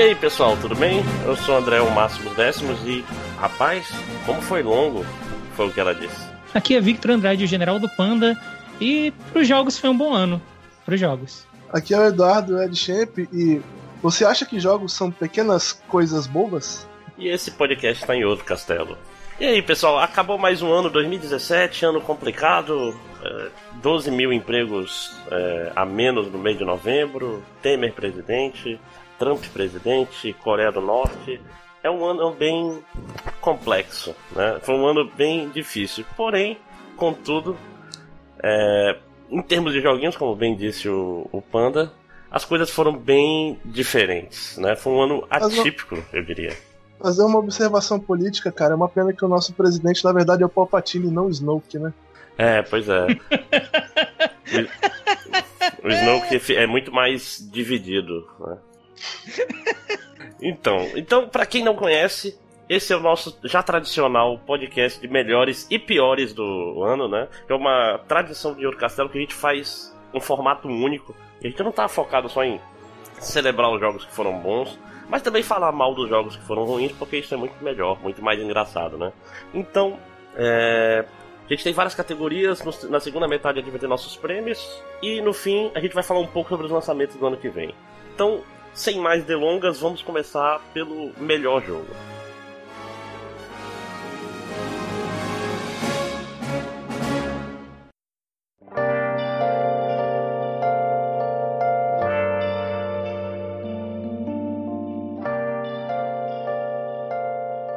E aí pessoal, tudo bem? Eu sou o André o Máximo Décimos e, rapaz, como foi longo, foi o que ela disse. Aqui é Victor Andrade, o general do Panda, e pros jogos foi um bom ano. Pros jogos. Aqui é o Eduardo Ed Champ e você acha que jogos são pequenas coisas bobas? E esse podcast está em outro castelo. E aí, pessoal, acabou mais um ano 2017, ano complicado. É, 12 mil empregos é, a menos no mês de novembro. Temer presidente, Trump presidente, Coreia do Norte. É um ano bem complexo, né? Foi um ano bem difícil. Porém, contudo, é, em termos de joguinhos, como bem disse o, o Panda, as coisas foram bem diferentes, né? Foi um ano atípico, eu diria fazer uma observação política, cara. É uma pena que o nosso presidente, na verdade, é o Palpatine e não o Snoke, né? É, pois é. o, o Snoke é muito mais dividido, né? Então, então para quem não conhece, esse é o nosso já tradicional podcast de melhores e piores do ano, né? É uma tradição de Ouro Castelo que a gente faz um formato único. A gente não tá focado só em celebrar os jogos que foram bons, mas também falar mal dos jogos que foram ruins, porque isso é muito melhor, muito mais engraçado, né? Então, é... a gente tem várias categorias, na segunda metade a gente vai ter nossos prêmios, e no fim a gente vai falar um pouco sobre os lançamentos do ano que vem. Então, sem mais delongas, vamos começar pelo melhor jogo.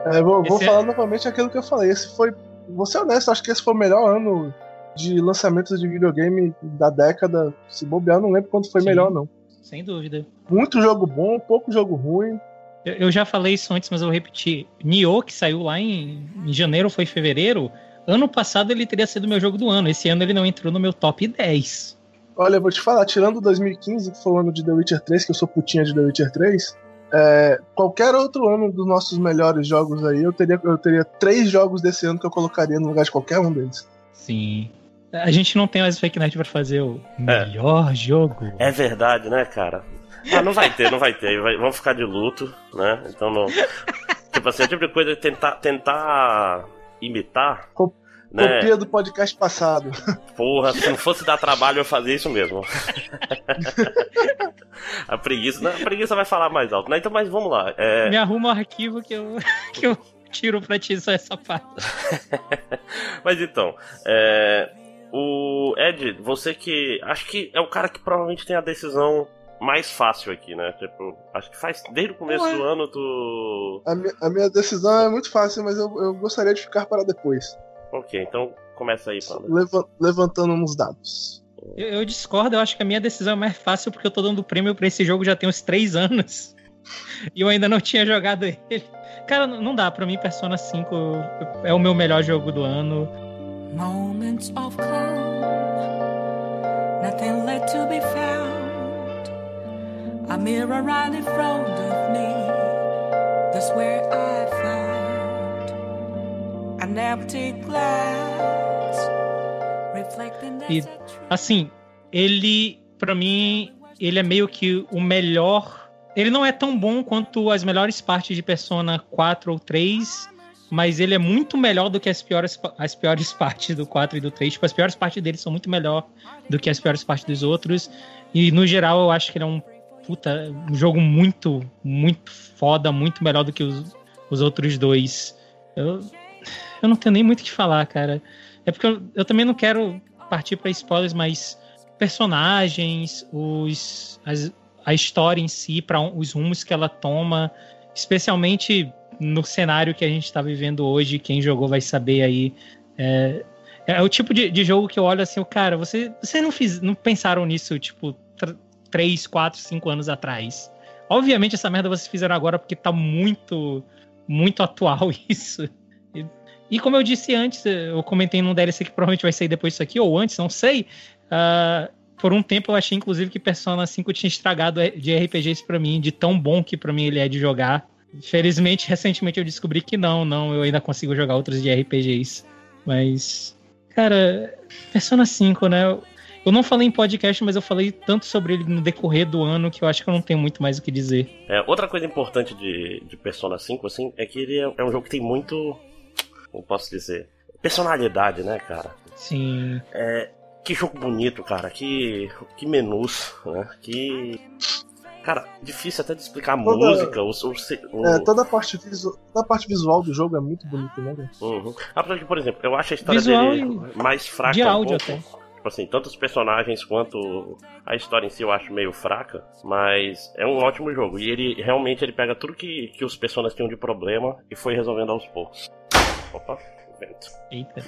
É, vou, vou falar é... novamente aquilo que eu falei. Esse foi. Vou ser honesto, acho que esse foi o melhor ano de lançamentos de videogame da década. Se bobear, não lembro quando foi Sim, melhor, não. Sem dúvida. Muito jogo bom, pouco jogo ruim. Eu, eu já falei isso antes, mas eu vou repetir. Nioh, que saiu lá em, em janeiro foi fevereiro, ano passado ele teria sido meu jogo do ano. Esse ano ele não entrou no meu top 10. Olha, eu vou te falar, tirando 2015, que foi o ano de The Witcher 3, que eu sou putinha de The Witcher 3, é, qualquer outro ano dos nossos melhores jogos aí, eu teria, eu teria três jogos desse ano que eu colocaria no lugar de qualquer um deles. Sim. A gente não tem mais Fake Night pra fazer o é. melhor jogo. É verdade, né, cara? Ah, não vai ter, não vai ter. Vai, vamos ficar de luto, né? Então não. tipo assim, a tipo de coisa é tentar, tentar imitar. Né? Copia do podcast passado. Porra, se não fosse dar trabalho, eu fazia isso mesmo. a preguiça. Não, a preguiça vai falar mais alto, né? Então, mas vamos lá. É... Me arruma o arquivo que eu, que eu tiro pra ti só essa parte. mas então, é... o Ed, você que. Acho que é o cara que provavelmente tem a decisão mais fácil aqui, né? Tipo, acho que faz desde o começo Ué. do ano tu. A minha, a minha, decisão é muito fácil, mas eu, eu gostaria de ficar para depois. Ok, então começa aí, Panda. Leva, levantando uns dados. Eu, eu, discordo, eu acho que a minha decisão é mais fácil porque eu tô dando prêmio pra esse jogo já tem uns três anos. E eu ainda não tinha jogado ele. Cara, não dá, pra mim Persona 5 é o meu melhor jogo do ano. Moments of calm, A mirror right in front of me, that's where I found. E assim, ele para mim ele é meio que o melhor. Ele não é tão bom quanto as melhores partes de Persona 4 ou 3, mas ele é muito melhor do que as piores, as piores partes do 4 e do 3. Tipo, as piores partes dele são muito melhor do que as piores partes dos outros. E no geral eu acho que ele é um puta, um jogo muito, muito foda, muito melhor do que os, os outros dois. Eu, eu não tenho nem muito o que falar, cara. É porque eu, eu também não quero partir para spoilers, mas personagens, os, as, a história em si, para os rumos que ela toma, especialmente no cenário que a gente está vivendo hoje, quem jogou vai saber aí. É, é o tipo de, de, jogo que eu olho assim, o cara, você, você não, não pensaram nisso, tipo, 3, 4, 5 anos atrás. Obviamente essa merda vocês fizeram agora porque tá muito, muito atual isso. E como eu disse antes, eu comentei num DLC que provavelmente vai sair depois disso aqui, ou antes, não sei. Uh, por um tempo eu achei, inclusive, que Persona 5 tinha estragado de RPGs para mim, de tão bom que para mim ele é de jogar. Felizmente, recentemente eu descobri que não, não, eu ainda consigo jogar outros de RPGs. Mas, cara, Persona 5, né? Eu não falei em podcast, mas eu falei tanto sobre ele no decorrer do ano que eu acho que eu não tenho muito mais o que dizer. É, outra coisa importante de, de Persona 5, assim, é que ele é, é um jogo que tem muito. Como posso dizer? Personalidade, né, cara? Sim. É, que jogo bonito, cara. Que, que menus, né? Que. Cara, difícil até de explicar a toda, música. O, o, o... É, toda a, parte visual, toda a parte visual do jogo é muito bonita, né? Uhum. Apesar que, por exemplo, eu acho a história visual dele mais fraca. De áudio um até. Tipo assim, tanto os personagens quanto a história em si eu acho meio fraca, mas é um ótimo jogo. E ele realmente ele pega tudo que, que os personagens tinham de problema e foi resolvendo aos poucos. Opa, vento. Eita.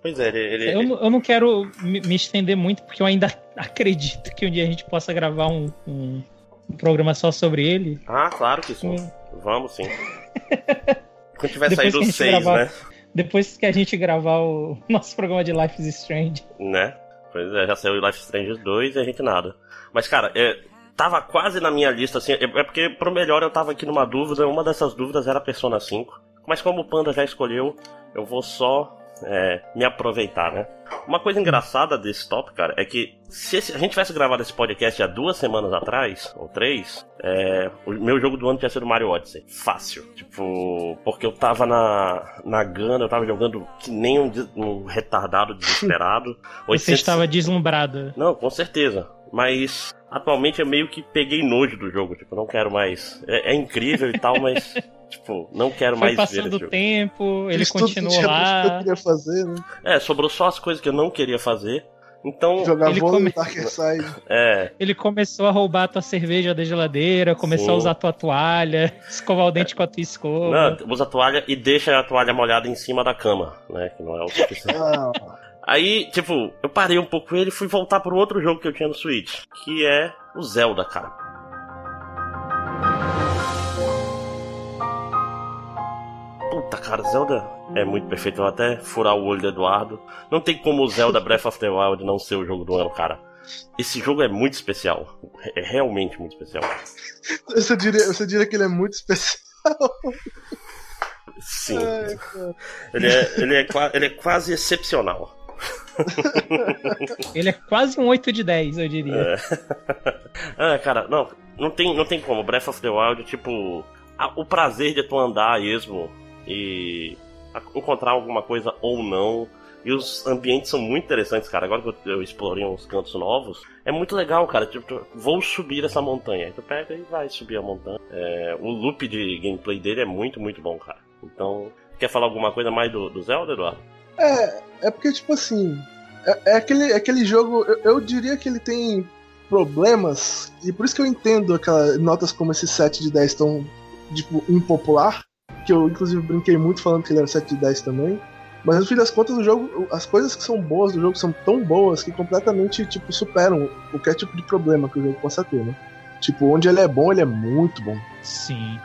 Pois é, ele. ele... Eu, eu não quero me, estender muito, porque eu ainda acredito que um dia a gente possa gravar um, um, um programa só sobre ele. Ah, claro que sim. Vamos sim. Quando tiver saído os seis, gravar, né? Depois que a gente gravar o nosso programa de Life is Strange. Né? Pois é, já saiu Life is Strange 2 e a gente nada. Mas, cara, é, tava quase na minha lista, assim. É, é porque, pro melhor, eu tava aqui numa dúvida. Uma dessas dúvidas era Persona 5. Mas como o Panda já escolheu, eu vou só é, me aproveitar, né? Uma coisa engraçada desse top, cara, é que se esse, a gente tivesse gravado esse podcast há duas semanas atrás, ou três, é, o meu jogo do ano tinha sido Mario Odyssey. Fácil. Tipo, porque eu tava na, na Gana, eu tava jogando que nem um, um retardado desesperado. Você estava deslumbrado. Não, com certeza. Mas atualmente eu meio que peguei nojo do jogo. Tipo, não quero mais. É, é incrível e tal, mas. Tipo, não quero Foi mais ver passando o tempo, ele continuou lá. Que eu queria fazer, né? É, sobrou só as coisas que eu não queria fazer. Então. Jogar ele come... É. Ele começou a roubar a tua cerveja da geladeira, começou Sim. a usar a tua toalha, escovar o dente é. com a tua escova. Não, usa a toalha e deixa a toalha molhada em cima da cama, né? Que não é o suficiente. Aí, tipo, eu parei um pouco ele e fui voltar pro outro jogo que eu tinha no Switch, que é o Zelda, cara. Puta, cara, Zelda é muito perfeito. Eu vou até furar o olho do Eduardo. Não tem como o Zelda Breath of the Wild não ser o jogo do ano, cara. Esse jogo é muito especial. É realmente muito especial. Você diria, você diria que ele é muito especial? Sim. Ai, ele, é, ele, é, ele é quase excepcional. ele é quase um 8 de 10, eu diria. É. Ah, cara, não, não tem, não tem como. Breath of the Wild, tipo, a, o prazer de tu andar a esmo e encontrar alguma coisa ou não. E os ambientes são muito interessantes, cara. Agora que eu explorei uns cantos novos, é muito legal, cara. Tipo, vou subir essa montanha. Aí tu pega e vai subir a montanha. É, o loop de gameplay dele é muito, muito bom, cara. Então, quer falar alguma coisa mais do, do Zelda, Eduardo? É, é porque, tipo assim. É, é aquele, é aquele jogo. Eu, eu, diria que ele tem problemas. E por isso que eu entendo aquelas notas como esse 7 de 10 tão, tipo, impopular que eu inclusive brinquei muito falando que ele era 7 de 10 também. Mas no fim das contas, o jogo, as coisas que são boas do jogo são tão boas que completamente tipo superam qualquer tipo de problema que o jogo possa ter, né? Tipo, onde ele é bom, ele é muito bom. Sim.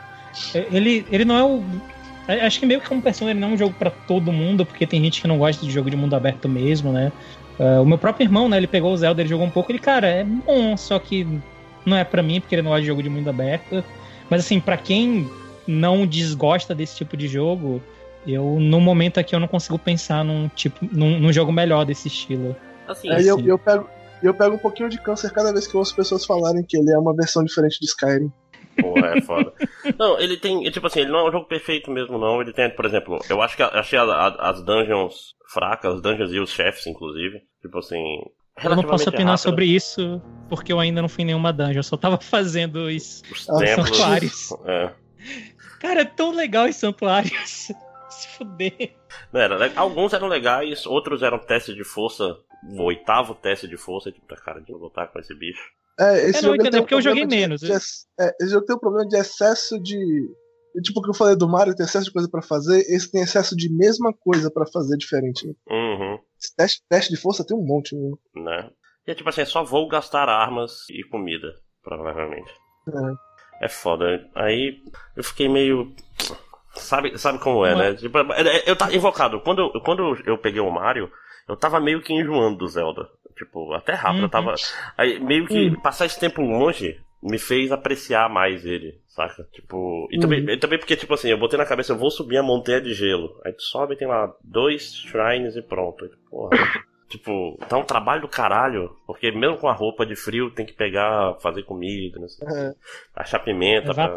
É, ele, ele não é o. É, acho que meio que como pessoa ele não é um jogo para todo mundo, porque tem gente que não gosta de jogo de mundo aberto mesmo, né? Uh, o meu próprio irmão, né? Ele pegou o Zelda, ele jogou um pouco, ele, cara, é bom, só que não é para mim, porque ele não gosta de jogo de mundo aberto. Mas assim, para quem não desgosta desse tipo de jogo, eu no momento aqui eu não consigo pensar num tipo num, num jogo melhor desse estilo. Assim, Aí assim. Eu, eu, pego eu pego um pouquinho de câncer cada vez que eu ouço pessoas falarem que ele é uma versão diferente de Skyrim. Porra, é foda. não, ele tem. Tipo assim, ele não é um jogo perfeito mesmo, não. Ele tem, por exemplo, eu acho que achei a, a, as dungeons fracas, as dungeons e os chefes, inclusive. Tipo assim. Eu não posso opinar rápido. sobre isso porque eu ainda não fui em nenhuma dungeon, eu só tava fazendo os, os templos. É. Cara, é tão legal os santuários. Se fuder. Era, alguns eram legais, outros eram testes de força. O oitavo teste de força, tipo, tá cara de lutar com esse bicho. É, esse eu não entendo, porque eu joguei de, menos. De, é, esse jogo tem um problema de excesso de. Tipo o que eu falei do Mario, tem excesso de coisa para fazer, esse tem excesso de mesma coisa para fazer diferente. Né? Uhum. Esse teste, teste de força tem um monte, né? né? E é tipo assim, é só vou gastar armas e comida, provavelmente. É. É foda. Aí eu fiquei meio. Sabe, sabe como é, né? Tipo, é, é, eu tava invocado. Quando, quando eu peguei o Mario, eu tava meio que enjoando do Zelda. Tipo, até rápido. Uhum. Eu tava. Aí meio que uhum. passar esse tempo longe me fez apreciar mais ele, saca? Tipo. E, uhum. também, e também porque, tipo assim, eu botei na cabeça, eu vou subir a montanha de gelo. Aí tu sobe e tem lá dois shrines e pronto. Porra. Tipo, tá um trabalho do caralho, porque mesmo com a roupa de frio tem que pegar, fazer comida, né? É. achar pimenta. Pra...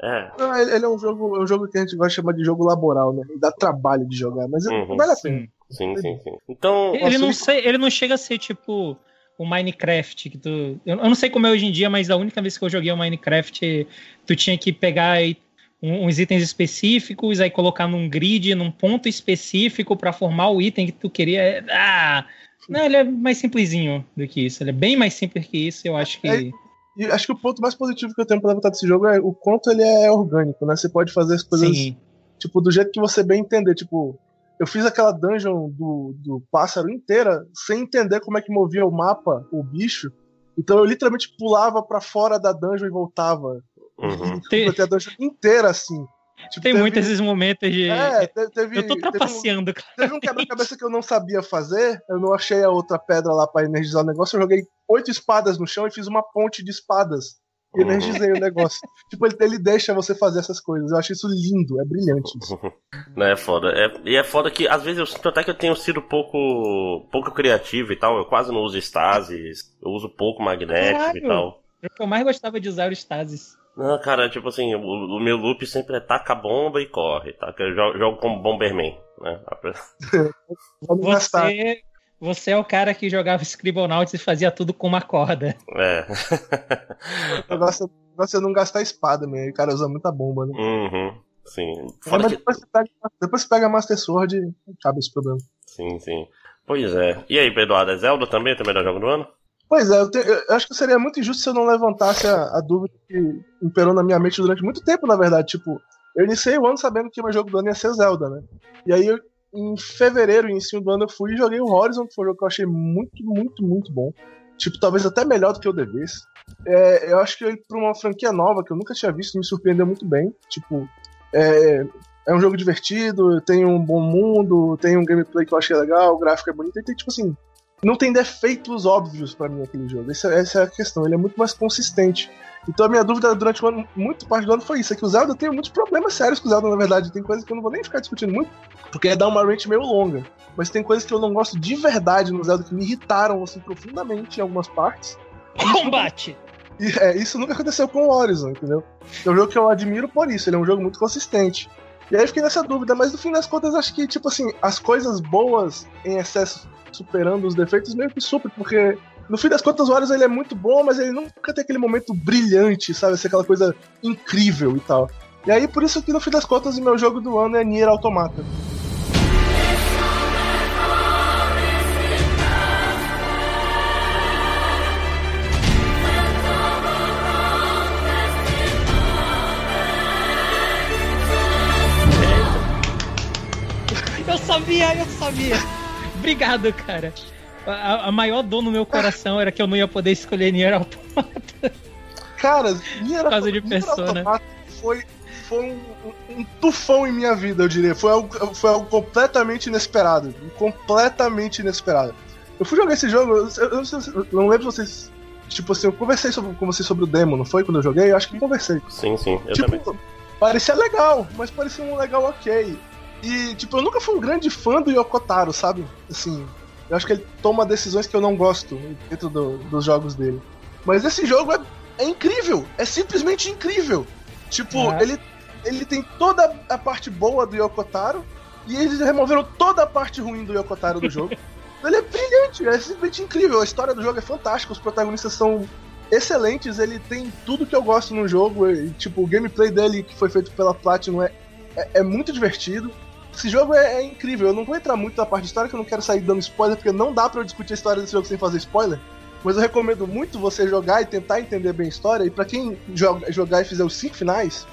É. Não, ele é um jogo, é um jogo que a gente vai chamar de jogo laboral, né? Dá trabalho de jogar, mas uhum. vale a pena. Sim, sim, sim. Então. Ele não, sei, ele não chega a ser tipo o Minecraft que tu. Eu não sei como é hoje em dia, mas a única vez que eu joguei o Minecraft, tu tinha que pegar e uns itens específicos, aí colocar num grid, num ponto específico para formar o item que tu queria. Ah, não, ele é mais simplesinho do que isso. Ele é bem mais simples que isso. Eu acho que. É, e acho que o ponto mais positivo que eu tenho pra levantar desse jogo é o quanto ele é orgânico, né? Você pode fazer as coisas Sim. tipo do jeito que você bem entender. Tipo, eu fiz aquela dungeon do, do pássaro inteira sem entender como é que movia o mapa, o bicho. Então eu literalmente pulava para fora da dungeon e voltava. Uhum. Tem... a dungeon inteira assim. Tipo, Tem teve... muitos esses momentos de. É, teve, eu tô trapaceando, teve um, teve um quebra-cabeça que eu não sabia fazer. Eu não achei a outra pedra lá para energizar o negócio. Eu joguei oito espadas no chão e fiz uma ponte de espadas. E energizei o negócio. tipo, ele, ele deixa você fazer essas coisas. Eu acho isso lindo, é brilhante. Isso. Não, é foda. É, e é foda que às vezes eu sinto até que eu tenho sido pouco, pouco criativo e tal. Eu quase não uso stasis. Eu uso pouco magnético Caralho. e tal. É o que eu mais gostava de usar o stasis. Não, cara, tipo assim, o, o, meu loop sempre é taca a bomba e corre, tá? Que eu jogo, jogo como Bomberman, né? você, você é o cara que jogava Scribblenauts e fazia tudo com uma corda. É. o negócio é não gastar espada, meu. O cara usa muita bomba, né? Uhum. Sim. Fora mas que... depois, você pega, depois você pega Master Sword e acaba esse problema. Sim, sim. Pois é. E aí, Pedro, é Zelda também, o melhor jogo do ano? Pois é, eu, te, eu, acho que seria muito injusto se eu não levantasse a, a, dúvida que imperou na minha mente durante muito tempo, na verdade. Tipo, eu iniciei o ano sabendo que o meu jogo do ano ia ser Zelda, né? E aí, eu, em fevereiro, início do ano, eu fui e joguei o Horizon, que foi um jogo que eu achei muito, muito, muito bom. Tipo, talvez até melhor do que eu devesse. É, eu acho que ele, pra uma franquia nova que eu nunca tinha visto, me surpreendeu muito bem. Tipo, é, é um jogo divertido, tem um bom mundo, tem um gameplay que eu achei legal, o gráfico é bonito, e tem, tipo assim, não tem defeitos óbvios para mim aquele jogo. Essa, essa, é a questão, ele é muito mais consistente. Então a minha dúvida durante o ano, muito parte do ano foi isso, é que o Zelda tem muitos problemas sérios com o Zelda, na verdade. Tem coisas que eu não vou nem ficar discutindo muito, porque é dar uma range meio longa. Mas tem coisas que eu não gosto de verdade no Zelda, que me irritaram assim profundamente em algumas partes. Combate! E, é, isso nunca aconteceu com o Horizon, entendeu? É um jogo que eu admiro por isso, ele é um jogo muito consistente. E aí eu fiquei nessa dúvida, mas no fim das contas acho que, tipo assim, as coisas boas em excesso superando os defeitos, meio que super, porque no fim das contas o Warriors ele é muito bom, mas ele nunca tem aquele momento brilhante, sabe? Assim, aquela coisa incrível e tal. E aí por isso que no fim das contas o meu jogo do ano é Nier Automata. Eu sabia, eu sabia. Obrigado, cara. A, a, maior dor no meu coração era que eu não ia poder escolher Nier Automata. Cara, Nier Por causa de Persona. Foi, foi um, um, tufão em minha vida, eu diria. Foi algo, foi algo completamente inesperado. Completamente inesperado. Eu fui jogar esse jogo, eu, eu, eu, eu não lembro se vocês. Tipo assim, eu conversei sobre, com vocês sobre o demo, não foi? Quando eu joguei? Eu acho que conversei. Sim, sim, eu tipo, também. Parecia legal, mas parecia um legal ok. E, tipo, eu nunca fui um grande fã do Yokotaro, sabe? Assim, eu acho que ele toma decisões que eu não gosto dentro do, dos jogos dele. Mas esse jogo é, é incrível, é simplesmente incrível. Tipo, é. ele, ele tem toda a parte boa do Yokotaro e eles removeram toda a parte ruim do Yokotaro do jogo. ele é brilhante, é simplesmente incrível. A história do jogo é fantástica, os protagonistas são excelentes, ele tem tudo que eu gosto no jogo. E, tipo, o gameplay dele, que foi feito pela Platinum, é, é, é muito divertido. Esse jogo é, é, incrível. Eu não vou entrar muito na parte de história, que eu não quero sair dando spoiler, porque não dá para eu discutir a história desse jogo sem fazer spoiler. Mas eu recomendo muito você jogar e tentar entender bem a história. E para quem joga, jogar e fizer os cinco finais,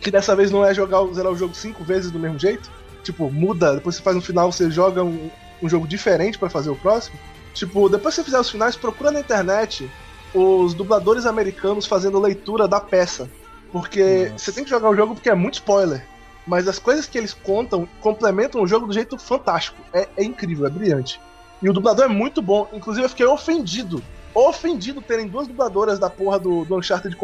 que dessa vez não é jogar zerar o jogo cinco vezes do mesmo jeito, tipo, muda, depois você faz no final, você joga um, um jogo diferente para fazer o próximo. Tipo, depois que você fizer os finais, procura na internet os dubladores americanos fazendo leitura da peça. Porque Nossa. você tem que jogar o jogo porque é muito spoiler mas as coisas que eles contam complementam o jogo do jeito fantástico. É, é incrível, é brilhante. E o dublador é muito bom. Inclusive, eu fiquei ofendido. Ofendido terem duas dubladoras da porra do, do Uncharted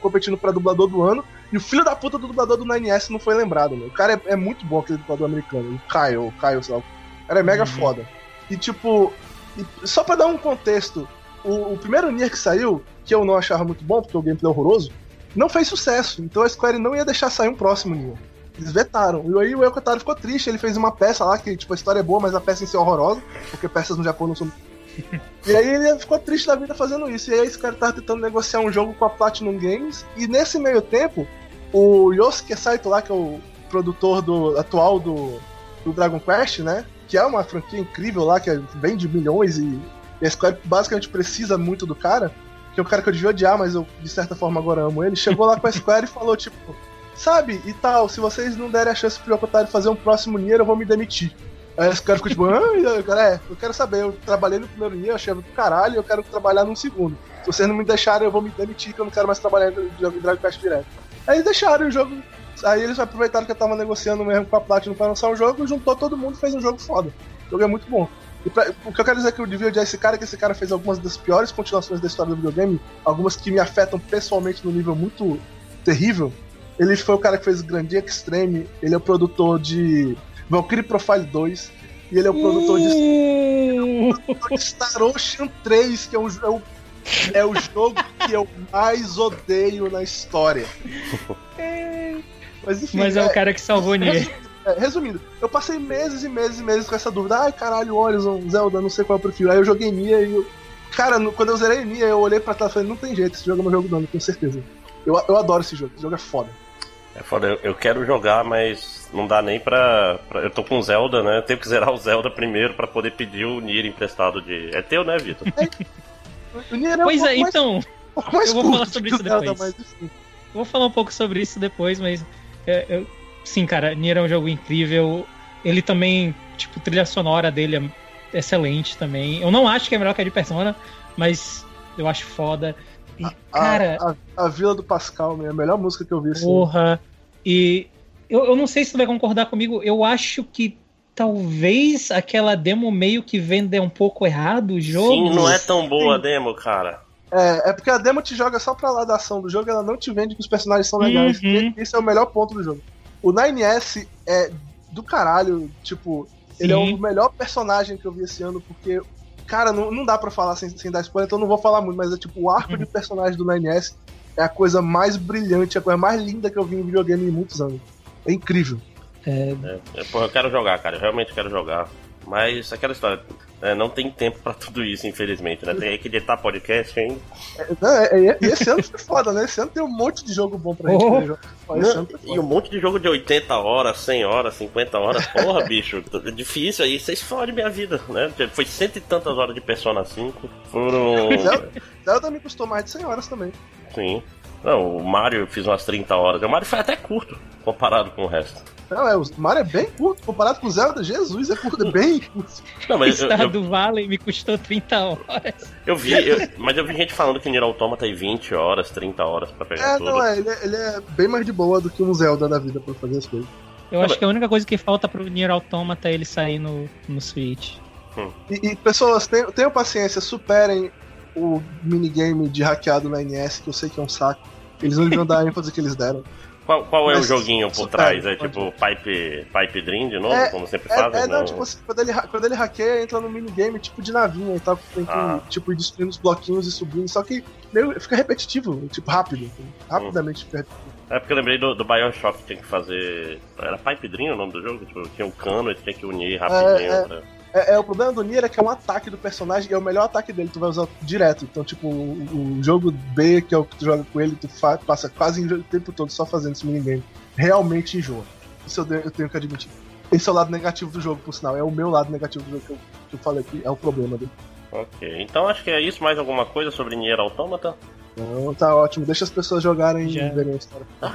competindo pra dublador do ano. E o filho da puta do dublador do 9S não foi lembrado. O cara é, é muito bom, aquele dublador americano. O Kyle, o Kyle, sei lá. O cara é mega uhum. foda. E tipo, e só pra dar um contexto, o, o, primeiro Nier que saiu, que eu não achava muito bom, porque o gameplay é horroroso, não fez sucesso. Então a Square não ia deixar sair um próximo Nier. Eles vetaram. E aí o Yokotaro ficou triste, ele fez uma peça lá que, tipo, a história é boa, mas a peça em si é horrorosa, porque peças no Japão não são. e aí ele ficou triste da vida fazendo isso. E aí a Square tava tentando negociar um jogo com a Platinum Games. E nesse meio tempo, o Yosuke Saito lá, que é o produtor do, atual do, do Dragon Quest, né? Que é uma franquia incrível lá, que vende milhões e, e a Square basicamente precisa muito do cara. Que é um cara que eu devia odiar, mas eu de certa forma agora amo ele. Chegou lá com a Square e falou, tipo, sabe, e tal, se vocês não derem a chance pro Yokotaro fazer um próximo Nier, eu vou me demitir. Aí os caras ficam tipo, ah, cara, é, eu quero saber, eu trabalhei no primeiro Nier, achei do caralho, eu quero trabalhar no segundo. Se vocês não me deixarem, eu vou me demitir, que eu não quero mais trabalhar em Dragon Quest direto. Aí deixaram o jogo. Aí eles aproveitaram que eu tava negociando mesmo com a Platinum pra lançar um jogo, juntou todo mundo e fez um jogo foda. O jogo é muito bom. E pra, o que eu quero dizer é que eu devia odiar esse cara, que esse cara fez algumas das piores continuações da história do videogame, algumas que me afetam pessoalmente no nível muito terrível. Ele foi o cara que fez Grandia Extreme, ele é o produtor de Valkyrie Profile 2, e ele é o produtor de, é de Star Ocean 3, que é, um, é o é o jogo que eu mais odeio na história. Mas, enfim, Mas é, é, o cara que salvou Nier. Resumindo, é, resumindo, eu passei meses e meses e meses com essa dúvida. Ai, caralho, Horizon, Zelda, não sei qual eu prefiro. Aí eu joguei Nier e eu... Cara, quando eu zerei Nier, eu olhei pra trás e falei, não tem jeito, esse jogo é meu jogo não, tenho certeza. Eu, eu adoro esse jogo, esse jogo é foda. É foda, eu, eu quero jogar, mas não dá nem pra, pra, Eu tô com Zelda, né? Eu tenho que zerar o Zelda primeiro pra poder pedir o Nier emprestado de. É teu, né, Vitor? É, é pois é, então. eu vou falar sobre isso depois. Eu vou falar um pouco sobre isso depois, mas. É, eu, sim, cara, Nier é um jogo incrível. Ele também, tipo, trilha sonora dele é excelente também. Eu não acho que é melhor que a de Persona, mas eu acho foda. E, a, cara. A, a, a, Vila do Pascal, é a melhor música que eu vi. Assim. Porra. E eu, eu não sei se tu vai concordar comigo. Eu acho que talvez aquela demo meio que vende um pouco errado o jogo. Sim, não é tão boa a demo, cara. É, é porque a demo te joga só pra lá da ação do jogo, ela não te vende que os personagens são legais. Uhum. Esse é o melhor ponto do jogo. O 9S é do caralho, tipo, Sim. ele é o melhor personagem que eu vi esse ano, porque, cara, não, não dá pra falar sem, sem dar spoiler, então não vou falar muito, mas é tipo, o arco uhum. de personagem do 9S é a coisa mais brilhante, a coisa mais linda que eu vi em videogame em muitos anos. É incrível. É... É, pô, eu quero jogar, cara. Eu realmente quero jogar. Mas aquela história, é, não tem tempo pra tudo isso, infelizmente, né? Tem que editar podcast hein? É, é, esse ano foi foda, né? Esse ano tem um monte de jogo bom pra oh. gente Não, e um monte de jogo de 80 horas, 100 horas, 50 horas. Porra, bicho, é difícil aí. Vocês fodem minha vida, né? Foi cento e tantas horas de Persona 5. Foram. Zelda, me custou mais de 100 horas também. Sim. Não, o Mario fiz umas 30 horas. O Mario foi até curto comparado com o resto. Não, é, o Mario é bem curto comparado com o Zelda. Jesus, é curto, é bem curto. Não, mas o Estado eu, eu, Valley me custou 30 horas. Eu vi, eu, mas eu vi gente falando que Nier Automata tem 20 horas, 30 horas pra pegar é, tudo. Não, é ele, é, ele é bem mais de boa do que um Zelda da vida pra fazer as coisas. Eu não, acho mas... que a única coisa que falta pro Nier Automata é ele sair no, no Switch. Hum. E, e, pessoas, tenham, tenham paciência, superem o minigame de hackeado na NS, que eu sei que é um saco. Eles não deviam dar a ênfase que eles deram. Qual, qual é o joguinho por trás? É tipo Pipe, pipe Dream de novo, é, como sempre é, fazem? É, não, tipo, assim, quando ele, quando ele hackeia, entra no minigame tipo de navinha e tal, tem que ah. tipo, ir destruindo os bloquinhos e subindo, só que meio, fica repetitivo, tipo, rápido. Rapidamente hum. fica repetitivo. É porque eu lembrei do, do Bioshock que tinha que fazer. Era Pipe Dream o nome do jogo? Tipo, tinha um cano e tinha que unir rapidinho. É, é. É, é, o problema do Nier é que é um ataque do personagem e é o melhor ataque dele, tu vai usar direto. Então, tipo, o, o jogo B, que é o que tu joga com ele, tu fa, passa quase o tempo todo só fazendo esse minigame. Realmente enjoa. Isso eu, eu, tenho que admitir. Esse é o lado negativo do jogo, por sinal. É o meu lado negativo do jogo que eu, que eu falei aqui, é o problema dele. Ok, então acho que é isso. Mais alguma coisa sobre Nier Automata? Não, tá ótimo. Deixa as pessoas jogarem Já. e verem a história. Ah,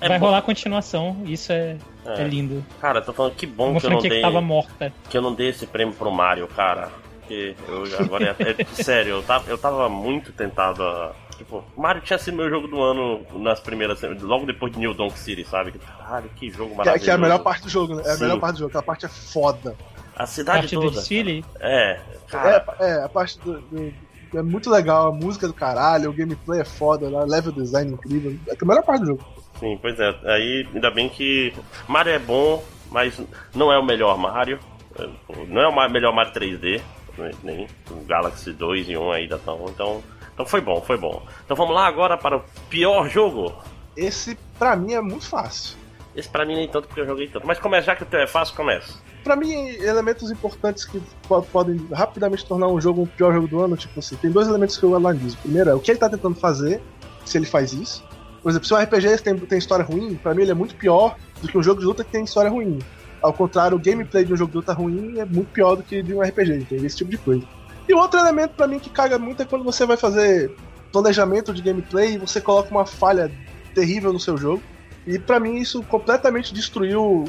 é Vai bom. rolar continuação, isso é, é. é lindo. Cara, tô falando que bom Uma que eu não dei. Que, tava morta. que eu não dei esse prêmio pro Mario, cara. Porque eu agora é, é, sério, eu tava, eu tava muito tentado a. Tipo, Mario tinha sido meu jogo do ano nas primeiras. Logo depois de New Donk City, sabe? Caralho, que jogo maravilhoso. Que, que é a melhor parte do jogo, né? É a Sim. melhor parte do jogo, aquela parte é foda. A cidade a parte toda. Do desfile? É, cara. É, é a parte do, do é muito legal, a música do caralho, o gameplay é foda, o level design incrível. É a melhor parte do jogo. Sim, pois é. Aí, ainda bem que Mario é bom, mas não é o melhor Mario. Não é o melhor Mario 3D, nem o Galaxy 2 e 1 ainda estão. Então, então foi bom, foi bom. Então vamos lá agora para o pior jogo. Esse pra mim é muito fácil. Esse pra mim nem tanto porque eu joguei tanto. Mas começa, já que o teu é fácil, começa. Pra mim, elementos importantes que podem rapidamente tornar um jogo o pior jogo do ano, tipo assim, tem dois elementos que eu analiso. Primeiro é o que ele tá tentando fazer, se ele faz isso. Por exemplo, se um RPG tem, tem história ruim, pra mim ele é muito pior do que um jogo de luta que tem história ruim. Ao contrário, o gameplay de um jogo de luta ruim é muito pior do que de um RPG, entende? Esse tipo de coisa. E outro elemento para mim que caga muito é quando você vai fazer planejamento de gameplay e você coloca uma falha terrível no seu jogo. E para mim isso completamente destruiu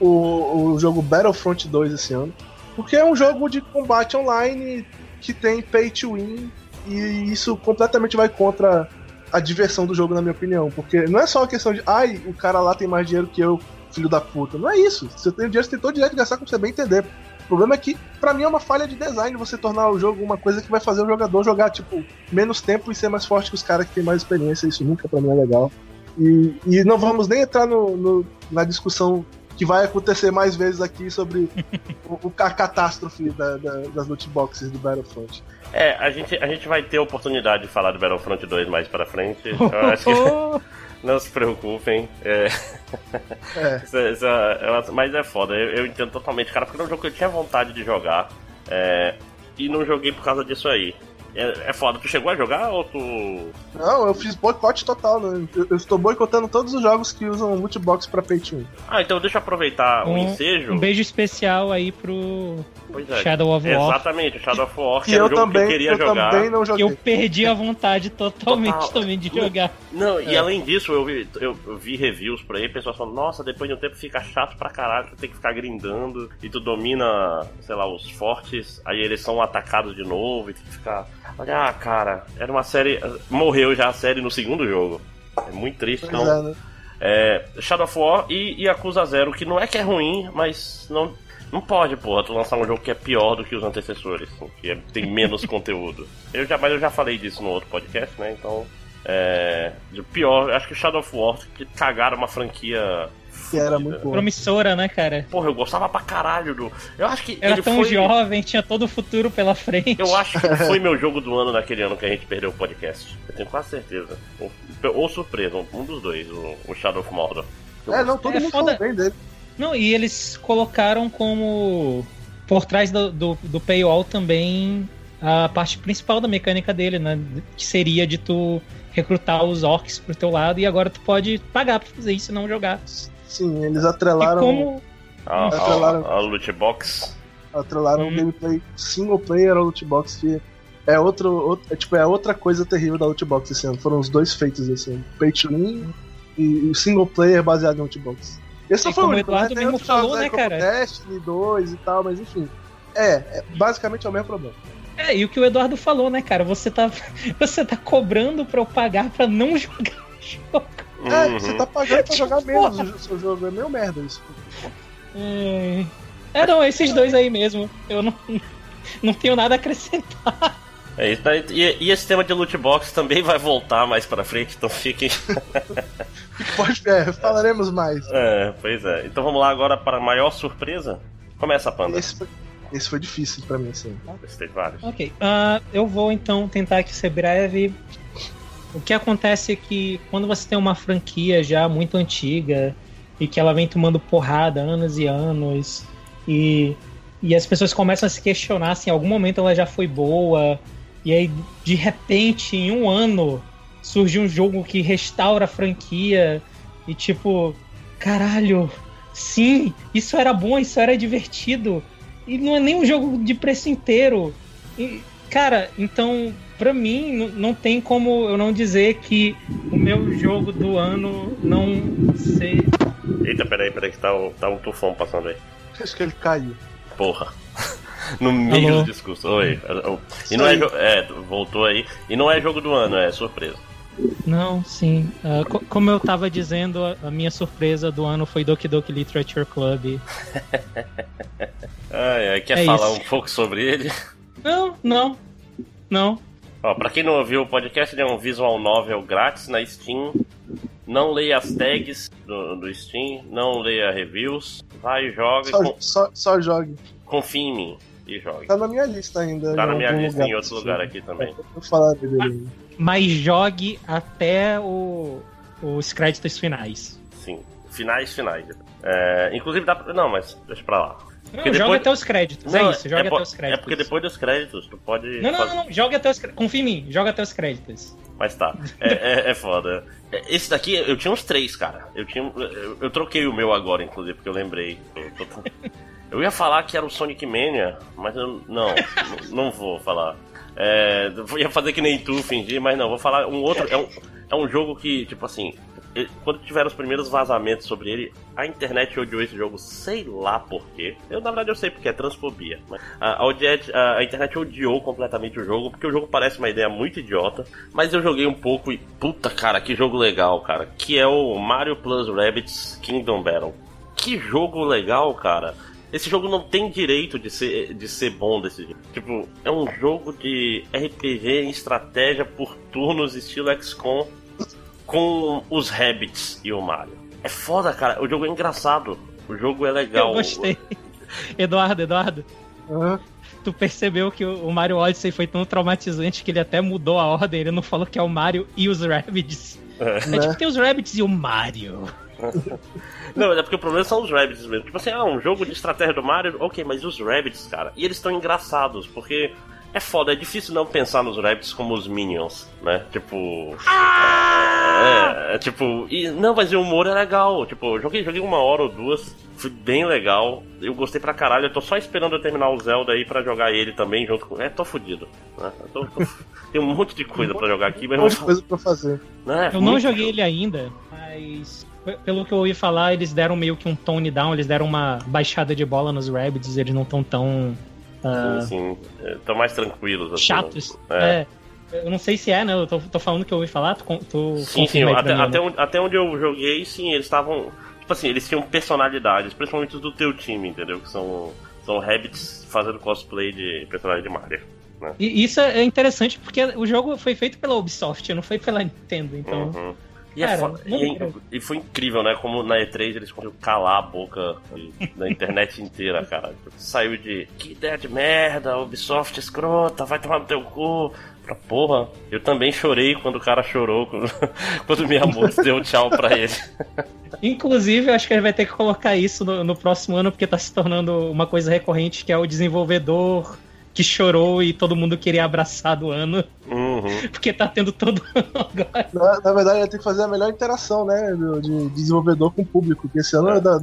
o, o jogo Battlefront 2 esse ano. Porque é um jogo de combate online que tem pay to win e isso completamente vai contra a diversão do jogo, na minha opinião. Porque não é só uma questão de, ai, o cara lá tem mais dinheiro que eu, filho da puta. Não é isso. Você tem dinheiro, você tem todo o direito de gastar como você bem entender. O problema é que, para mim, é uma falha de design você tornar o jogo uma coisa que vai fazer o jogador jogar, tipo, menos tempo e ser mais forte que os caras que têm mais experiência. Isso nunca pra mim é legal. E, e não vamos nem entrar no, no, na discussão que vai acontecer mais vezes aqui sobre o, a catástrofe da, da, das loot boxes do Battlefront. É, a gente, a gente vai ter oportunidade de falar do Battlefront 2 mais pra frente. Eu acho que. Não se preocupem. É. É. isso, isso, é, mas é foda, eu, eu, entendo totalmente, cara, porque era um jogo que eu tinha vontade de jogar. É, e não joguei por causa disso aí. É, é foda, tu chegou a jogar ou tu. Não, eu fiz boicote total, né? Eu, eu, estou boicotando todos os jogos que usam loot box pra pay to win. Ah, então deixa eu aproveitar um, o ensejo. Um beijo especial aí pro é, Shadow of War. Exatamente, Shadow of War, que, que era o jogo também, que eu queria eu jogar. Também não joguei. Eu perdi a vontade totalmente Total. também de jogar. Não, e é. além disso, eu vi, eu, eu vi reviews por aí, pessoas falando, nossa, depois de um tempo fica chato pra caralho, tu tem que ficar grindando e tu domina, sei lá, os fortes, aí eles são atacados de novo e tem que ficar. Olha, ah, cara, era uma série. Morreu já a série no segundo jogo. É muito triste, pois então. É, né? é, Shadow of War e Yakuza Zero, que não é que é ruim, mas não, não pode, porra, tu lançar um jogo que é pior do que os antecessores, assim, que é, tem menos conteúdo. Eu já, mas eu já falei disso no outro podcast, né? Então. É, pior, acho que Shadow of War que cagaram uma franquia que era muito boa. Promissora, né, cara? Porra, eu gostava pra caralho do. Eu acho que. Era tão foi... jovem, tinha todo o futuro pela frente. Eu acho que foi meu jogo do ano naquele ano que a gente perdeu o podcast. Eu tenho quase certeza. Ou, ou surpresa, um dos dois, o, o Shadow of Mordor. É, não, todo é mundo foda... bem dele. Não, e eles colocaram como. Por trás do, do, do paywall também a parte principal da mecânica dele, né? Que seria de tu recrutar os orcs pro teu lado e agora tu pode pagar pra fazer isso e não jogar. Sim, eles atrelaram. E como... A, atrelaram, a, a loot box. Atrelaram hum. um gameplay single player ao loot box que é outro, outro é, tipo, é outra coisa terrível da loot box esse ano. Foram os dois feitos esse ano. Pay to win e o single player baseado em loot box. Esse foi o único, né? Eduardo né? mesmo falou, né, cara? Destiny 2 e tal, mas enfim. É, é, basicamente é o mesmo problema. É, e o que o Eduardo falou, né, cara? Você tá, você tá cobrando pra eu pagar pra não jogar jogo. É, uhum. você tá pagando pra jogar menos o seu jogo. É meio merda isso. É... é, não, esses dois aí mesmo. Eu não, não tenho nada a acrescentar. É, e, e, esse tema de loot box também vai voltar mais pra frente, então fiquem. Pode, é, falaremos mais. É, pois é. Então vamos lá agora para a maior surpresa. Começa, Panda. Esse foi, esse foi difícil pra mim, sim. Esse teve vários. Ok. Uh, eu vou então tentar aqui ser breve. O que acontece é que quando você tem uma franquia já muito antiga e que ela vem tomando porrada anos e anos e, e as pessoas começam a se questionar se em algum momento ela já foi boa e aí de repente em um ano surge um jogo que restaura a franquia e tipo caralho sim isso era bom isso era divertido e não é nem um jogo de preço inteiro. E, cara então para mim, não tem como eu não dizer que o meu jogo do ano não ser. Eita, peraí, peraí, que tá, tá um tufão passando aí. Acho que ele caiu. Porra. No meio Alô? do discurso. Oi. E não é, é, voltou aí. E não é jogo do ano, é surpresa. Não, sim. Uh, co como eu tava dizendo, a, minha surpresa do ano foi Doki Doki Literature Club. ai, ai, quer é falar isso. um pouco sobre ele? Não, não. Não. Ó, pra quem não ouviu o podcast, ele é um visual novel grátis na Steam. Não leia as tags do, do Steam, não leia reviews. Vai e joga. Só, com... só, só jogue. confie em mim e jogue. Tá na minha lista ainda. Tá na minha lista lugar, em outro lugar aqui também. Eu falar dele. Mas jogue até o, os créditos finais. Sim, finais, finais. É, inclusive dá pra... Não, mas deixa pra lá. Não, depois... joga até os créditos. Não, é isso, joga é até os créditos. É porque depois dos créditos tu pode. Não, não, fazer... não, não, joga até os créditos. Confia em mim, joga até os créditos. Mas tá. É, é, é, foda. Esse daqui, eu tinha uns três, cara. Eu tinha. Eu, eu troquei o meu agora, inclusive, porque eu lembrei. Eu, tô... eu ia falar que era o Sonic Mania, mas eu. Não, não vou falar. É, ia fazer que nem tu, fingir, mas não, vou falar um outro. É um, é um jogo que, tipo assim, quando tiveram os primeiros vazamentos sobre ele, a internet odiou esse jogo, sei lá porquê. Eu, na verdade, eu sei porque é transfobia. Mas a, a, a, internet odiou completamente o jogo, porque o jogo parece uma ideia muito idiota. Mas eu joguei um pouco e, puta cara, que jogo legal, cara. Que é o Mario Plus Rabbids Kingdom Battle. Que jogo legal, cara. Esse jogo não tem direito de ser, de ser bom desse jeito. Tipo, é um jogo de RPG em estratégia por turnos, estilo XCOM com os Rabbits e o Mario. É foda, cara. O jogo é engraçado. O jogo é legal. Eu gostei. Eduardo, Eduardo. Uhum. Tu percebeu que o Mario Odyssey foi tão traumatizante que ele até mudou a ordem. Ele não falou que é o Mario e os Rabbids. É, é tipo, tem os Rabbids e o Mario. Não, é porque o problema são os Rabbids mesmo. Tipo assim, ah, um jogo de estratégia do Mario, ok, mas os Rabbids, cara. E eles estão engraçados, porque é foda, é difícil não pensar nos Rabbids como os Minions, né? Tipo. Ah! É, é, tipo. E, não, mas o humor é legal. Tipo, joguei, joguei uma hora ou duas, foi bem legal. Eu gostei pra caralho. Eu tô só esperando eu terminar o Zelda aí pra jogar ele também junto com. É, tô fudido. Né? Tô, tô... Tem um monte de coisa pra jogar aqui, mas. Um monte de coisa pra fazer. É, eu não joguei ele ainda, mas pelo que eu ouvi falar, eles deram meio que um tone down, eles deram uma baixada de bola nos Rabbids, eles não estão tão Uh, sim, Estão é, mais tranquilos. Assim, chatos. É. é. Eu não sei se é, né? Eu tô, tô falando que eu ouvi falar. Tu, tu sim, sim. Até, mim, até, né? onde, até onde eu joguei, sim, eles estavam. Tipo assim, eles tinham personalidades, principalmente do teu time, entendeu? Que são, são Rabbits fazendo cosplay de personagem de Mario. Né? E isso é interessante porque o jogo foi feito pela Ubisoft, não foi pela Nintendo, então. Uhum. E, é Cara, é e, e, foi incrível, né? Como na E3 eles conseguiram calar a boca da internet inteira, cara. Saiu de que ideia de merda, Ubisoft escrota, vai tomar no teu cu. Pra porra, eu também chorei quando o cara chorou, quando, quando minha moça deu tchau pra ele. Inclusive, eu acho que ele vai ter que colocar isso no, no próximo ano, porque tá se tornando uma coisa recorrente, que é o desenvolvedor que chorou e todo mundo queria abraçar do ano. Uhum. Porque tá tendo todo agora. Na, na verdade, ia ter que fazer a melhor interação, né? De, desenvolvedor com o público. Porque esse ano é. da,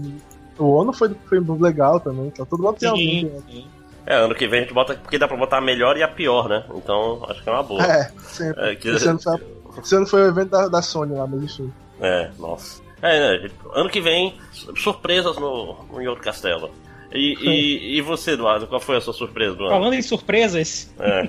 o ano foi, foi legal também. Tá todo mundo tem alguém. Né? É, ano que vem a gente bota. Porque dá pra botar a melhor e a pior, né? Então acho que é uma boa. É, sempre. É, que... esse, ano foi, esse, ano foi, o evento da, da Sony lá, mas enfim. É, nossa. É, né, ano que vem, surpresas no, no York Castelo. E, e, e, você, Eduardo, qual foi a sua surpresa do ano? Falando em surpresas. É.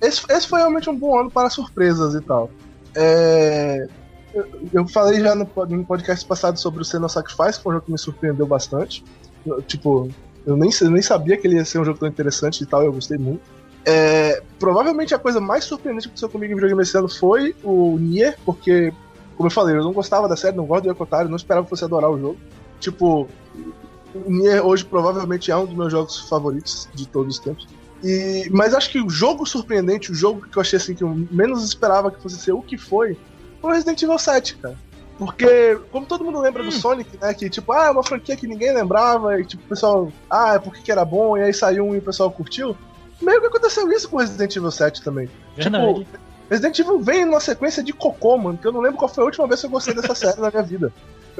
esse, esse foi realmente um bom ano para surpresas e tal. É, eu, eu, falei já no, no, podcast passado sobre o Senna Sacrifice, que foi um jogo que me surpreendeu bastante. Eu, tipo, eu nem, eu nem sabia que ele ia ser um jogo tão interessante e tal, eu gostei muito. É, provavelmente a coisa mais surpreendente que aconteceu comigo em videogame esse ano foi o Nier, porque, como eu falei, eu não gostava da série, não gosto do Yokotaro, não esperava que fosse adorar o jogo. Tipo, hoje provavelmente é um dos meus jogos favoritos de todos os tempos. E, mas acho que o jogo surpreendente, o jogo que eu achei assim que eu menos esperava que fosse ser o que foi, foi o Resident Evil 7, cara. Porque, como todo mundo lembra hum. do Sonic, né? Que tipo, ah, é uma franquia que ninguém lembrava, e tipo, o pessoal, ah, é porque que era bom, e aí saiu um e o pessoal curtiu. Meio que aconteceu isso com Resident Evil 7 também. Verdade. Tipo, Resident Evil vem numa sequência de cocô, mano, que eu não lembro qual foi a última vez que eu gostei dessa série na minha vida.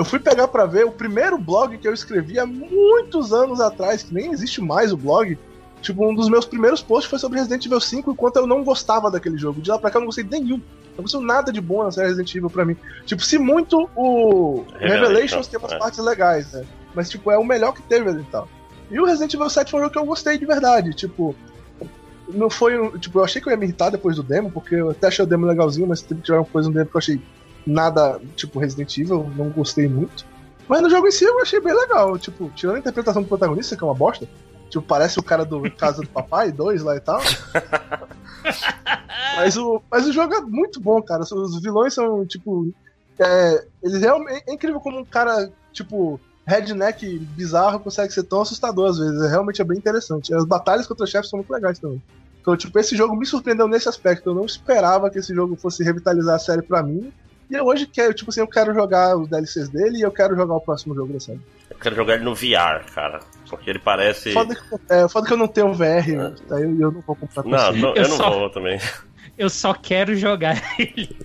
Eu fui pegar para ver o primeiro blog que eu escrevi há muitos anos atrás, que nem existe mais o blog. Tipo, um dos meus primeiros posts foi sobre Resident Evil 5, enquanto eu não gostava daquele jogo. De lá pra cá eu não gostei nenhum. Não gostei nada de bom na série Resident Evil pra mim. Tipo, se muito o Revelations tem umas é. partes legais, né? Mas, tipo, é o melhor que teve ali e tal. E o Resident Evil 7 foi um jogo que eu gostei de verdade. Tipo, não foi. Tipo, eu achei que eu ia me irritar depois do demo, porque eu até achei o demo legalzinho, mas teve que tirar uma coisa no demo que eu achei nada tipo Resident Evil, não gostei muito. Mas no jogo em si eu achei bem legal, tipo, tirando a interpretação do protagonista, que é uma bosta. Tipo, parece o cara do Casa do Papai 2 lá e tal. mas, o, mas o jogo é muito bom, cara. Os vilões são, tipo. É, eles realmente. É incrível como um cara, tipo, redneck bizarro consegue ser tão assustador às vezes. É, realmente é bem interessante. As batalhas contra chefes são muito legais também. Então, tipo, esse jogo me surpreendeu nesse aspecto. Eu não esperava que esse jogo fosse revitalizar a série para mim. E eu hoje quero, tipo assim, eu quero jogar os DLCs dele e eu quero jogar o próximo jogo da série. Eu quero jogar ele no VR, cara. Porque ele parece. Foda que, é, foda que eu não tenho VR, é. daí eu, eu não vou comprar Não, não eu, eu, não só, vou também. Eu só quero jogar ele.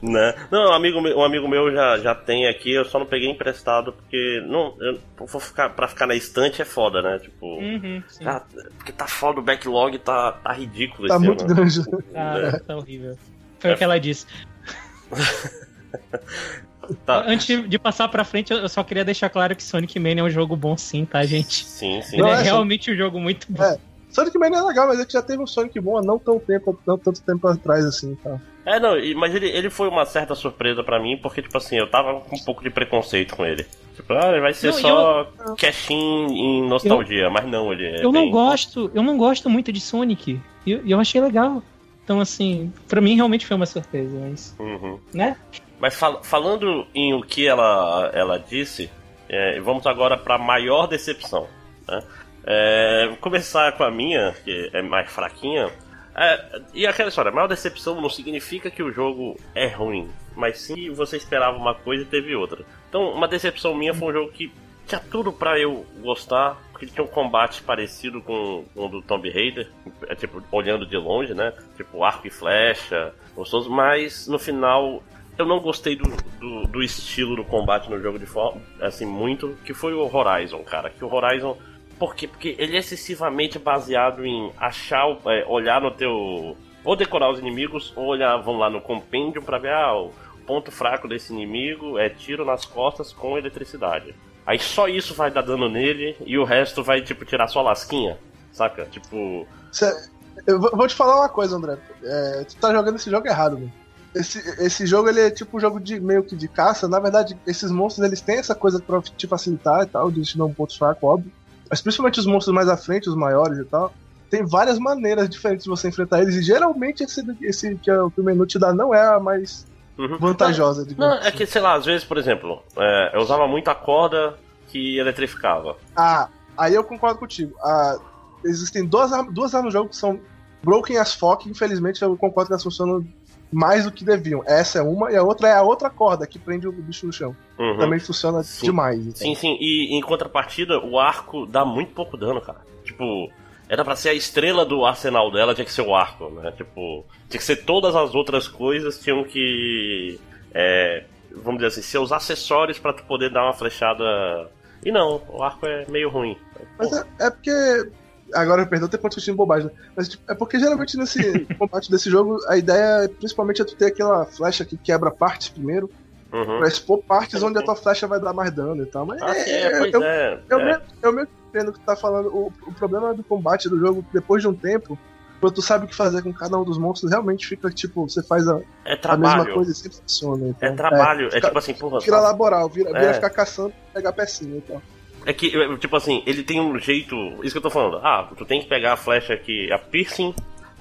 né? Não, um amigo, meu, um amigo meu já, já tem aqui, eu só não peguei emprestado, porque não, eu, vou ficar, pra ficar na estante é foda, né? Tipo. Uhum, tá, porque tá foda, o backlog tá, tá ridículo Tá muito ano. grande. Ah, é. tá horrível. Foi é. o que ela disse. Tá. Antes de passar pra frente, eu só queria deixar claro que Sonic Mania é um jogo bom sim, tá, gente? Sim, sim. Ele é, é realmente um jogo muito bom. É. Sonic Mania é legal, mas é que já teve um Sonic bom há não tão tempo, não tanto tempo atrás, assim, tá? É, não, mas ele, ele foi uma certa surpresa para mim, porque, tipo assim, eu tava com um pouco de preconceito com ele. Tipo, ah, ele vai ser não, só eu... cashin em nostalgia, eu... mas não, ele é Eu bem... não gosto, eu não gosto muito de Sonic. E eu, eu achei legal. Então, assim, para mim realmente foi uma surpresa, mas. Uhum. Né? Mas fal falando em o que ela, ela disse, é, vamos agora para maior decepção. Né? É, vou começar com a minha, que é mais fraquinha. É, e aquela história, maior decepção não significa que o jogo é ruim, mas sim você esperava uma coisa e teve outra. Então, uma decepção minha foi um jogo que tinha tudo para eu gostar, porque tinha um combate parecido com, com o do Tomb Raider, é, tipo, olhando de longe, né? Tipo, arco e flecha, gostoso, mas no final eu não gostei do, do, do, estilo do combate no jogo de forma, assim, muito, que foi o Horizon, cara. Que o Horizon. Por quê? Porque ele é excessivamente baseado em achar, é, olhar no teu. Ou decorar os inimigos, ou olhar, vão lá no compêndio pra ver, ah, o ponto fraco desse inimigo é tiro nas costas com eletricidade. Aí só isso vai dar dano nele e o resto vai, tipo, tirar sua lasquinha, saca? Tipo. Cê, eu vou te falar uma coisa, André. É, tu tá jogando esse jogo errado, mano esse, esse jogo ele é tipo um jogo de meio que de caça. Na verdade, esses monstros eles têm essa coisa pra te facilitar e tal, de te dar um ponto fraco, óbvio. Mas principalmente os monstros mais à frente, os maiores e tal, tem várias maneiras diferentes de você enfrentar eles. E geralmente esse, esse que é o que o menu te dá não é a mais uhum. vantajosa. Não, não, é que, sei lá, às vezes, por exemplo, é, eu usava muito a corda que eletrificava. Ah, aí eu concordo contigo. Ah, existem duas, duas armas no jogo que são broken as fuck. Infelizmente, eu concordo que elas funcionam mais do que deviam. Essa é uma, e a outra é a outra corda que prende o bicho no chão. Uhum. Também funciona sim. demais. Então. Sim, sim. E em contrapartida, o arco dá muito pouco dano, cara. Tipo, era para ser a estrela do arsenal dela, tinha que ser o arco, né? Tipo, tinha que ser todas as outras coisas, tinham que. É, vamos dizer assim, ser os acessórios para tu poder dar uma flechada. E não, o arco é meio ruim. Mas é, é, porque Agora, perdão, ter discutindo bobagem, né? Mas tipo, é porque geralmente nesse combate desse jogo, a ideia principalmente é tu ter aquela flecha que quebra partes primeiro. Uhum. Pra expor partes onde a tua flecha vai dar mais dano e tal. Mas ah, é, é, pois eu, é, eu, é. Eu, mesmo entendo que tu tá falando. O, o problema do combate do jogo, depois de um tempo, quando tu sabe o que fazer com cada um dos monstros, realmente fica tipo, você faz a, é a mesma coisa e sempre funciona. Então, é trabalho, é, fica, é tipo assim, porra. Vira laboral, vira, vira é. ficar caçando pegar pecinha e tal. É que, tipo assim, ele tem um jeito. Isso que eu tô falando. Ah, tu tem que pegar a flecha aqui, a piercing,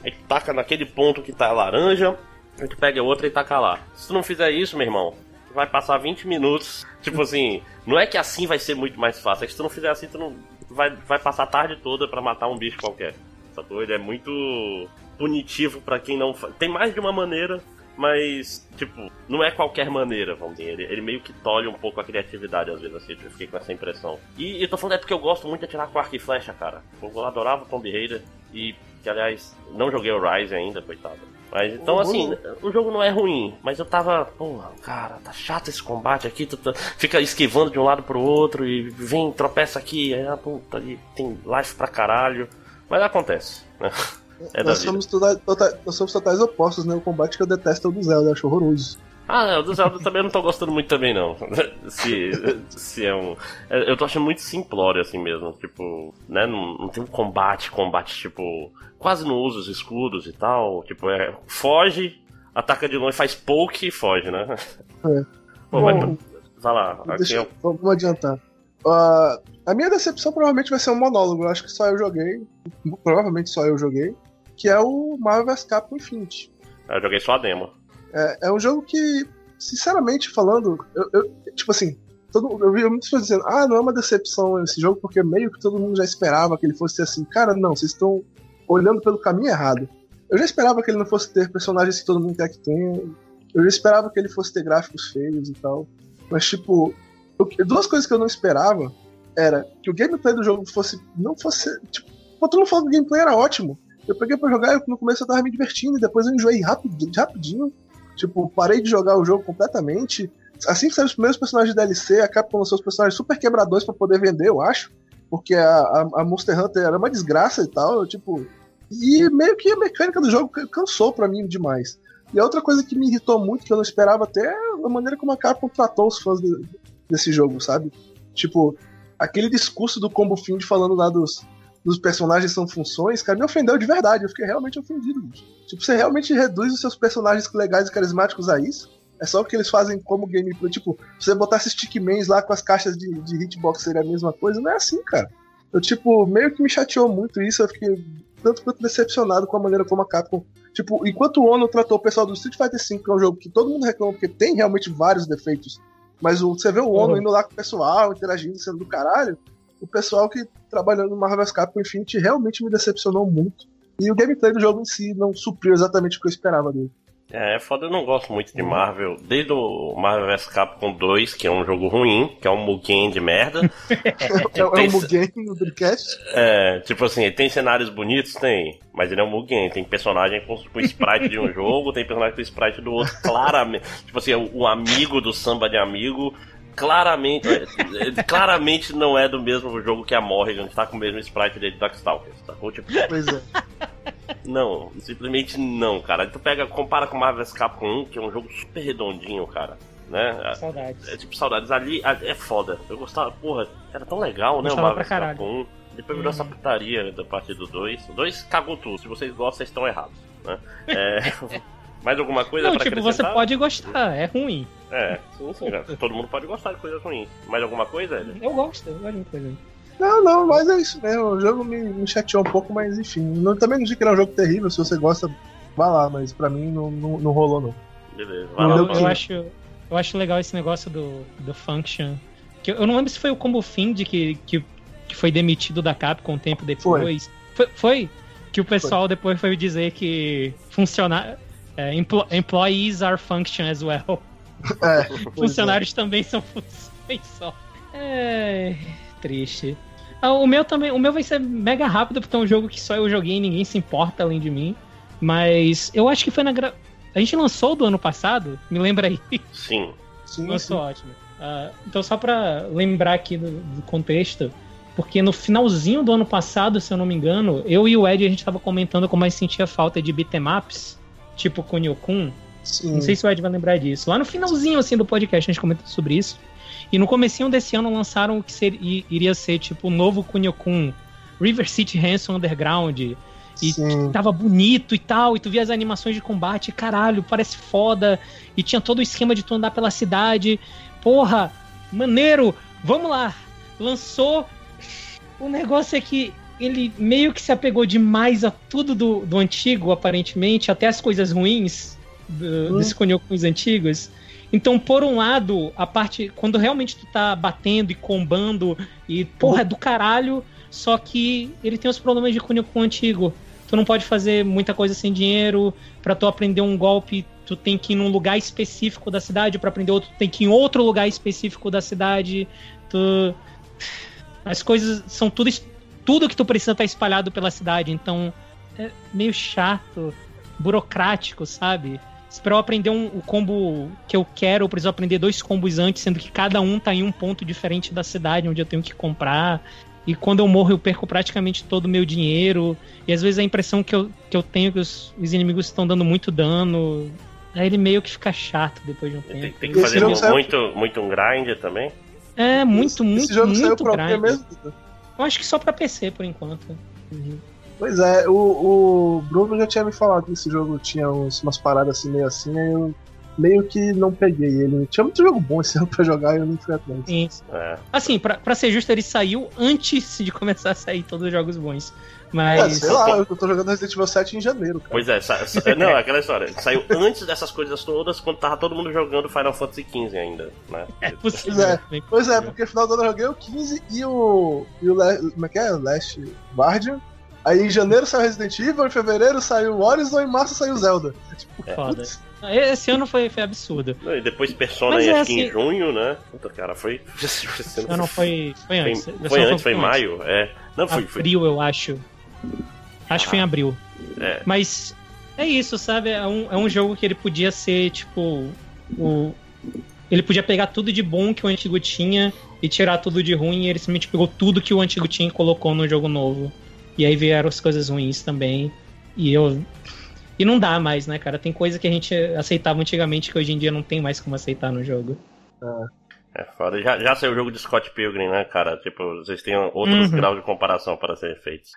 aí tu taca naquele ponto que tá laranja, aí tu pega outra e taca lá. Se tu não fizer isso, meu irmão, vai passar 20 minutos. Tipo assim, não é que assim vai ser muito mais fácil, é que se tu não fizer assim, tu não. Vai, vai passar a tarde toda para matar um bicho qualquer. Sacou? Ele é muito punitivo para quem não. Tem mais de uma maneira mas, tipo, não é qualquer maneira, vamos dizer. Ele, ele meio que tolhe um pouco a criatividade, às vezes, assim, eu fiquei com essa impressão. E eu tô falando é porque eu gosto muito de atirar com arco e flecha, cara. Eu adorava Tomb Raider e, que aliás, não joguei o Rise ainda, coitado. Mas então, uhum. assim, o jogo não é ruim, mas eu tava, porra, cara, tá chato esse combate aqui, tu, tu fica esquivando de um lado pro outro e vem, tropeça aqui, aí, ah, puta, ali tem life pra caralho. Mas acontece, né? É nós, somos toda, toda, nós somos totais opostos, né? O combate que eu detesto é o do Zelda, eu acho horroroso. Ah, o do Zelda também não tô gostando muito também, não. se, se é um. É, eu tô achando muito simplório assim mesmo. Tipo, né? Não, não tem um combate, combate, tipo. Quase não usa os escudos e tal. Tipo, é. Foge, ataca de longe, faz poke e foge, né? É. Pô, Bom, vai, vai lá. Deixa, eu... Vamos adiantar. Uh, a minha decepção provavelmente vai ser um monólogo. Eu acho que só eu joguei. Provavelmente só eu joguei que é o Marvel vs Capcom Infinity. Eu joguei só a demo. É, é um jogo que, sinceramente falando, eu, eu, tipo assim, Todo, eu vi muitas pessoas dizendo, ah, não é uma decepção esse jogo, porque meio que todo mundo já esperava que ele fosse assim. Cara, não, vocês estão olhando pelo caminho errado. Eu já esperava que ele não fosse ter personagens que todo mundo quer que tenha. Eu já esperava que ele fosse ter gráficos feios e tal. Mas, tipo, eu, duas coisas que eu não esperava era que o gameplay do jogo fosse. não fosse. Tipo, todo mundo falando que o gameplay era ótimo. Eu peguei pra jogar e no começo eu tava me divertindo, e depois eu enjoei rapidinho, rapidinho. Tipo, parei de jogar o jogo completamente. Assim que saíram os primeiros personagens de DLC, a Capcom lançou os personagens super quebradores para poder vender, eu acho. Porque a, a, a, Monster Hunter era uma desgraça e tal, tipo. E meio que a mecânica do jogo cansou para mim demais. E a outra coisa que me irritou muito, que eu não esperava até, é a maneira como a Capcom tratou os fãs de, desse jogo, sabe? Tipo, aquele discurso do Combo Find falando lá dos, dos personagens são funções, cara, me ofendeu de verdade. Eu fiquei realmente ofendido. Tipo, você realmente reduz os seus personagens legais e carismáticos a isso? É só o que eles fazem como gameplay. Tipo, se você botasse stickmans lá com as caixas de, de hitbox seria a mesma coisa. Não é assim, cara. Eu, tipo, meio que me chateou muito isso. Eu fiquei tanto quanto decepcionado com a maneira como a Capcom. Tipo, enquanto o Ono tratou o pessoal do Street Fighter V, que é um jogo que todo mundo reclama porque tem realmente vários defeitos, mas o, você vê o Ono uhum. indo lá com o pessoal, interagindo, sendo do caralho, o pessoal que trabalhando no Marvel Capcom Infinity realmente me decepcionou muito. E o gameplay do jogo em si não supriu exatamente o que eu esperava dele. É, é foda, eu não gosto muito de Marvel. Desde o Marvel vs Capcom 2, que é um jogo ruim, que é um Mugen de merda. é, é um Mugen no Dreamcast? É, tipo assim, tem cenários bonitos? Tem. Mas ele é um Mugen. Tem personagem com, com sprite de um jogo, tem personagem com sprite do outro. Claramente. tipo assim, o, o amigo do samba de amigo claramente, claramente não é do mesmo jogo que a Morrigan, que tá com o mesmo sprite de Darkstalkers, sacou? Tipo, pois é. Não, simplesmente não, cara. Tu pega, compara com Marvel vs Capcom 1, que é um jogo super redondinho, cara. Né? Saudades. É, é tipo saudades. Ali é foda. Eu gostava, porra, era tão legal, né? O Marvel vs Capcom 1. Depois virou essa uhum. putaria da parte do 2. O 2 cagou tudo. Se vocês gostam, vocês estão errados. Né? É. Mais alguma coisa Não, pra tipo, você pode gostar, é ruim. É, sim, sim. Todo mundo pode gostar de coisas ruins. Mais alguma coisa? Eu gosto, eu gosto de coisa Não, não, mas é isso mesmo. O jogo me, me chateou um pouco, mas enfim. Não, também não digo que era um jogo terrível. Se você gosta, vá lá, mas pra mim não, não, não rolou, não. Beleza, vai lá, eu, eu, acho, eu acho legal esse negócio do, do Function. Que eu não lembro se foi o Combo Find que, que, que foi demitido da Capcom um tempo depois. Foi? Foi, foi que o pessoal foi. depois foi dizer que funcionar é, employees are function as well. É, Funcionários é. também são funções só. É. Triste. Ah, o meu também. O meu vai ser mega rápido, porque é um jogo que só eu joguei e ninguém se importa além de mim. Mas eu acho que foi na. Gra... A gente lançou do ano passado? Me lembra aí. Sim. sim lançou sim. ótimo. Uh, então, só pra lembrar aqui do, do, contexto, porque no finalzinho do ano passado, se eu não me engano, eu e o Ed a gente tava comentando como a gente sentia falta de beatemaps tipo Kunio-kun. Não sei se o Ed vai lembrar disso. Lá no finalzinho assim do podcast a gente comentou sobre isso. E no comecinho desse ano lançaram o que seria, iria ser tipo o novo Kunio-kun, River City Ransom Underground. E Sim. tava bonito e tal, e tu via as animações de combate, caralho, parece foda. E tinha todo o esquema de tu andar pela cidade. Porra, maneiro, vamos lá. Lançou. O negócio é que ele meio que se apegou demais a tudo do, do antigo, aparentemente, até as coisas ruins do, hum. desse Konyokuns antigos. Então, por um lado, a parte. Quando realmente tu tá batendo e combando e, porra, é do caralho, só que ele tem os problemas de Kunio-kun antigo. Tu não pode fazer muita coisa sem dinheiro. para tu aprender um golpe, tu tem que ir num lugar específico da cidade. para aprender outro, tu tem que ir em outro lugar específico da cidade. Tu. As coisas são tudo tudo que tu precisa tá espalhado pela cidade. Então é meio chato, burocrático, sabe? Se pra eu aprender um, o combo que eu quero, eu preciso aprender dois combos antes, sendo que cada um tá em um ponto diferente da cidade onde eu tenho que comprar. E quando eu morro, eu perco praticamente todo o meu dinheiro. E às vezes a impressão que eu, que eu tenho é que os, os inimigos estão dando muito dano. Aí ele meio que fica chato depois de um tempo. Tem, tem que fazer muito, muito um grind também? É, muito, muito, esse jogo muito grind. Mesmo? Eu acho que só pra PC por enquanto. Uhum. Pois é, o, o Bruno já tinha me falado que esse jogo tinha uns, umas paradas assim meio assim, aí eu meio que não peguei ele. Tinha muito jogo bom esse ano pra jogar e eu não fui atrás. Sim. É. Assim, pra, pra ser justo, ele saiu antes de começar a sair todos os jogos bons. Mas. É, sei lá, eu tô jogando Resident Evil 7 em janeiro, cara. Pois é, sa, sa, não, é aquela história. Saiu antes dessas coisas todas, quando tava todo mundo jogando Final Fantasy XV ainda, né? É possível. Pois é, pois é porque no final do ano eu joguei o 15 e o. E o como é que é? Last Guardian. Aí em janeiro saiu Resident Evil, em fevereiro saiu o Horizon e em março saiu Zelda. Tipo, é. Foda. Esse ano foi, foi absurdo. E depois Persona Mas é acho assim... em junho, né? Puta, cara, foi. Esse ano foi, foi antes. Foi, foi antes, foi, foi maio, é. Não, foi. Abril, eu acho. Acho que foi em abril. É. Mas é isso, sabe? É um, é um jogo que ele podia ser, tipo. O, ele podia pegar tudo de bom que o antigo tinha e tirar tudo de ruim, e ele simplesmente pegou tudo que o antigo tinha e colocou no jogo novo. E aí vieram as coisas ruins também. E eu. E não dá mais, né, cara? Tem coisa que a gente aceitava antigamente que hoje em dia não tem mais como aceitar no jogo. É, é foda. Já, já saiu o jogo de Scott Pilgrim, né, cara? Tipo, vocês têm outros uhum. graus de comparação para serem feitos.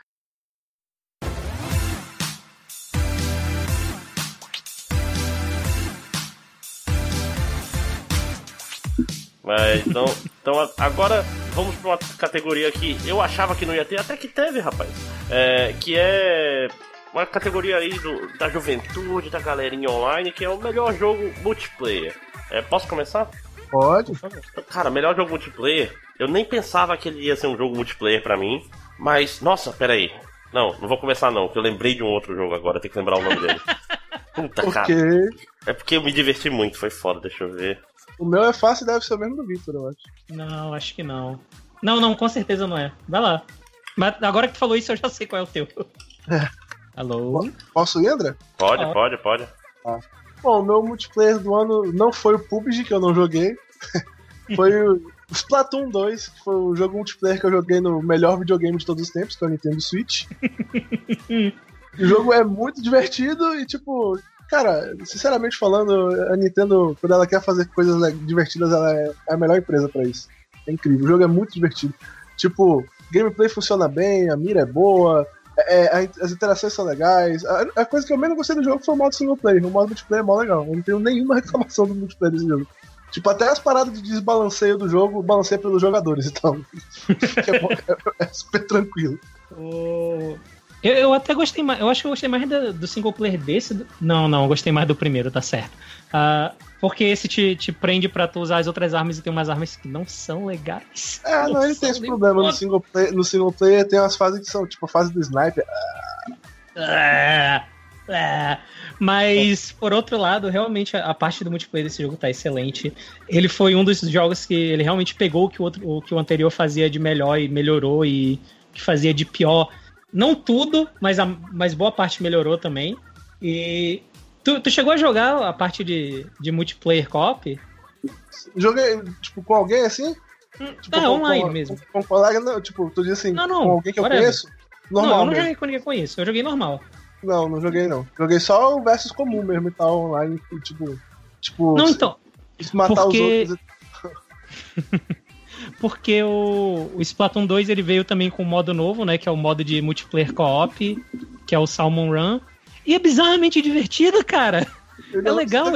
Mas então, então agora vamos para uma categoria que eu achava que não ia ter, até que teve, rapaz. É, que é uma categoria aí do, da juventude, da galerinha online, que é o melhor jogo multiplayer. É, posso começar? Pode. Cara, melhor jogo multiplayer. Eu nem pensava que ele ia ser um jogo multiplayer para mim, mas nossa, peraí. Não, não vou começar não, que eu lembrei de um outro jogo agora, tem que lembrar o nome dele. Puta, cara. É porque eu me diverti muito, foi foda, deixa eu ver. O meu é fácil e deve ser o mesmo do Victor, eu acho. Não, acho que não. Não, não, com certeza não é. Vai lá. Mas agora que tu falou isso, eu já sei qual é o teu. É. Alô? Posso ir, André? Pode, ah. pode, pode. Ah. Bom, o meu multiplayer do ano não foi o PUBG, que eu não joguei. foi o Splatoon 2, que foi o jogo multiplayer que eu joguei no melhor videogame de todos os tempos, que é o Nintendo Switch. o jogo é muito divertido e, tipo, Cara, sinceramente falando, a Nintendo, quando ela quer fazer coisas divertidas, ela é a melhor empresa para isso. É incrível. O jogo é muito divertido. Tipo, gameplay funciona bem, a mira é boa, é, é as interações são legais. A, a, coisa que eu menos gostei do jogo foi o modo single player. O modo multiplayer é mó legal. Eu não tenho nenhuma reclamação do multiplayer desse jogo. Tipo, até as paradas de desbalanceio do jogo, balancei pelos jogadores, então. é, é, é, super tranquilo. O... Eu, eu até gostei mais. Eu acho que eu gostei mais do, do single player desse. Do... Não, não, eu gostei mais do primeiro, tá certo. Uh, porque esse te, te prende pra tu usar as outras armas e tem umas armas que não são legais. É, não, ele tem esse problema. No single, player, no single player tem umas fases que são, tipo, a fase do sniper. Ah, ah, mas, por outro lado, realmente a, a, parte do multiplayer desse jogo tá excelente. Ele foi um dos jogos que ele realmente pegou o que o, outro, o, que o anterior fazia de melhor e melhorou e que fazia de pior não tudo, mas, a, mas boa parte melhorou também. E tu, tu chegou a jogar a parte de, de multiplayer co-op? Joguei, tipo, com alguém assim? Hum, tipo, não, online com, mesmo. Com, com colega, não, tipo, tu diz assim, não, não, com alguém que eu conheço? Normal não, eu não mesmo. joguei com ninguém com isso, eu joguei normal. Não, não joguei não. Joguei só o versus comum mesmo e tal, online, tipo. Tipo. Não, então. Matar porque... os outros. porque o, o Splatoon 2 ele veio também com um modo novo, né? Que é o modo de multiplayer co-op, que é o Salmon Run. E é bizarramente divertido, cara. é legal.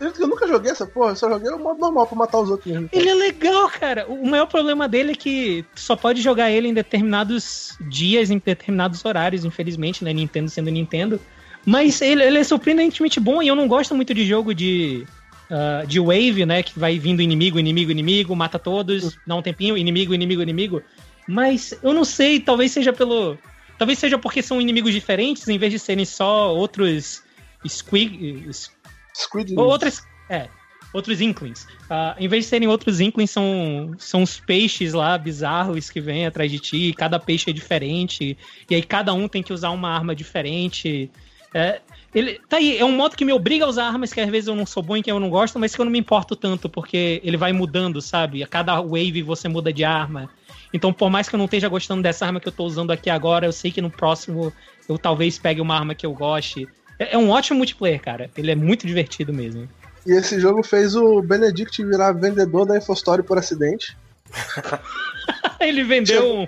Eu, eu nunca joguei essa porra, eu só joguei o modo normal pra matar os outros mesmo. Ele é legal, cara. O maior problema dele é que tu só pode jogar ele em determinados dias, em determinados horários, infelizmente, né? Nintendo sendo Nintendo. Mas ele, ele é surpreendentemente bom e eu não gosto muito de jogo de uh, de wave, né? Que vai vindo inimigo, inimigo, inimigo, mata todos, dá um tempinho, inimigo, inimigo, inimigo. Mas eu não sei, talvez seja pelo. Talvez seja porque são inimigos diferentes, em vez de serem só outros squig. Squid. Outros. É. Outros Inklings. Uh, em vez de serem outros Inklings, são, são os peixes lá bizarros que vêm atrás de ti. Cada peixe é diferente. E aí cada um tem que usar uma arma diferente. É, ele, tá aí, é um modo que me obriga a usar armas que às vezes eu não sou bom e que eu não gosto, mas que eu não me importo tanto, porque ele vai mudando, sabe? A cada wave você muda de arma. Então, por mais que eu não esteja gostando dessa arma que eu tô usando aqui agora, eu sei que no próximo eu talvez pegue uma arma que eu goste. É, é um ótimo multiplayer, cara. Ele é muito divertido mesmo. E esse jogo fez o Benedict virar vendedor da Infostory por acidente. ele vendeu chegou... um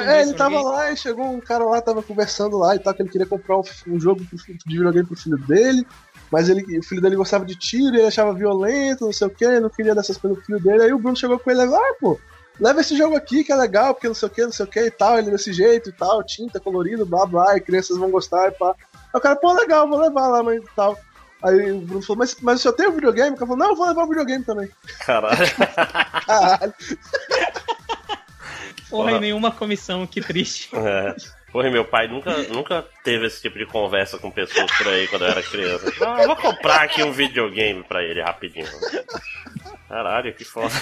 É, ele tava lá e chegou um cara lá, tava conversando lá e tal, que ele queria comprar um, um jogo de videogame pro filho dele. Mas ele, o filho dele gostava de tiro, ele achava violento, não sei o que, não queria dessas coisas pro filho dele. Aí o Bruno chegou com ele e falou: Ah, pô, leva esse jogo aqui que é legal, porque não sei o que, não sei o que e tal, ele desse jeito e tal, tinta, colorido, blá blá, e crianças vão gostar e pá. Aí o cara, pô, legal, vou levar lá, mas e tal. Aí o Bruno falou, mas, mas o senhor tem um videogame? O cara falou, não, eu vou levar o videogame também. Caralho. Caralho. Porra, em nenhuma comissão, que triste. É. Porra, meu pai nunca, nunca teve esse tipo de conversa com pessoas por aí quando eu era criança. Não, eu vou comprar aqui um videogame pra ele rapidinho. Caralho, que foda.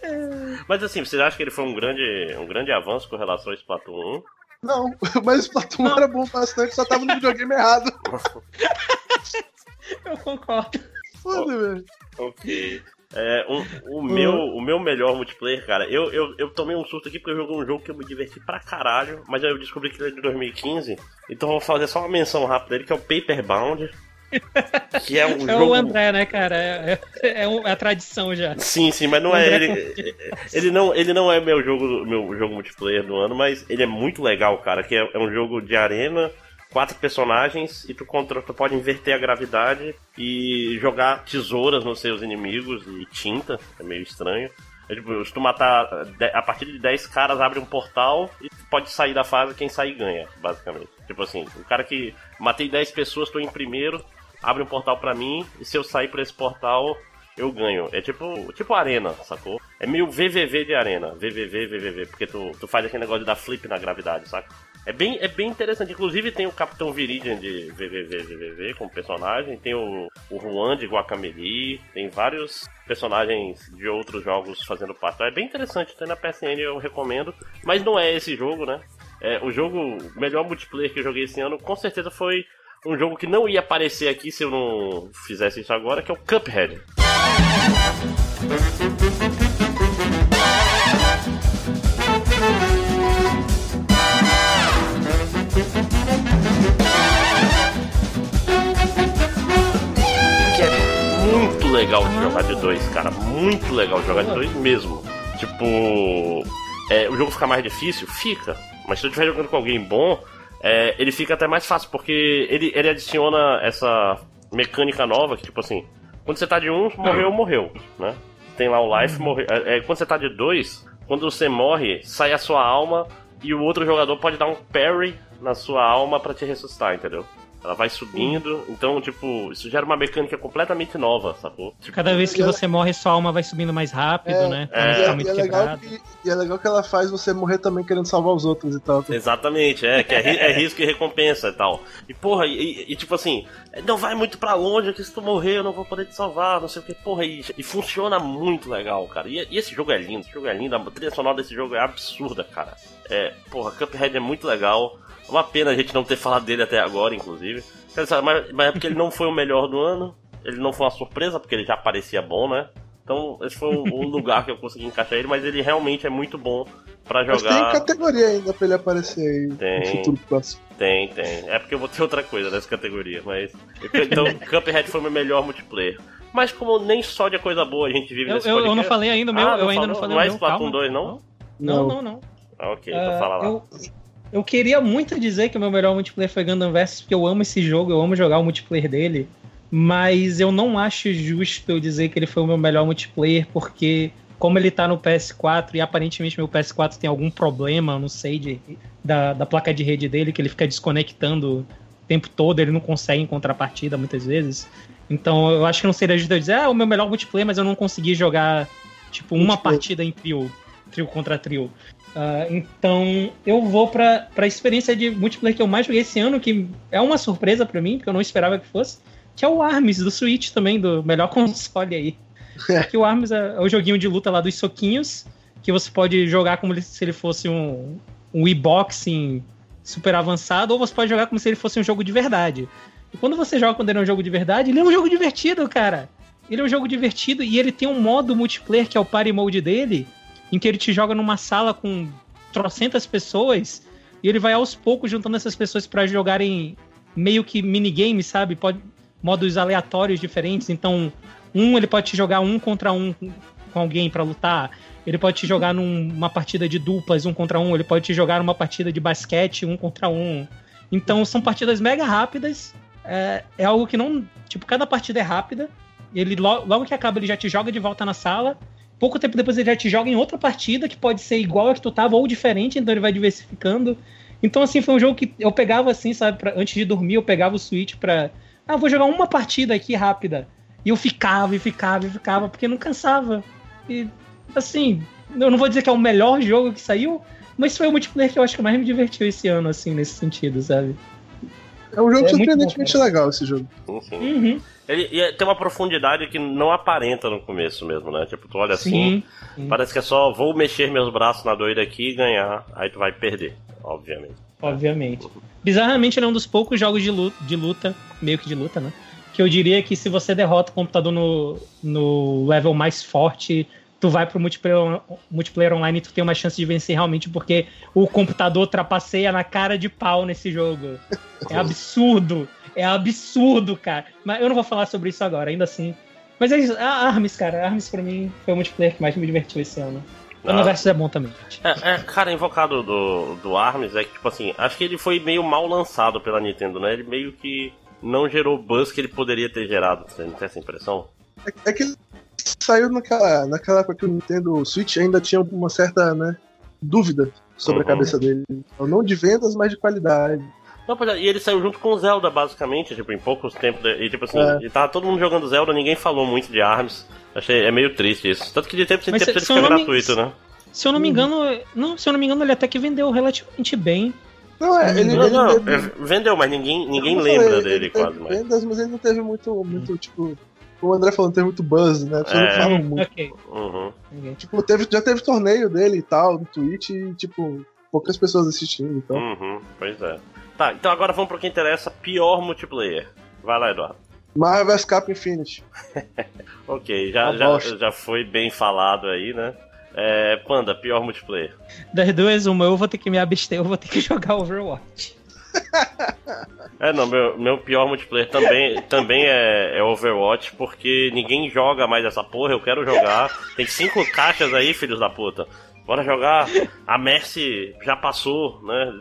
Mas assim, vocês acham que ele foi um grande, um grande avanço com relação ao Splatoon 1? Não, mas o Splatoon não. era bom bastante, só tava no videogame errado. eu concordo. Foda, velho. Ok. É, um, o, meu, o meu melhor multiplayer, cara, eu, eu, eu tomei um susto aqui porque eu joguei um jogo que eu me diverti pra caralho, mas aí eu descobri que ele é de 2015, então vou fazer só uma menção rápida dele, que é o Paperbound. Que é um é jogo... o André, né, cara? É, é, é, a tradição já. Sim, sim, mas não é ele. Ele não, ele não é meu jogo, meu jogo multiplayer do ano, mas ele é muito legal, cara. Que é, é um jogo de arena quatro personagens e tu, contra, tu pode inverter a gravidade e jogar tesouras nos seus inimigos e tinta, é meio estranho. É, tipo, se tu matar a partir de 10 caras, abre um portal e tu pode sair da fase, quem sair ganha, basicamente. Tipo assim, o cara que matei 10 pessoas, tô em primeiro, abre um portal para mim, e se eu sair por esse portal, eu ganho. É tipo, tipo arena, sacou? É meio VVV de arena. VVV, VVV, porque tu, tu faz aquele negócio de dar flip na gravidade, saca? É bem, é bem interessante. Inclusive tem o Capitão Viridian de VVV, VVV como personagem. Tem o, o Juan de Guacameli. Tem vários personagens de outros jogos fazendo parte. Então é bem interessante. Tem na PSN, eu recomendo. Mas não é esse jogo, né? É, o jogo, melhor multiplayer que eu joguei esse ano, com certeza foi um jogo que não ia aparecer aqui se eu não fizesse isso agora, que é o Cuphead. Jogar de dois, cara. Muito legal jogar de dois mesmo. Tipo, é, o jogo fica mais difícil? Fica. Mas se eu estiver jogando com alguém bom, é, ele fica até mais fácil, porque ele, ele adiciona essa mecânica nova que, tipo assim, quando você tá de um, morreu, morreu, né? Tem lá o life, morreu. É, é, quando você tá de dois, quando você morre, sai a sua alma e o outro jogador pode dar um parry na sua alma para te ressuscitar, entendeu? Ela vai subindo, então, tipo, isso gera uma mecânica completamente nova, sacou? Tipo, Cada vez que você morre, sua alma vai subindo mais rápido, é, né? É, e, é, e, é legal que, e é legal que ela faz você morrer também querendo salvar os outros e tal. Exatamente, é, que é, é risco e recompensa e tal. E porra, e, e, tipo assim, não vai muito pra longe, que se tu morrer eu não vou poder te salvar, não sei o que, porra, e, e funciona muito legal, cara. E, e, esse jogo é lindo, esse jogo é lindo, a trilha sonora desse jogo é absurda, cara. É, porra, Cuphead é muito legal. Uma pena a gente não ter falado dele até agora, inclusive. Mas, mas é porque ele não foi o melhor do ano. Ele não foi uma surpresa, porque ele já parecia bom, né? Então, esse foi um, um lugar que eu consegui encaixar ele, mas ele realmente é muito bom para jogar. Mas tem categoria ainda pra ele aparecer aí tem, no futuro próximo. Tem, tem. É porque eu vou ter outra coisa nessa categoria, mas. Então, Cuphead foi o meu melhor multiplayer. Mas como nem só de coisa boa a gente vive eu, nesse eu, eu não falei ainda o meu, ah, eu ainda falou? não falei não o meu. Não é Splatoon 2, não? Não, não, não. Ah, ok, então uh, fala lá. Eu, eu queria muito dizer que o meu melhor multiplayer foi Gundam Versus, porque eu amo esse jogo, eu amo jogar o multiplayer dele. Mas eu não acho justo eu dizer que ele foi o meu melhor multiplayer, porque como ele tá no PS4 e aparentemente meu PS4 tem algum problema, não sei, de, da, da placa de rede dele, que ele fica desconectando o tempo todo, ele não consegue encontrar partida muitas vezes. Então eu acho que não seria justo eu dizer, ah, o meu melhor multiplayer, mas eu não consegui jogar, tipo, uma partida em trio, trio contra trio. Uh, então, eu vou para a experiência de multiplayer que eu mais joguei esse ano, que é uma surpresa para mim, porque eu não esperava que fosse, que é o Arms do Switch também, do melhor console aí. É. que o Arms é, é, o joguinho de luta lá dos soquinhos, que você pode jogar como se ele fosse um, um Wii Boxing super avançado, ou você pode jogar como se ele fosse um jogo de verdade. E quando você joga quando ele é um jogo de verdade, ele é um jogo divertido, cara. Ele é um jogo divertido e ele tem um modo multiplayer que é o Party Mode dele, em que ele te joga numa sala com trocentas pessoas e ele vai aos poucos juntando essas pessoas para jogarem meio que minigames, sabe? Pode, modos aleatórios diferentes. Então, um ele pode te jogar um contra um com alguém para lutar. Ele pode te jogar numa partida de duplas, um contra um. Ele pode te jogar numa partida de basquete, um contra um. Então, são partidas mega rápidas é, é algo que não. Tipo, cada partida é rápida. Ele logo, logo que acaba, ele já te joga de volta na sala. Pouco tempo depois ele já te joga em outra partida que pode ser igual a que tu tava ou diferente, então ele vai diversificando. Então, assim, foi um jogo que eu pegava assim, sabe, pra, antes de dormir, eu pegava o Switch pra. Ah, vou jogar uma partida aqui rápida. E eu ficava e ficava e ficava, porque não cansava. E, assim, eu não vou dizer que é o melhor jogo que saiu, mas foi o multiplayer que eu acho que mais me divertiu esse ano, assim, nesse sentido, sabe? É um jogo é surpreendentemente bom, legal esse jogo. Uhum. Ele tem uma profundidade que não aparenta no começo mesmo, né? Tipo, tu olha sim, assim, sim. parece que é só vou mexer meus braços na doida aqui e ganhar, aí tu vai perder, obviamente. Obviamente. Bizarramente, ele é um dos poucos jogos de luta, de luta, meio que de luta, né? Que eu diria que se você derrota o computador no, no level mais forte, tu vai pro multiplayer, multiplayer online e tu tem uma chance de vencer realmente porque o computador trapaceia na cara de pau nesse jogo. É absurdo. É absurdo, cara. Mas eu não vou falar sobre isso agora, ainda assim. Mas é isso. A Arms, cara. A Arms pra mim foi o multiplayer que mais me divertiu esse ano. O ah. Versus é bom também. É, é, cara, invocado do, do Arms é que, tipo assim, acho que ele foi meio mal lançado pela Nintendo, né? Ele meio que não gerou o buzz que ele poderia ter gerado. Você não tem essa impressão? É, é que ele saiu naquela, naquela época que o Nintendo Switch ainda tinha uma certa né, dúvida sobre uhum. a cabeça dele. Então, não de vendas, mas de qualidade. Não, é, e ele saiu junto com o Zelda, basicamente, tipo, em poucos tempos. E tipo assim, é. e tava todo mundo jogando Zelda, ninguém falou muito de ARMS. Achei é meio triste isso. Tanto que de tempo em tempo ele fica gratuito, né? Se eu não me engano, não, se eu não me engano, ele até que vendeu relativamente bem. Não, é, ele, não, ele não, teve... vendeu, mas ninguém, ninguém lembra falei, dele quase mais. Vendas, mas ele não teve muito, muito tipo, o André falou, não teve muito buzz, né? As pessoas é. não falam muito. Okay. Uhum. Tipo, teve, já teve torneio dele e tal, no Twitch, e, tipo, poucas pessoas assistindo, então. Uhum, pois é. Tá, então agora vamos pro que interessa, pior multiplayer. Vai lá, Eduardo. Marvel vs Cap Infinity. ok, já, já, já foi bem falado aí, né? É, Panda, pior multiplayer. Das duas, uma, eu vou ter que me abster, eu vou ter que jogar Overwatch. É, não, meu, meu pior multiplayer também, também é, é, Overwatch, porque ninguém joga mais essa porra, eu quero jogar. Tem cinco caixas aí, filhos da puta. Bora jogar. A Mercy já passou, né?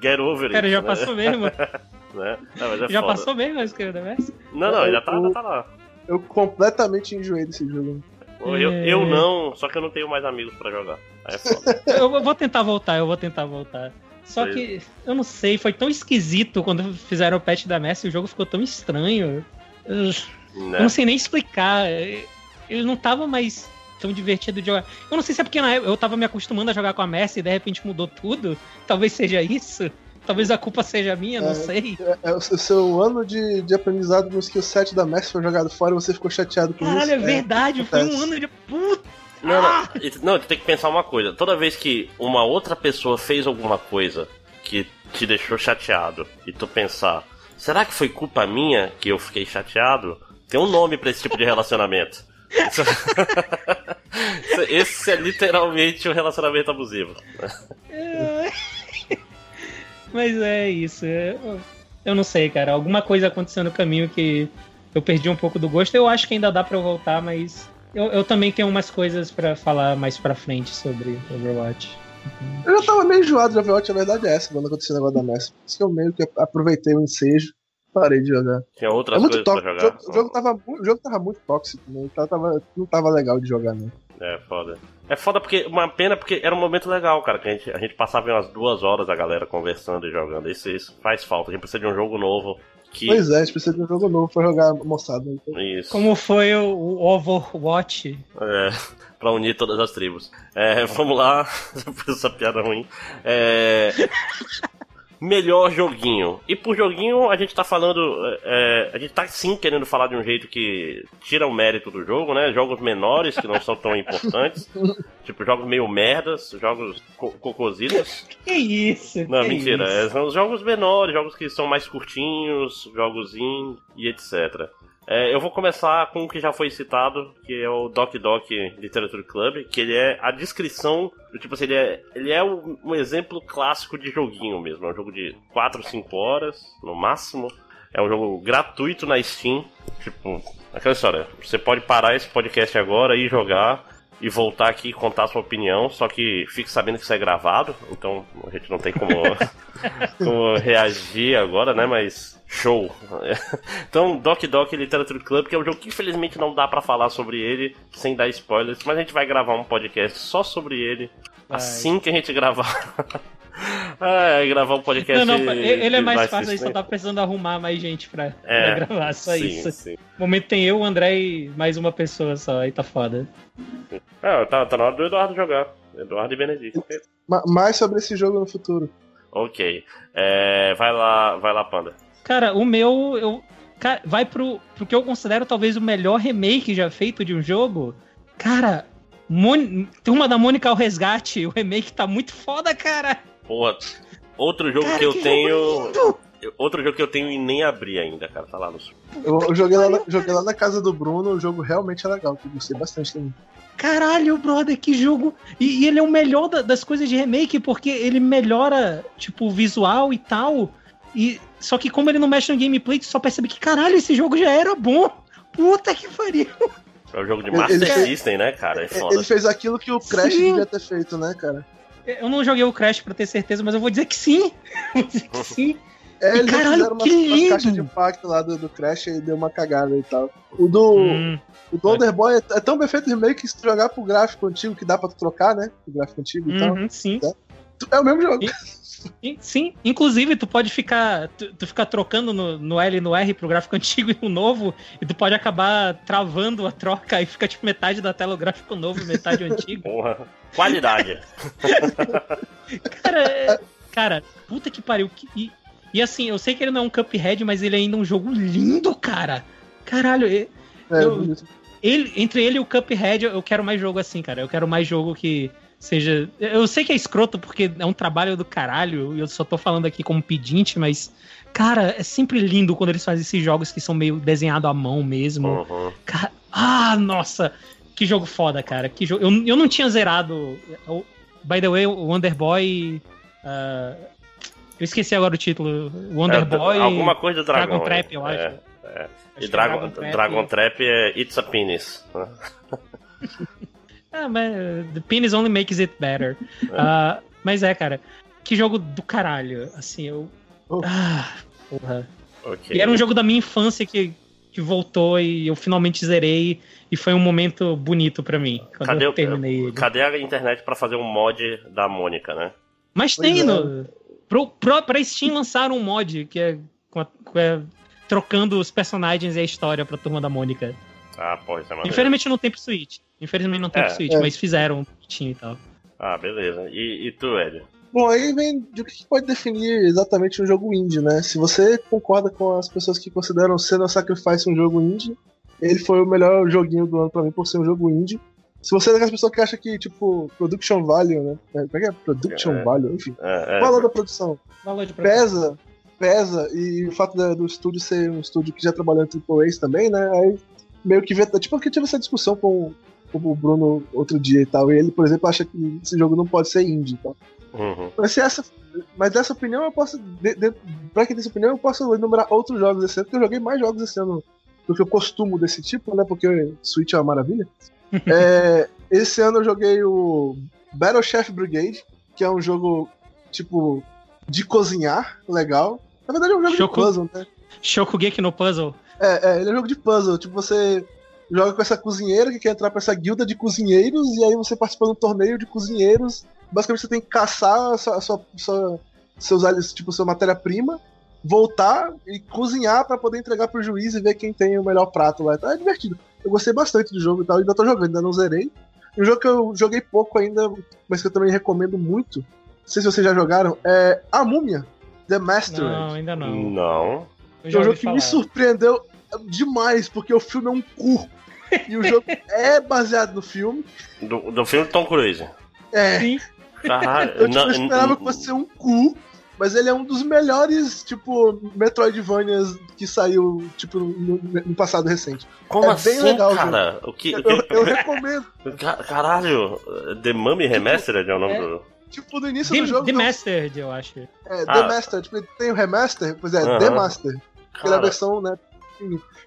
Get over it. Cara, já né? passou mesmo. né? não, é já foda. passou mesmo a esquerda da Mercy? Não, não, já tá, já tá lá. Eu completamente enjoei desse jogo. Eu, eu não, só que eu não tenho mais amigos pra jogar. Aí é foda. eu vou tentar voltar, eu vou tentar voltar. Só que, eu não sei, foi tão esquisito quando fizeram o patch da Messi, o jogo ficou tão estranho. Eu, né? eu não sei nem explicar. Ele não tava mais tão divertido de jogar. Eu não sei se é porque na época eu tava me acostumando a jogar com a Messi e de repente mudou tudo. Talvez seja isso. Talvez a culpa seja minha, não é, sei. É, é, o seu ano de, de aprendizado no skill set da Messi foi jogado fora e você ficou chateado com Caralho, isso. Caralho, é verdade, foi um ano de. Puta! Não, não, ah! não, tu tem que pensar uma coisa. Toda vez que uma outra pessoa fez alguma coisa que te deixou chateado e tu pensar, será que foi culpa minha que eu fiquei chateado? Tem um nome para esse tipo de relacionamento. esse é literalmente um relacionamento abusivo. Mas é isso. Eu não sei, cara. Alguma coisa aconteceu no caminho que eu perdi um pouco do gosto. Eu acho que ainda dá para voltar, mas eu, eu também tenho umas coisas para falar mais pra frente sobre Overwatch. Eu já tava meio enjoado de Overwatch, a verdade é essa, quando aconteceu o negócio da Messi. Por isso que eu meio que aproveitei o ensejo parei de jogar. Tinha outras é coisas pra jogar. O jogo, o jogo, tava, o jogo tava muito tóxico, né? Então tava, não tava legal de jogar, não. É, foda. É foda porque, uma pena porque era um momento legal, cara, que a gente, a gente passava umas duas horas a galera conversando e jogando. Isso, isso faz falta. A gente precisa de um jogo novo que... Pois é, a gente precisa de um jogo novo pra jogar moçada. Então. Isso. Como foi o Overwatch? É, pra unir todas as tribos. É, vamos lá, essa piada ruim. É melhor joguinho. E por joguinho, a gente tá falando. É, a gente tá sim querendo falar de um jeito que tira o mérito do jogo, né? Jogos menores que não são tão importantes. tipo, jogos meio merdas, jogos co cocositos. Que isso? Não, que mentira. Isso? É, são jogos menores, jogos que são mais curtinhos, jogos in e etc. É, eu vou começar com o que já foi citado, que é o Doc Doc Literature Club, que ele é a descrição, tipo assim, ele é, ele é um, exemplo clássico de joguinho mesmo. É um jogo de 4, 5 horas, no máximo. É um jogo gratuito na Steam. Tipo, aquela história, você pode parar esse podcast agora e jogar e voltar aqui e contar a sua opinião, só que fique sabendo que isso é gravado, então a gente não tem como, como reagir agora, né? Mas show. então, Doc Doc Literature Club, que é um jogo que infelizmente não dá para falar sobre ele sem dar spoilers, mas a gente vai gravar um podcast só sobre ele assim que a gente gravar. Ah, gravar um podcast. Não, não, ele é mais fácil, aí só tá precisando arrumar mais gente pra, é, pra gravar, só sim, isso. Sim. No momento tem eu, o André e mais uma pessoa só, aí tá foda. É, tá, tá na hora do Eduardo jogar. Eduardo e Benedito. Mais sobre esse jogo no futuro. Ok. É, vai lá, vai lá, Panda. Cara, o meu. Eu, cara, vai pro, pro que eu considero talvez o melhor remake já feito de um jogo. Cara, Mon Turma da Mônica ao Resgate, o remake tá muito foda, cara. Porra, outro jogo cara, que eu que tenho. Outro jogo que eu tenho e nem abri ainda, cara. Tá lá no. Eu, eu joguei, lá na, joguei lá na casa do Bruno, o jogo realmente é legal, que eu gostei bastante também. Caralho, brother, que jogo. E, e ele é o melhor da, das coisas de remake, porque ele melhora, tipo, o visual e tal. E, só que como ele não mexe no gameplay, tu só percebe que, caralho, esse jogo já era bom. Puta que pariu. É um jogo de Master ele System, né, cara? É foda. Ele fez aquilo que o Crash Sim. devia ter feito, né, cara? Eu não joguei o Crash pra ter certeza, mas eu vou dizer que sim. vou dizer que sim. É, eles caralho, umas, umas caixas de impacto lá do, do Crash e deu uma cagada e tal. O do. Hum, o do Underboy é, é, tão bem feito remake que se tu jogar pro gráfico antigo, que dá pra tu trocar, né? O gráfico antigo e uhum, tal. Sim. É, é o mesmo jogo. E, sim, inclusive tu pode ficar. Tu, tu ficar trocando no, no, L e no R pro gráfico antigo e no novo, e tu pode acabar travando a troca e fica tipo metade da tela o gráfico novo e metade o antigo. Porra. Qualidade. cara, é, cara, puta que pariu. E, e assim, eu sei que ele não é um Cuphead, mas ele é ainda um jogo lindo, cara. Caralho, é, eu, ele, entre ele e o Cuphead, eu quero mais jogo assim, cara. Eu quero mais jogo que seja. Eu sei que é escroto porque é um trabalho do caralho, e eu só tô falando aqui como pedinte, mas. Cara, é sempre lindo quando eles fazem esses jogos que são meio desenhado à mão mesmo. Uhum. Cara, ah, nossa! Que jogo foda, cara. Que jogo... eu, eu não tinha zerado. by the way, o Wonder Boy. Uh... Eu esqueci agora o título. Wonder é. Alguma coisa do Dragon. Dragon Trap, eu acho. É, é. E é Dragon, Dragon, Trap, Dragon Trap é It's a Penis. ah, mas the penis only makes it better. É. Uh, mas é, cara. Que jogo do caralho. Assim, eu. Oh. Ah, porra. Okay. E era um jogo da minha infância que, que voltou e eu finalmente zerei. E foi um momento bonito para mim. Quando cadê eu terminei ele. Cadê a internet para fazer um mod da Mônica, né? Mas pois tem, é. no, pro, pro, pra Steam lançaram um mod que é, com a, com a, trocando os personagens e a história pra turma da Mônica. Ah, pô, isso é maneiro. Infelizmente não tem pro Switch. Infelizmente não tem é, pro Switch, é. mas fizeram um e tal. Ah, beleza. E, e tu, Hélio? Bom, aí vem de o que pode definir exatamente um jogo indie, né? Se você concorda com as pessoas que consideram Senna Sacrifice um jogo indie, ele foi o melhor joguinho do ano pra mim por ser um jogo indie. Se você é daquelas pessoas que acha que, tipo, production value, né? É, como é que é? Production é, value, enfim. É, é, valor da produção. Valor de produção. Pesa, pesa, e o fato do estúdio ser um estúdio que já trabalhou em AAA também, né? Aí meio que vê. Tipo, porque tive essa discussão com, com, o Bruno outro dia e tal. E ele, por exemplo, acha que esse jogo não pode ser indie e tal. Uhum. Mas, se essa, mas essa opinião eu posso. De, de, pra quem tem essa opinião, eu posso enumerar outros jogos desse ano, porque eu joguei mais jogos esse ano do que eu costumo desse tipo, né? Porque Switch é uma maravilha. é, esse ano eu joguei o Battle Chef Brigade, que é um jogo tipo de cozinhar, legal. Na verdade é um jogo Shoku, de puzzle, né? Shokugeki no puzzle. É, é, ele é um jogo de puzzle. Tipo, você joga com essa cozinheira que quer entrar pra essa guilda de cozinheiros, e aí você participa de um torneio de cozinheiros. Basicamente você tem que caçar a sua, a sua, sua seus tipo, sua matéria-prima voltar e cozinhar para poder entregar pro juiz e ver quem tem o melhor prato lá. Então é divertido. Eu gostei bastante do jogo e tal, ainda tô jogando, ainda não zerei. Um jogo que eu joguei pouco ainda, mas que eu também recomendo muito. Não sei se vocês já jogaram, é A Múmia, The Master. Não, ainda não. Não. É um jogo que falar. me surpreendeu demais, porque o filme é um cu. E o jogo é baseado no filme. Do, do filme Tom Cruise. É. Sim. Caralho, eu tipo, esperava que fosse um cu, mas ele é um dos melhores, tipo, Metroidvanias que saiu, tipo, no, no passado recente. Como é assim, bem legal, cara? O que, o que... Eu, eu, recomendo. Caralho, The Mummy Remastered é o nome é, do... Tipo, no início The, do jogo... The Mastered, eu acho. É, ah. The Master. Tipo, tem o Remaster, pois é, uh -huh. The Master. Aquela versão, né,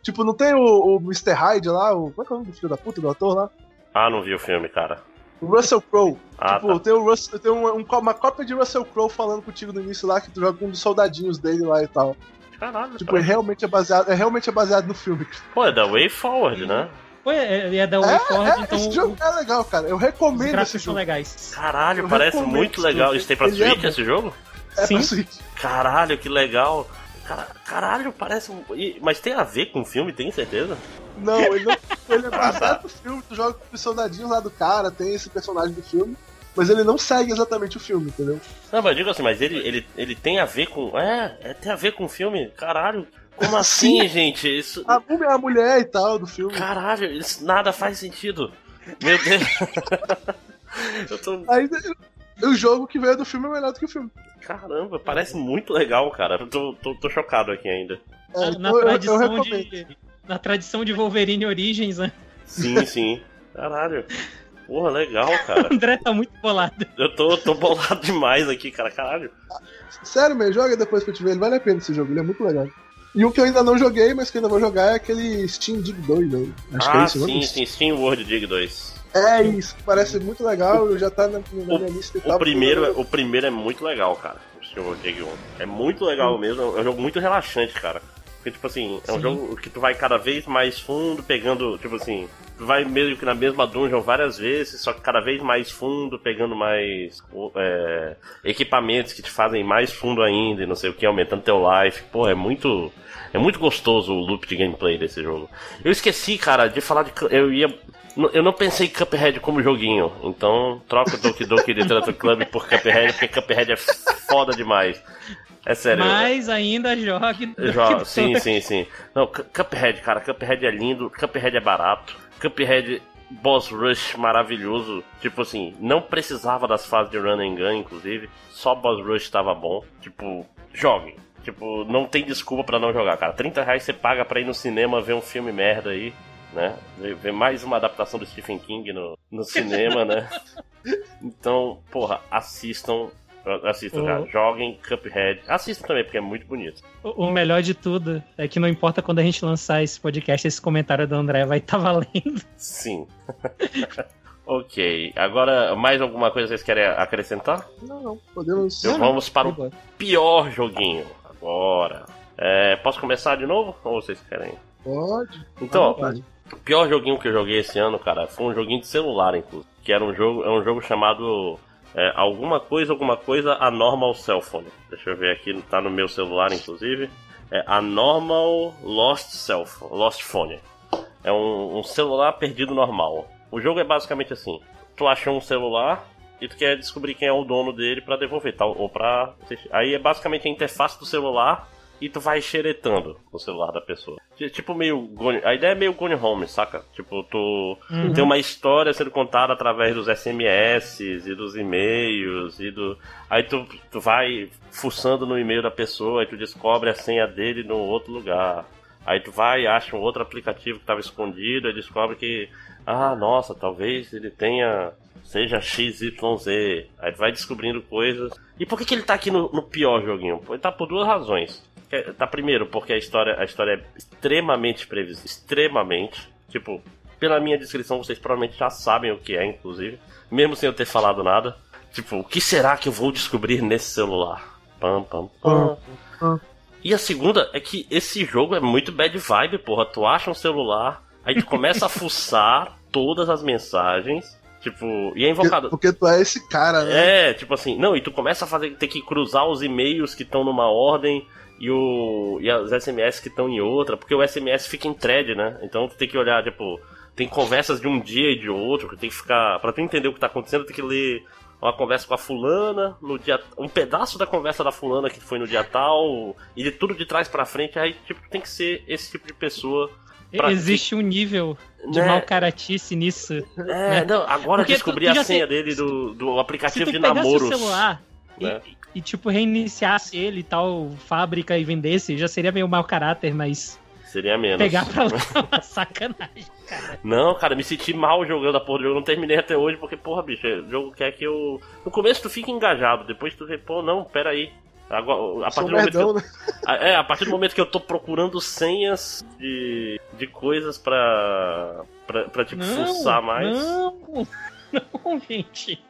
Tipo, não tem o, o Mr. Hyde lá, o. Como é que é o nome do filho da puta do ator lá? Ah, não vi o filme, cara. O Russell Crowe. Ah, tipo, tá. tem, o Russell, tem uma, um- uma cópia de Russell Crowe falando contigo no início lá, que tu joga com um dos soldadinhos dele lá e tal. Caralho, Tipo, é realmente é baseado, é realmente é baseado no filme. Pô, é da Way Forward, né? Pô, é, é da Way Forward, É, então esse jogo é legal, cara. Eu recomendo esse gráficos são jogo. legais. Caralho, Eu parece muito legal. jogo. Isso tem pra Ele é Switch esse jogo? É Sim. pra Switch. Caralho, que legal. Cara- Caralho, parece um. Mas tem a ver com o filme, tem certeza? Não, ele, não, ele é baseado no filme. Tu joga com os soldadinhos lá do cara, tem esse personagem do filme. Mas ele não segue exatamente o filme, entendeu? Não, mas eu digo assim, mas ele, ele, ele tem a ver com. É, é, tem a ver com o filme? Caralho. Como assim, gente? Isso. A é a mulher e tal do filme. Caralho, isso nada faz sentido. Meu Deus. eu tô. Aí o jogo que veio do filme é melhor do que o filme. Caramba, parece muito legal, cara. Eu tô, tô, tô chocado aqui ainda. É, Na, eu- eu tradição recomendo. de, na tradição de Wolverine Origins, né? Sim, sim. Caralho. Porra, legal, O cara. André tá muito bolado. Eu tô, tô bolado demais aqui, cara. Caralho. Sério mesmo, joga depois pra te ver. Ele vale a pena esse jogo, ele é muito legal. E um que eu ainda não joguei, mas que ainda vou jogar é aquele Steam Dig 2, né? Acho que é ah, isso, o nome? sim, sim. Steam World Dig 2. É isso, parece muito legal, já tá na, na minha lista e tal. O primeiro, é- o primeiro é muito legal, cara. O World Dig 1. É muito legal mesmo. É um jogo muito relaxante, cara. Porque, tipo assim, é um Sim. jogo que tu vai cada vez mais fundo, pegando, tipo assim, tu vai meio que na mesma dungeon várias vezes, só que cada vez mais fundo, pegando mais é, equipamentos que te fazem mais fundo ainda e não sei o que, aumentando teu life. Pô, é muito. É muito gostoso o loop de gameplay desse jogo. Eu esqueci, cara, de falar de. Eu ia. Eu não pensei em Cuphead como joguinho, então troca Doki Doki Literature Club por Cuphead, porque Cuphead é foda demais. É sério. Mas ainda jogue. Já, sim, sim, sim. Não, Cu- Cuphead, cara, Cuphead é lindo, Cuphead é barato, Cuphead boss rush maravilhoso. Tipo assim, não precisava das fases de run and gun, inclusive, só boss rush tava bom. Tipo, jogue. Tipo, não tem desculpa pra não jogar, cara. 30 reais você paga pra ir no cinema ver um filme merda aí, né? Ver- mais uma adaptação do Stephen King no, no cinema, né? Então, porra, assistam. Assistam, cara. Joguem Cuphead. Assistam também, porque é muito bonito. O o melhor de tudo é que não importa quando a gente lançar esse podcast, esse comentário do André vai estar valendo. Sim. ok. Agora, mais alguma coisa que vocês querem acrescentar? Não, não, podemos. Então vamos para o pior joguinho. Agora. É, posso começar de novo? Ou vocês querem? Pode. Então, ó, o pior joguinho que eu joguei esse ano, cara, foi um joguinho de celular, inclusive. Que era um jogo, é um jogo chamado é, alguma coisa, alguma coisa Anormal Cell Phone. Deixa eu ver aqui, tá no meu celular, inclusive. É Anormal Lost Cell Lost Phone. É um, um celular perdido normal. O jogo é basicamente assim: tu achou um celular e tu quer descobrir quem é o dono dele pra devolver, tal, ou pra. Aí é basicamente a interface do celular e tu vai xeretando o celular da pessoa. Ti- Tipo meio. A ideia é meio Gone Home, saca? Tipo, tu Uhum. tem uma história sendo contada através dos SMS e dos e-mails e do. Aí tu, tu vai fuçando no e-mail da pessoa e tu descobre a senha dele no outro lugar. Aí tu vai acha um outro aplicativo que estava escondido e descobre que. Ah, nossa, talvez ele tenha. Seja XYZ. Aí vai descobrindo coisas. E por que, que ele tá aqui no, no pior joguinho? Ele tá por duas razões. É, Tá primeiro, porque a história, a história é extremamente previsível. Extremamente. Tipo, pela minha descrição, vocês provavelmente já sabem o que é, inclusive. Mesmo sem eu ter falado nada. Tipo, o que será que eu vou descobrir nesse celular? Pam, pam. Pam. E a segunda é que esse jogo é muito bad vibe, porra. Tu acha um celular, aí tu começa a fuçar todas as mensagens. Tipo, e é Porque, invocado. porque tu é esse cara, né? É, tipo assim, não, e tu começa a fazer, ter que cruzar os e-mails que estão numa ordem e, o, e as SMS que estão em outra, porque o SMS fica em thread, né? Então tu tem que olhar, tipo, tem conversas de um dia e de outro, que tem que ficar. Pra tu entender o que tá acontecendo, tem que ler uma conversa com a fulana, no dia. Um pedaço da conversa da fulana que foi no dia tal, e de tudo de trás pra frente, aí, tipo, tem que ser esse tipo de pessoa. Pra- Existe um nível de Né? mal caratice nisso. É, não, agora Porque descobri tu- tu a senha tem- dele do, do Se aplicativo tu de pegasse namoros. o celular e, né? e, tipo, reiniciasse ele e tal, fábrica e vendesse, já seria meio mau caráter, mas Seria menos. pegar pra lá é uma sacanagem, cara. Não, cara, me senti mal jogando a porra do jogo, não terminei até hoje, porque, porra, bicho, o jogo quer que eu. No começo tu fica engajado, depois tu vê, pô, não, pera aí. Agora, a partir do merdão, momento eu, né? É, a partir do momento que eu tô procurando senhas de, de coisas pra, pra, pra tipo, não, fuçar mais. Não, não, gente.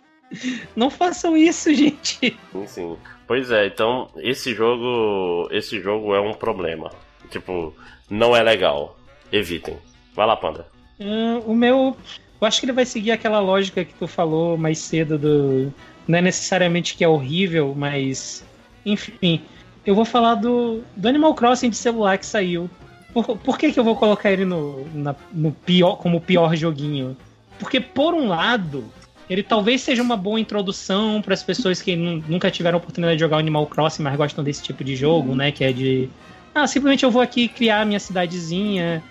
Não façam isso, gente. Sim, sim. Pois é, então esse jogo. Esse jogo é um problema. Tipo, não é legal. Evitem. Vai lá, Panda. Uh, o meu. Eu acho que ele vai seguir aquela lógica que tu falou mais cedo do. Não é necessariamente que é horrível, mas. Enfim. Eu vou falar do, do Animal Crossing de celular que saiu. Por, por que, que eu vou colocar ele no, na, no pior, como o pior joguinho? Porque, por um lado, ele talvez seja uma boa introdução para as pessoas que nunca tiveram a oportunidade de jogar Animal Crossing, mas gostam desse tipo de jogo, né? Que é de. Ah, simplesmente eu vou aqui criar minha cidadezinha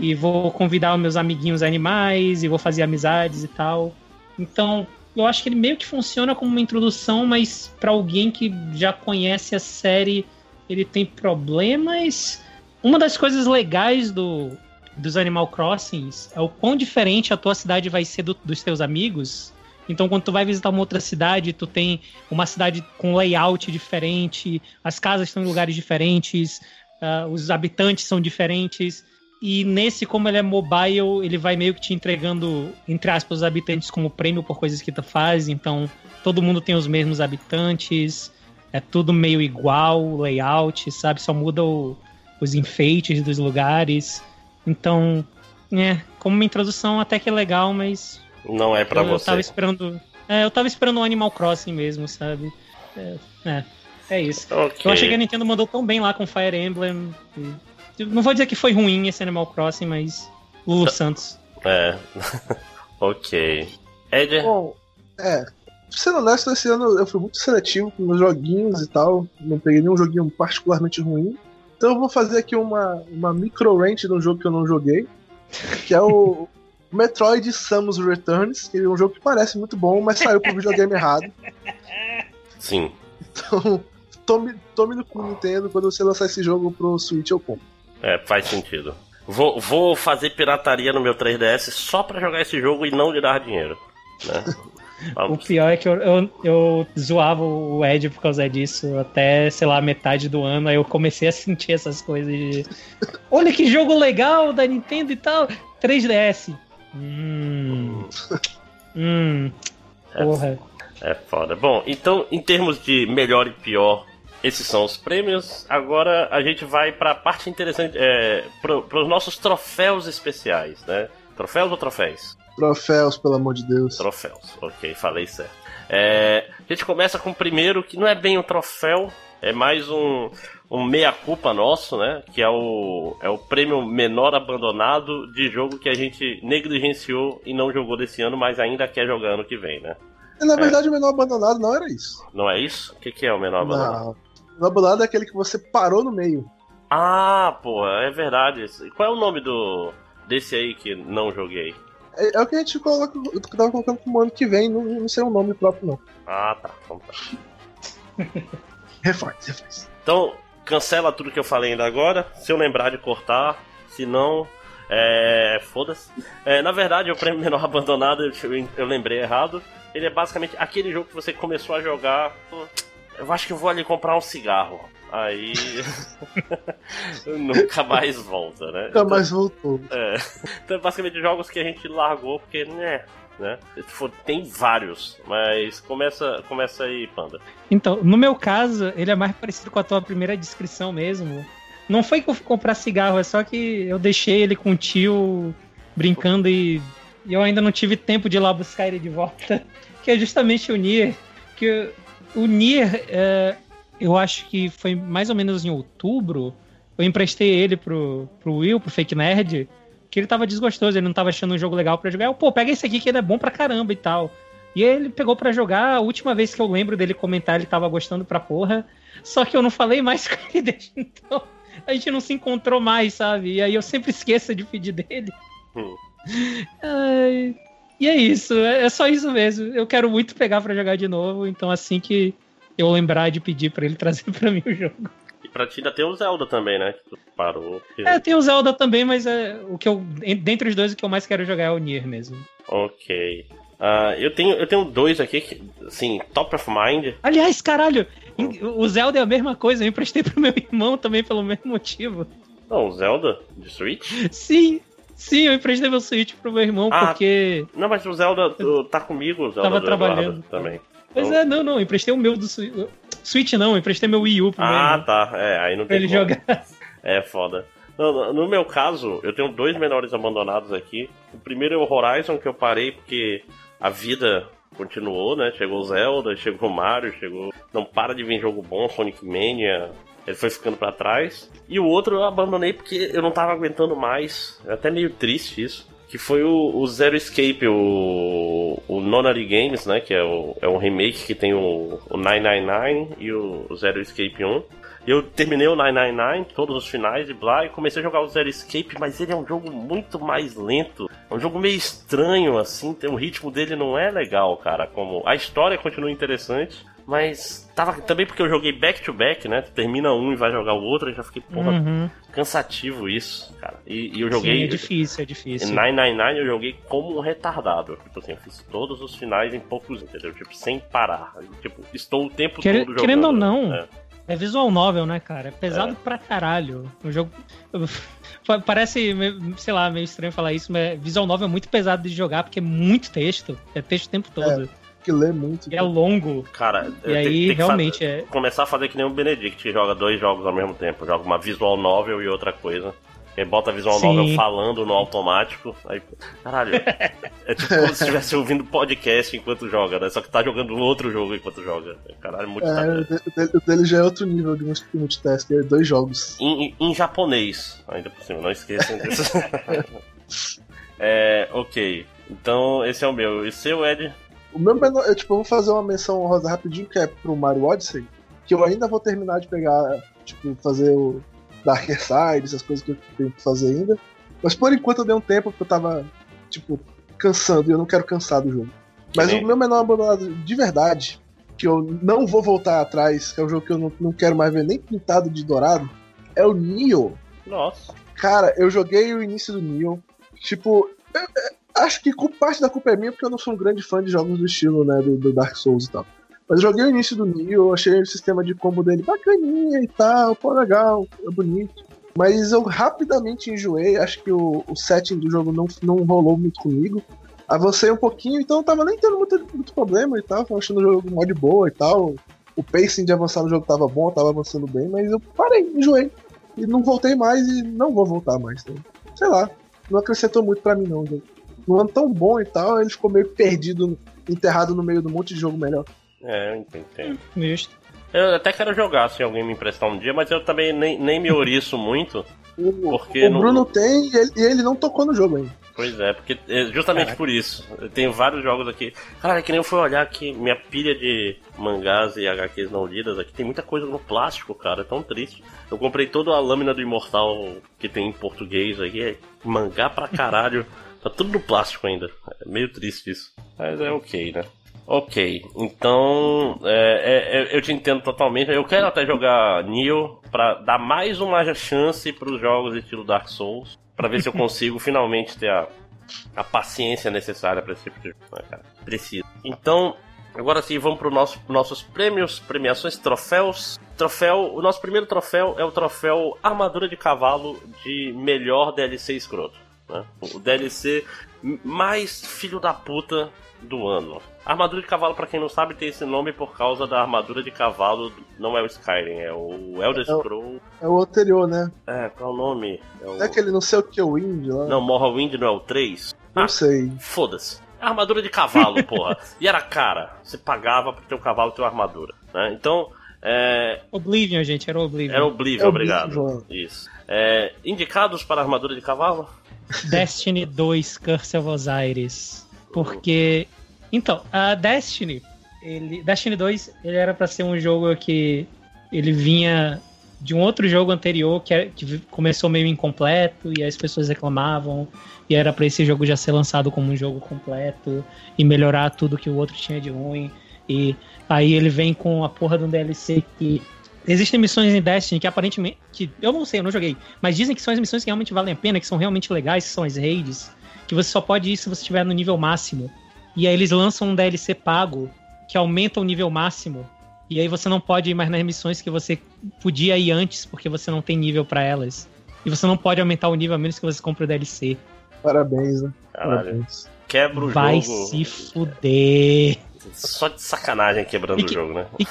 e vou convidar os meus amiguinhos animais e vou fazer amizades e tal. Então, eu acho que ele meio que funciona como uma introdução, mas para alguém que já conhece a série, ele tem problemas. Uma das coisas legais do, dos Animal Crossings é o quão diferente a tua cidade vai ser do, dos teus amigos então, quando tu vai visitar uma outra cidade, tu tem uma cidade com layout diferente, as casas estão em lugares diferentes, uh, os habitantes são diferentes. E nesse, como ele é mobile, ele vai meio que te entregando, entre aspas, os habitantes como prêmio por coisas que tu faz. Então, todo mundo tem os mesmos habitantes, é tudo meio igual, layout, sabe? Só muda o, os enfeites dos lugares. Então, é, como uma introdução até que é legal, mas não é para você. Eu tava esperando. É, eu tava esperando o Animal Crossing mesmo, sabe? É, é, é isso. Okay. Eu achei que a Nintendo mandou tão bem lá com Fire Emblem. Não vou dizer que foi ruim esse Animal Crossing, mas. Lulu tá. Santos. É. ok. Ed? Bom, é. Sendo honesto, esse ano eu fui muito seletivo com meus joguinhos e tal. Não peguei nenhum joguinho particularmente ruim. Então eu vou fazer aqui uma, uma micro range de um jogo que eu não joguei. Que é o Metroid Samus Returns, que é um jogo que parece muito bom, mas saiu pro videogame errado. Sim. Então, tome, tome no cu Nintendo, quando você lançar esse jogo pro Switch eu compro. É, faz sentido. Vou, vou fazer pirataria no meu 3DS só pra jogar esse jogo e não lhe dar dinheiro. Né? o pior é que eu, eu, eu, zoava o Ed por causa disso até, sei lá, metade do ano. Aí eu comecei a sentir essas coisas de. Olha que jogo legal da Nintendo e tal. 3DS. Hum. hum. Porra. É, é foda. Bom, então, em termos de melhor e pior, esses são os prêmios. Agora a gente vai para a parte interessante, é, para os nossos troféus especiais, né? Troféus ou troféus? Troféus, pelo amor de Deus. Troféus, ok, falei certo. É, a gente começa com o primeiro, que não é bem um troféu, é mais um, um meia-culpa nosso, né? Que é o, é o prêmio menor abandonado de jogo que a gente negligenciou e não jogou desse ano, mas ainda quer jogar ano que vem, né? Na verdade, é. o menor abandonado não era isso. Não é isso? O que, que é o menor abandonado? Não. O menor abandonado é aquele que você parou no meio. Ah, pô, é verdade. Qual é o nome do desse aí que não joguei? É, é o que a gente coloca, eu tava colocando pro ano que vem, não, não sei o nome próprio, não. Ah, tá. Então tá. reforce, reforce. Então, cancela tudo que eu falei ainda agora. Se eu lembrar de cortar, se não, é. Foda-se. É, na verdade, o prêmio menor abandonado, eu, eu, lembrei errado. Ele é basicamente aquele jogo que você começou a jogar. Eu acho que eu vou ali comprar um cigarro. Aí. nunca mais volta, né? Nunca mais voltou. É. Então, basicamente, jogos que a gente largou porque, né? né? Tem vários, mas começa, começa aí, Panda. Então, no meu caso, ele é mais parecido com a tua primeira descrição mesmo. Não foi que eu fui comprar cigarro, é só que eu deixei ele com o tio brincando e eu ainda não tive tempo de ir lá buscar ele de volta. Que é justamente o Nier. Que o Nier, é, eu acho que foi mais ou menos em outubro. Eu emprestei ele pro, pro Will, pro Fake Nerd que ele tava desgostoso, ele não tava achando um jogo legal para jogar. Eu, pô, pega esse aqui que ele é bom pra caramba e tal. E ele pegou para jogar, a última vez que eu lembro dele comentar, ele tava gostando pra porra. Só que eu não falei mais com ele desde então. A gente não se encontrou mais, sabe? E aí eu sempre esqueço de pedir dele. Hum. Ai, e é isso, é, é só isso mesmo. Eu quero muito pegar para jogar de novo, então assim que eu lembrar de pedir para ele trazer para mim o jogo pra ti ainda tem o Zelda também, né? Que tu parou. É, tem o Zelda também, mas é, o que eu. Dentre os dois, o que eu mais quero jogar é o Nier mesmo. Ok. Uh, eu, tenho, eu tenho dois aqui, que, assim, top of mind. Aliás, caralho, o Zelda é a mesma coisa, eu emprestei pro meu irmão também pelo mesmo motivo. Não, Zelda de Switch? Sim, sim, eu emprestei meu Switch pro meu irmão ah, porque. Não, mas o Zelda tá comigo, o Zelda Tava trabalhando também. Pois então... é, não, não, emprestei o meu do Switch. Não, emprestei meu Wii U pro ah, meu Ah, tá, é, aí não tem pra ele como. jogar. É foda. No, no, meu caso, eu tenho dois menores abandonados aqui. O primeiro é o Horizon, que eu parei porque a vida continuou, né? Chegou o Zelda, chegou o Mario, chegou. Não para de vir jogo bom, Sonic Mania. Ele foi ficando para trás. E o outro eu abandonei porque eu não tava aguentando mais. É até meio triste isso. Que foi o, o Zero Escape, o, o Nonary Games, né? Que é, o, é um remake que tem o, o 999 e o, o Zero Escape 1. Eu terminei o 999, todos os finais e blá, e comecei a jogar o Zero Escape, mas ele é um jogo muito mais lento. É um jogo meio estranho, assim, tem, o ritmo dele não é legal, cara. Como A história continua interessante, mas tava também porque eu joguei back to back, né? Tu termina um e vai jogar o outro, e já fiquei, porra, uhum. cansativo isso, cara. E, e eu joguei. Sim, é difícil, é difícil. Em 999 eu joguei como um retardado. Tipo assim, eu fiz todos os finais em poucos, entendeu? Tipo, sem parar. Tipo, estou o tempo Quer, todo jogando. Querendo ou não. É. É visual novel, né, cara? É pesado é. pra caralho. O jogo. Parece, sei lá, meio estranho falar isso, mas visual novel é muito pesado de jogar porque é muito texto. É texto o tempo todo. É, que lê muito. E é longo. Cara, e aí tem realmente fazer, é. Começar a fazer que nem o Benedict, que joga dois jogos ao mesmo tempo. Joga uma visual novel e outra coisa. Ele bota a visual Sim. novel falando no automático. Aí, caralho. é tipo como se estivesse ouvindo podcast enquanto joga, né? Só que tá jogando outro jogo enquanto joga. Caralho, muito é, O dele já é outro nível de multitasker, é dois jogos. Em, em, em, japonês, ainda por cima, não esqueçam disso. é, ok. Então, esse é o meu. E seu, Ed? O meu menor, eu tipo, vou fazer uma menção honrosa rapidinho, que é pro Mario Odyssey, que eu ainda vou terminar de pegar, tipo, fazer o Darker Side, essas coisas que eu tenho que fazer ainda. Mas por enquanto eu dei um tempo porque eu tava, tipo, cansando e eu não quero cansar do jogo. Mas o meu menor abandonado de verdade, que eu não vou voltar atrás, que é um jogo que eu não, não quero mais ver nem pintado de dourado, é o Nioh. Nossa. Cara, eu joguei o início do Nioh. Tipo, eu, eu, acho que parte da culpa é minha porque eu não sou um grande fã de jogos do estilo, né, do, do Dark Souls e tal. Mas eu joguei o início do Nioh, achei o sistema de combo dele bacaninha e tal, pô, legal, é bonito. Mas eu rapidamente enjoei, acho que o, o setting do jogo não, não rolou muito comigo. Avancei um pouquinho, então eu tava nem tendo muito, muito problema e tal, achando o jogo mó de boa e tal. O pacing de avançar no jogo tava bom, tava avançando bem, mas eu parei, enjoei. E não voltei mais e não vou voltar mais. Então, sei lá, não acrescentou muito para mim não, jogo. Um ano tão bom e tal, ele ficou meio perdido, enterrado no meio do monte de jogo melhor. É, eu entendo. Justo. Eu até quero jogar se alguém me emprestar um dia, mas eu também nem, nem me oriço muito. Porque o Bruno tem e ele, ele, não tocou no jogo ainda. Pois é, porque é justamente Caraca. por isso. Eu tenho vários jogos aqui. Cara, é que nem eu fui olhar aqui, minha pilha de mangás e HQs não lidas aqui, tem muita coisa no plástico, cara, é tão triste. Eu comprei toda a lâmina do Imortal que tem em português aqui, é mangá pra caralho. tá tudo no plástico ainda. É meio triste isso. Mas é ok, né? Ok, então é, é, é, eu te entendo totalmente. Eu quero até jogar Neo para dar mais uma chance para os jogos estilo Dark Souls, para ver se eu consigo finalmente ter a, a paciência necessária para esse tipo de jogo. Né, cara? Preciso. Então, agora sim, vamos para os nosso, nossos prêmios, premiações, troféus. Troféu, o nosso primeiro troféu é o troféu Armadura de Cavalo de melhor DLC escroto. Né? O DLC mais filho da puta do ano. Armadura de cavalo, para quem não sabe, tem esse nome por causa da armadura de cavalo. Não é o Skyrim, é o Elder Scrolls. É, é o anterior, né? É, qual é o nome? É, o... é aquele não sei o que, o Wind lá. Não, Morrowind não é o 3? Não ah, sei. Foda-se. Armadura de cavalo, porra. E era cara. Você pagava pro teu cavalo ter uma armadura. Né? Então. É... Oblivion, gente, era Oblivion. Era Oblivion, é obrigado. Oblivion. Isso. É... Indicados para armadura de cavalo? Destiny 2 Curse of Osiris. Porque então, a Destiny, ele, Destiny 2, ele era para ser um jogo que ele vinha de um outro jogo anterior que, era, que começou meio incompleto e as pessoas reclamavam e era para esse jogo já ser lançado como um jogo completo e melhorar tudo que o outro tinha de ruim e aí ele vem com a porra de um DLC que existem missões em Destiny que aparentemente que eu não sei, eu não joguei, mas dizem que são as missões que realmente valem a pena, que são realmente legais, que são as raids, que você só pode ir se você estiver no nível máximo e aí eles lançam um DLC pago que aumenta o nível máximo. E aí você não pode ir mais nas missões que você podia ir antes, porque você não tem nível para elas. E você não pode aumentar o nível a menos que você compre o DLC. Parabéns, né? Caralho. Parabéns. Quebra o Vai jogo. se fuder. Só de sacanagem quebrando que- o jogo, né? E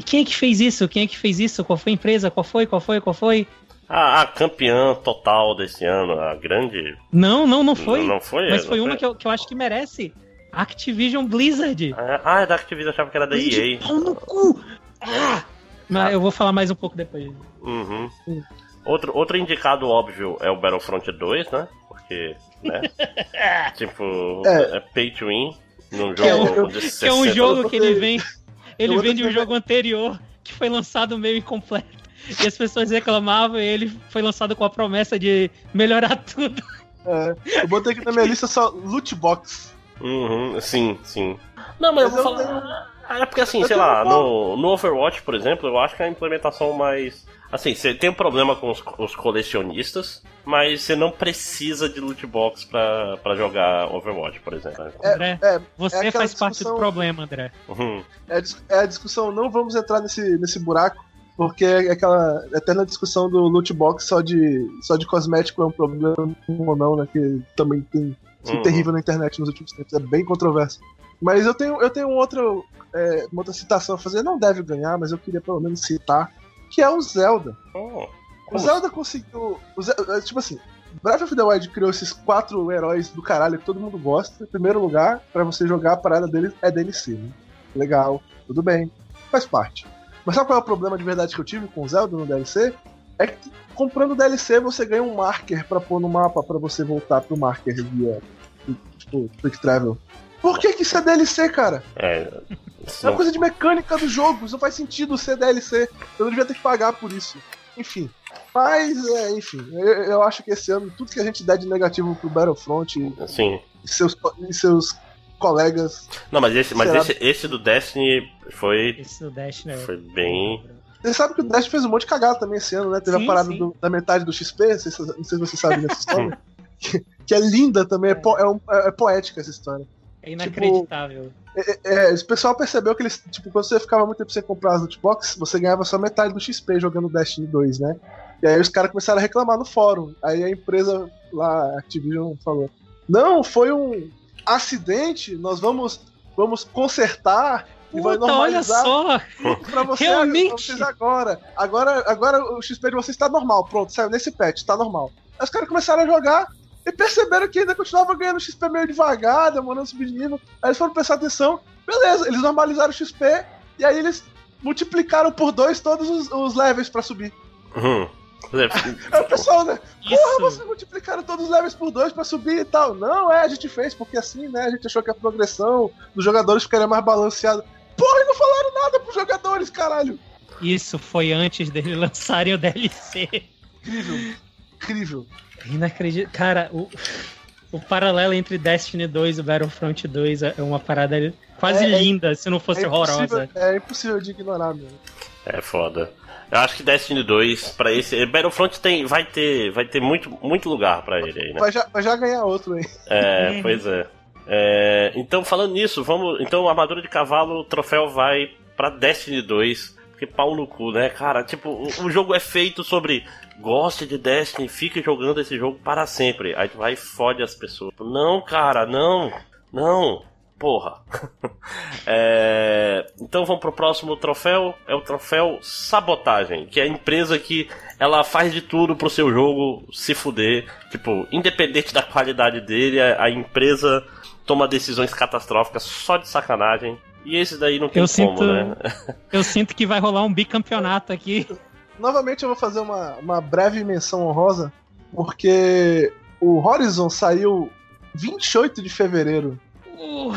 quem é que fez isso? Quem é que fez isso? Qual foi a empresa? Qual foi? Qual foi? Qual foi? A, a campeã total desse ano, a grande. Não, não, não foi. Não foi? Mas Não foi uma que eu, que eu acho que merece. Activision Blizzard. Ah, é da Activision, achava que era da de EA. pau no cu. Ah! Mas eu vou falar mais um pouco depois. Uhum. Outro, outro indicado óbvio é o Battlefront 2, né? Porque, né? tipo, é. É. pay to win num Que é jogo um- de Que é um 60 jogo que ele vem. Ele Eu vou vem de um jogo anterior que foi lançado meio incompleto. E as pessoas reclamavam e ele foi lançado com a promessa de melhorar tudo. É, eu botei aqui na minha lista só loot box. Uhum, sim, sim. Não, mas, Mas eu vou eu falar. Ah, É porque assim, eu sei tenho lá, no, no Overwatch, por exemplo, eu acho que a implementação mais. Assim, você tem um problema com os, os colecionistas, mas você não precisa de loot box pra, pra jogar Overwatch, por exemplo. André, É, você aquela faz parte do problema, André. Uhum. é, a é a discussão, não vamos entrar nesse, nesse buraco, porque é aquela eterna discussão do loot box só de, só de cosmético é um problema ou não, né? Que também tem sido Uhum. terrível na internet nos últimos tempos, é bem controverso. Mas eu tenho, eu tenho outro, é, uma outra citação a fazer, não deve ganhar, mas eu queria pelo menos citar, que é o Zelda. Oh, O Zelda conseguiu. o Ze- é, tipo assim, Breath of the Wild criou esses quatro heróis do caralho que todo mundo gosta. Em primeiro lugar, pra você jogar a parada deles é DLC. Né? Legal, tudo bem, faz parte. Mas sabe qual é o problema de verdade que eu tive com o Zelda no DLC? É que comprando DLC você ganha um marker pra pôr no mapa pra você voltar pro marker via tipo, Quick Travel. Por que, que isso é DLC, cara? É. isso É uma coisa de mecânica do jogo, isso não faz sentido ser DLC. Eu não devia ter que pagar por isso. Enfim. Mas, é, enfim, eu, eu acho que esse ano, tudo que a gente der de negativo pro Battlefront e Sim. seus, e seus colegas. Não, mas esse, mas Será? esse, esse do Destiny foi, Esse do Dash, né? foi bem. Você sabe que o Dash fez um monte de cagada também esse ano, né? Teve Sim, a parada do- da metade do XP, não sei, se- não sei se você sabe dessa história. que, que é linda também, é, po- é um- é- é poética essa história. É inacreditável. É, o pessoal percebeu que eles, tipo, quando você ficava muito tempo sem comprar as lootbox, você ganhava só metade do XP jogando Destiny 2, né? E aí os caras começaram a reclamar no fórum. Aí a empresa lá, a Activision, falou: Não, foi um acidente, nós vamos, vamos consertar e vai Puta, olha normalizar só! pra, você, realmente. pra vocês agora. agora. Agora o XP de vocês tá normal, pronto, saiu nesse patch, tá normal. Aí os caras começaram a jogar e perceberam que ainda continuava ganhando XP meio devagar, demorando subir de nível. Aí eles foram prestar atenção, beleza, eles normalizaram o XP e aí eles multiplicaram por dois todos os, os levels pra subir. Uhum. Aí o pessoal, né? Porra, Isso! vocês multiplicaram todos os levels por dois pra subir e tal. Não, é, a gente fez, porque assim, né? A gente achou que a progressão dos jogadores ficaria mais balanceada. Porra, e não falaram nada pros jogadores, caralho! Isso foi antes deles lançarem o DLC. Incrível. Incrível. Inacreditável. Cara, o, o paralelo entre Destiny 2 e Battlefront 2 é uma parada quase É, é- linda, se não fosse é horrorosa. é impossível de ignorar, meu. É foda. Eu acho que Destiny 2, pra esse. Battlefront tem, vai ter, vai ter muito, muito lugar pra ele aí, né? Vai já, vai já ganhar outro aí. É, pois é. É, Então, falando nisso, vamos. Então, armadura de cavalo, o troféu vai pra Destiny 2. Porque pau no cu, né, cara? Tipo, o, o jogo é feito sobre. Goste de Destiny, fique jogando esse jogo para sempre. Aí tu vai e fode as pessoas. Não, cara, não. Não. Porra. É, Então vamos pro próximo troféu. É o troféu Sabotagem, que é a empresa que ela faz de tudo pro seu jogo se fuder. Tipo, independente da qualidade dele, a empresa toma decisões catastróficas só de sacanagem. E esse daí não tem Eu como, sinto- né? Eu sinto que vai rolar um bicampeonato aqui. Novamente eu vou fazer uma, uma breve menção honrosa, porque o Horizon saiu 28 de fevereiro. Uh,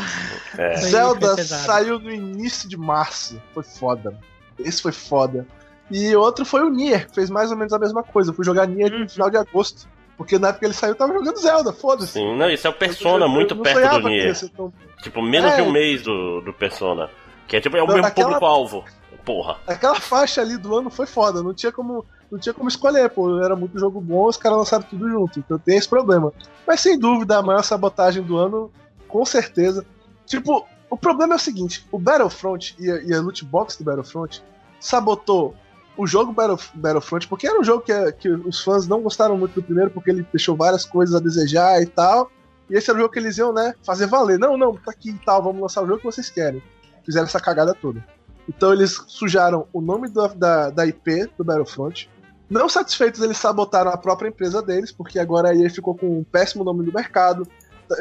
É. Zelda saiu no início de março. Foi foda. Esse foi foda. E outro foi o Nier, que fez mais ou menos a mesma coisa. Eu fui jogar Nier Uhum. no final de agosto. Porque na época que ele saiu, eu tava jogando Zelda, foda-se. Sim, não, isso é o Persona eu- eu muito perto do Nier. ser tão- Tipo, menos É. de um mês do, do Persona. Que é tipo, é o mesmo aquela- público-alvo. Porra. Aquela faixa ali do ano foi foda, não tinha como, não tinha como escolher, pô. Era muito jogo bom, os caras lançaram tudo junto, então tem esse problema. Mas sem dúvida, a maior sabotagem do ano, com certeza. Tipo, o problema é o seguinte: o Battlefront e a, e a loot box do Battlefront sabotou o jogo Battle, Battlefront, porque era um jogo que, que os fãs não gostaram muito do primeiro, porque ele deixou várias coisas a desejar e tal. E esse era o jogo que eles iam, né, fazer valer. Não, não, tá aqui e tal, vamos lançar o jogo que vocês querem. Fizeram essa cagada toda. Então eles sujaram o nome do, da, da IP do Battlefront. Não satisfeitos, eles sabotaram a própria empresa deles, porque agora a EA ficou com um péssimo nome no mercado.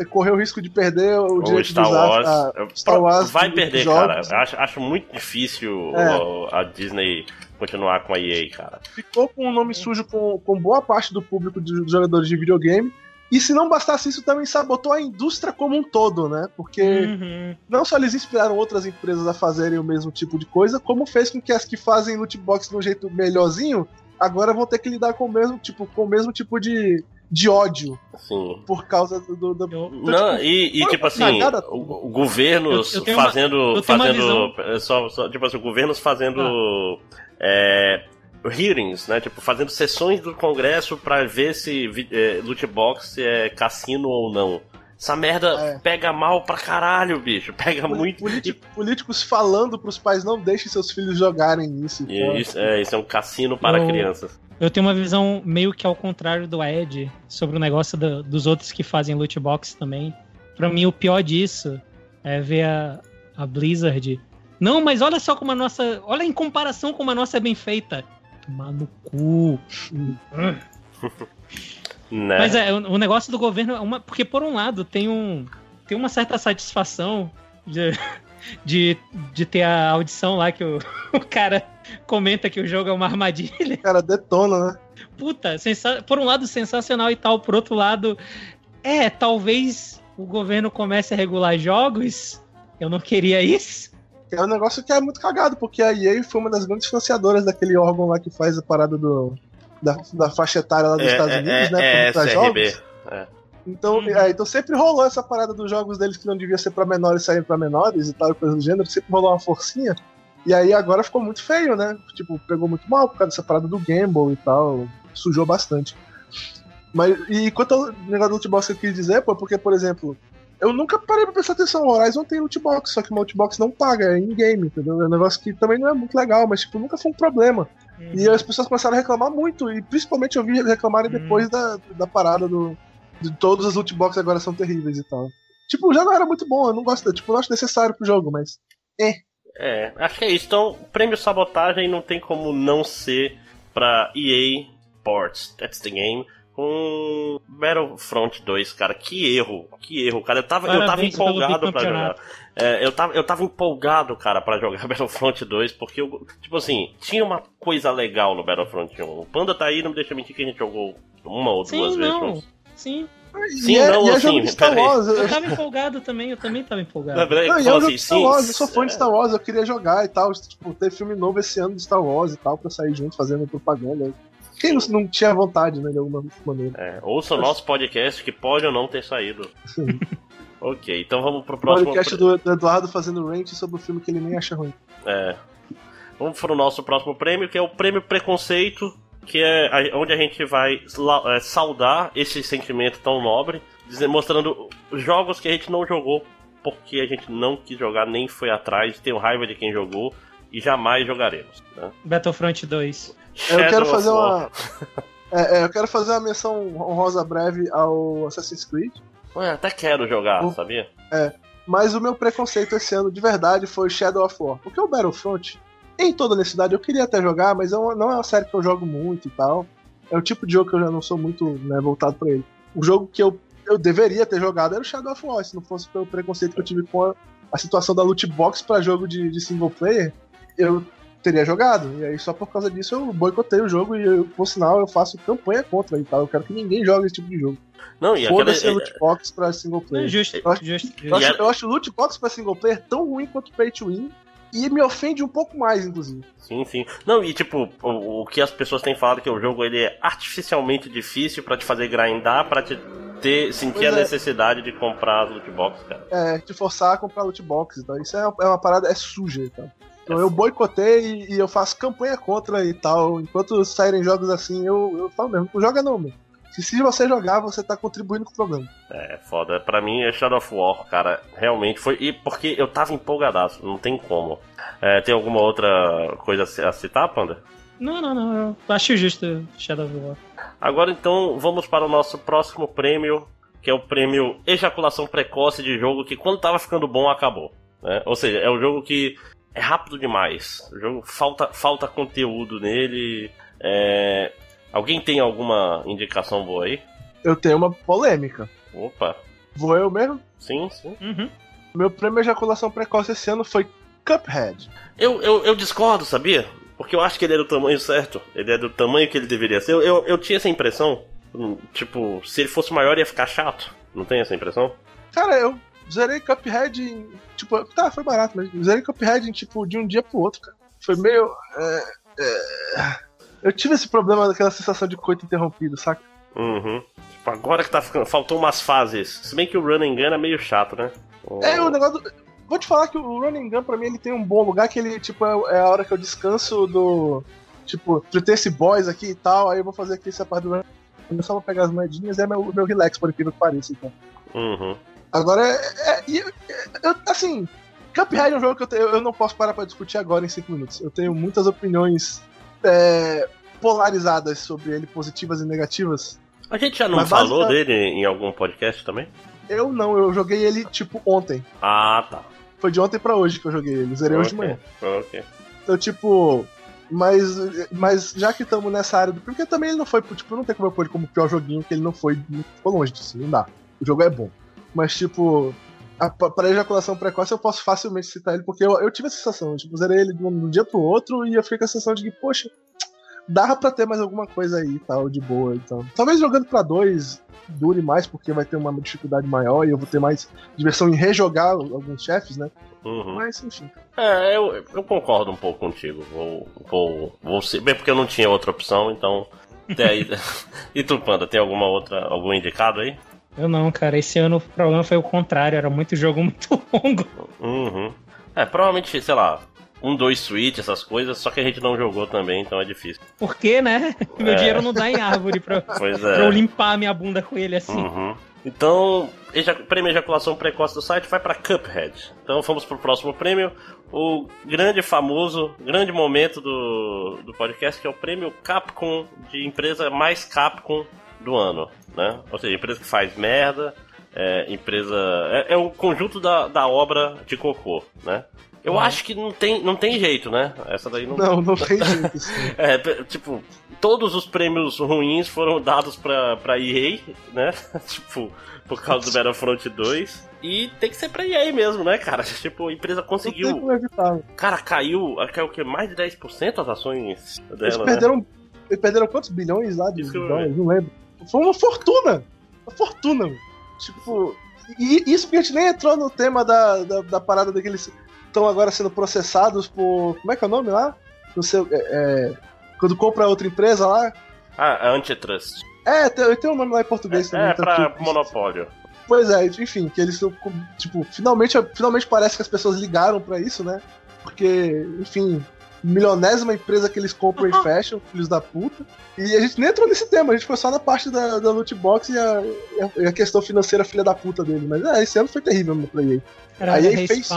Correu o risco de perder o, o direito Star de usar Wars. a Star Wars. Vai perder, cara. Acho, acho muito difícil é. a Disney continuar com a EA, cara. Ficou com um nome sujo com, com boa parte do público dos jogadores de videogame. E se não bastasse isso, também sabotou a indústria como um todo, né? Porque uhum. não só eles inspiraram outras empresas a fazerem o mesmo tipo de coisa, como fez com que as que fazem loot box de um jeito melhorzinho agora vão ter que lidar com o mesmo tipo, com o mesmo tipo de, de ódio. Sim. Por causa do. do, do então, não, tipo, e, e tipo assim, o, o governos eu, eu fazendo. Uma, fazendo é, só, só, tipo assim, governos fazendo. Ah. É, hearings, né? Tipo, fazendo sessões do Congresso para ver se é, loot box é cassino ou não. Essa merda é. pega mal pra caralho, bicho. Pega muito. Políticos falando pros pais não deixem seus filhos jogarem isso. Isso, é, isso é um cassino para eu, crianças. Eu tenho uma visão meio que ao contrário do Ed sobre o negócio do, dos outros que fazem loot box também. Pra mim, o pior disso é ver a, a Blizzard. Não, mas olha só como a nossa. Olha em comparação como a nossa é bem feita. Tomar no cu. Né? Mas é, o, negócio do governo é uma. Porque, por um lado, tem um. Tem uma certa satisfação de, de, de ter a audição lá que o, o cara comenta que o jogo é uma armadilha. O cara detona, né? Puta, sensa... por um lado sensacional e tal, por outro lado, é, talvez o governo comece a regular jogos. Eu não queria isso. É um negócio que é muito cagado, porque a EA foi uma das grandes financiadoras daquele órgão lá que faz a parada do, da, da faixa etária lá dos é, Estados é, Unidos, né? É, pra jogos. É. Então, uhum. é, então sempre rolou essa parada dos jogos deles que não devia ser para menores saírem para menores e tal, coisa do gênero, sempre rolou uma forcinha. E aí agora ficou muito feio, né? Tipo, pegou muito mal por causa dessa parada do Gamble e tal, sujou bastante. Mas, e quanto ao negócio do lootbox que eu quis dizer, pô, porque, por exemplo, eu nunca parei pra prestar atenção. O Horizon tem lootbox, só que o lootbox não paga, é in-game, entendeu? É um negócio que também não é muito legal, mas, tipo, nunca foi um problema. Uhum. E as pessoas começaram a reclamar muito, e principalmente eu vi reclamarem uhum. depois da, da parada do. Todos os lootboxes agora são terríveis e tal. Tipo, já não era muito bom, eu não gosto, tipo, não acho necessário pro jogo, mas. É. É, acho que é isso. Então, prêmio sabotagem não tem como não ser pra EA Sports, that's the game com Battlefront 2, cara. Que erro, que erro, cara. Eu tava, eu tava empolgado pra jogar. É, eu, tava, eu tava empolgado, cara, para jogar Battlefront 2, porque, eu, tipo assim, tinha uma coisa legal no Battlefront 1. O Panda tá aí, não me deixa mentir que a gente jogou uma ou Sim, duas não. vezes. Sim. Sim, é, não, assim, Eu tava empolgado também, eu também tava empolgado. Não, não, eu, assim, Star Wars, eu sou fã de Star Wars, eu queria jogar e tal. Tipo, ter filme novo esse ano de Star Wars e tal, pra sair junto fazendo propaganda. Quem não, não tinha vontade, né, de alguma maneira. É, ouça o nosso podcast que pode ou não ter saído. Sim. ok, então vamos pro próximo. O podcast do, do Eduardo fazendo rant sobre o filme que ele nem acha ruim. É. Vamos pro nosso próximo prêmio, que é o Prêmio Preconceito, que é onde a gente vai é, saudar esse sentimento tão nobre, mostrando jogos que a gente não jogou porque a gente não quis jogar, nem foi atrás, tem raiva de quem jogou e jamais jogaremos. Né? Battlefront 2. Eu quero fazer uma. É, é, eu quero fazer uma menção honrosa breve ao Assassin's Creed. Ué, até quero jogar, o... sabia? É. Mas o meu preconceito esse ano de verdade foi Shadow of War. Porque o Battlefront, em toda necessidade, eu queria até jogar, mas não é uma série que eu jogo muito e tal. É o tipo de jogo que eu já não sou muito né, voltado para ele. O jogo que eu, eu deveria ter jogado era o Shadow of War, se não fosse pelo preconceito que eu tive com a, a situação da loot box para jogo de, de single player. Eu teria jogado. E aí, só por causa disso, eu boicotei o jogo e, eu, por sinal, eu faço campanha contra e tal. Eu quero que ninguém jogue esse tipo de jogo. Não, e Foda-se aquela... loot box pra single player. Justo, eu acho, justo, Eu, acho, eu acho loot box pra single player tão ruim quanto pay to win. E me ofende um pouco mais, inclusive. Sim, sim. Não, e tipo, o, o que as pessoas têm falado que o jogo ele é artificialmente difícil para te fazer grindar, para te ter, sentir pois a é. necessidade de comprar as loot box, cara. É, te forçar a comprar loot box. Então, isso é uma, é uma parada, é suja, então. Então eu boicotei e, eu faço campanha contra e tal. Enquanto saírem jogos assim, eu, eu falo mesmo, não joga não, mano. Se você jogar, você tá contribuindo com o problema. É, foda. Pra mim é Shadow of War, cara. Realmente foi. E porque eu tava empolgadaço, não tem como. É, tem alguma outra coisa a citar, Panda? Não, não, não. Eu acho justo Shadow of War. Agora então vamos para o nosso próximo prêmio, que é o prêmio Ejaculação Precoce de jogo, que quando tava ficando bom acabou. Né? Ou seja, é um jogo que é rápido demais. O jogo falta, falta conteúdo nele. É... Alguém tem alguma indicação boa aí? Eu tenho uma polêmica. Opa. Vou eu mesmo? Sim, sim. Uhum. Meu prêmio ejaculação precoce esse ano foi Cuphead. Eu, eu, eu discordo, sabia? Porque eu acho que ele é do tamanho certo. Ele é do tamanho que ele deveria ser. Eu, eu, eu tinha essa impressão. Hum, tipo, se ele fosse maior ia ficar chato. Não tem essa impressão? Cara, eu zerei Cuphead em. Tipo, tá, foi barato, mas zerei Cuphead em, tipo, de um dia pro outro, cara. Foi meio. É, é... Eu tive esse problema daquela sensação de coito interrompido, saca? Uhum. Tipo, agora que tá ficando. Faltou umas fases. Se bem que o Run and Gun é meio chato, né? É, o negócio. Do... Vou te falar que o Running Gun, pra mim, ele tem um bom lugar que ele, tipo, é, é a hora que eu descanso do. Tipo, de ter esse boss aqui e tal, aí eu vou fazer aqui essa parte do Running só vou pegar as moedinhas e é meu, meu relax, por incrível que pareça, então. Uhum. Agora, é, é, eu, assim, Cuphead é um jogo que eu, te, eu não posso parar pra discutir agora em 5 minutos. Eu tenho muitas opiniões é, polarizadas sobre ele, positivas e negativas. A gente já não Mas falou basicamente... dele em algum podcast também? Eu não, eu joguei ele tipo ontem. Ah, tá. Foi de ontem pra hoje que eu joguei ele, zerei okay. hoje de manhã. Ok. Então, tipo. Mas, mas já que estamos nessa área do. Porque também ele não foi. Tipo, não tem como eu pôr ele como pior joguinho, que ele não foi. Ficou longe disso, não dá. O jogo é bom. Mas, tipo. Para ejaculação precoce eu posso facilmente citar ele, porque eu, eu tive a sensação, tipo, zerei ele de um dia pro outro e eu fiquei com a sensação de que, poxa, dava pra ter mais alguma coisa aí e tal, de boa. Então. Talvez jogando pra dois dure mais, porque vai ter uma dificuldade maior e eu vou ter mais diversão em rejogar alguns chefes, né? Uhum. Mas, enfim. É, eu, eu concordo um pouco contigo. Vou, vou, vou ser. Bem, porque eu não tinha outra opção, então. Aí... e tu, Panda, tem alguma outra, algum indicado aí? Eu não, cara. Esse ano o problema foi o contrário, era muito jogo muito longo. Uhum. É, provavelmente, sei lá, um, dois Switch, essas coisas, só que a gente não jogou também, então é difícil. Por quê, né? Meu é. dinheiro não dá em árvore pra, pois é. pra eu limpar a minha bunda com ele assim. Uhum. Então, prêmio ejaculação precoce do site vai para Cuphead. Então vamos pro próximo prêmio. O grande, famoso, grande momento do, do podcast, que é o prêmio Capcom de empresa mais Capcom do ano. Né? Ou seja, empresa que faz merda, é, empresa. É, é, o conjunto da, da obra de cocô, né? Eu uhum. acho que não tem, não tem jeito, né? Essa daí não. Não, não tem jeito. é, tipo, todos os prêmios ruins foram dados pra, pra EA, né? tipo, por causa do Battlefront 2. E tem que ser pra EA mesmo, né, cara? Tipo, a empresa conseguiu. Cara, caiu, caiu o que? Mais de 10% as ações dela. Eles né? perderam, né? eles perderam quantos bilhões lá de dólares? Não lembro. Foi uma fortuna! Uma fortuna, mano. Tipo. E isso porque a gente nem entrou no tema da, da, da parada daqueles estão agora sendo processados por. Como é que é o nome lá? No seu, é, é, quando compra outra empresa lá. Ah, Antitrust. É, tem, tem um nome lá em português é, também. É, tá pra tipo, monopólio. Pois é, enfim, que eles tipo, finalmente, finalmente parece que as pessoas ligaram para isso, né? Porque, enfim, milionésima empresa que eles compram e fecham, filhos da puta. E a gente nem entrou nesse tema, a gente foi só na parte da, da loot box e a, e a questão financeira filha da puta dele. Mas é, esse ano foi terrível no Play. Aí ele fez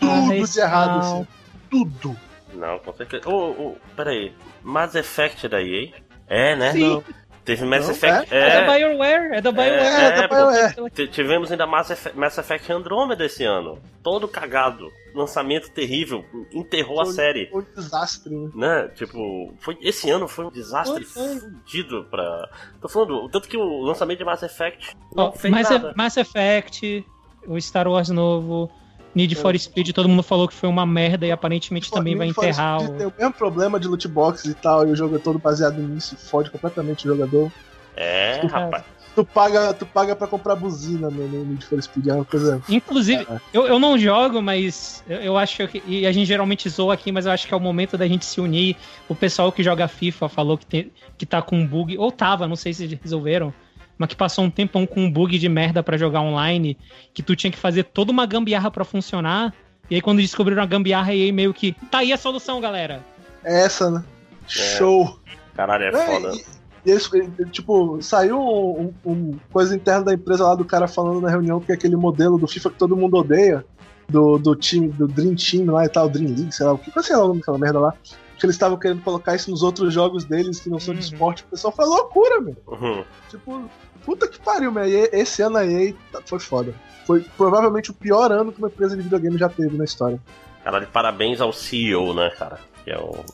tudo de errado, assim. Tudo. Não, com certeza. Ô, oh, oh, peraí. Mass Effect da EA? É, né? Sim. Não. Teve Mass não, Effect. É, é, é da BioWare, é da BioWare. É, é, da BioWare. Tivemos ainda Mass Effect, Mass Effect Andromeda esse ano. Todo cagado. Lançamento terrível. Enterrou foi, a série. Foi um desastre, né? né? Tipo, foi, esse ano foi um desastre fudido pra. Tô falando, tanto que o lançamento de Mass Effect. Não oh, fez Mass, nada. Mass Effect, o Star Wars novo. Need for Speed, todo mundo falou que foi uma merda e aparentemente Pô, também Need vai enterrar o... Tem o mesmo problema de loot box e tal, e o jogo é todo baseado nisso, fode completamente o jogador. É, rapaz. Tu paga, tu paga pra comprar buzina no, no Need for Speed, é uma coisa... Inclusive, é. eu, eu não jogo, mas eu, eu acho que... E a gente geralmente zoa aqui, mas eu acho que é o momento da gente se unir. O pessoal que joga FIFA falou que, tem, que tá com um bug, ou tava, não sei se resolveram, mas que passou um tempão com um bug de merda para jogar online, que tu tinha que fazer toda uma gambiarra para funcionar. E aí quando descobriram a gambiarra, aí meio que. Tá aí a solução, galera. É essa, né? É. Show! Caralho, é, é foda. E, eles, tipo, saiu um, um, coisa interna da empresa lá do cara falando na reunião que é aquele modelo do FIFA que todo mundo odeia, do, do time, do Dream Team lá e tal, Dream League, sei lá, o que sei lá o nome daquela merda lá. Que eles estavam querendo colocar isso nos outros jogos deles que não são uhum. de esporte. O pessoal foi loucura, meu. Uhum. Tipo, puta que pariu, meu. E esse ano aí foi foda. Foi provavelmente o pior ano que uma empresa de videogame já teve na história. Cara, de parabéns ao CEO, né, cara? Que é o.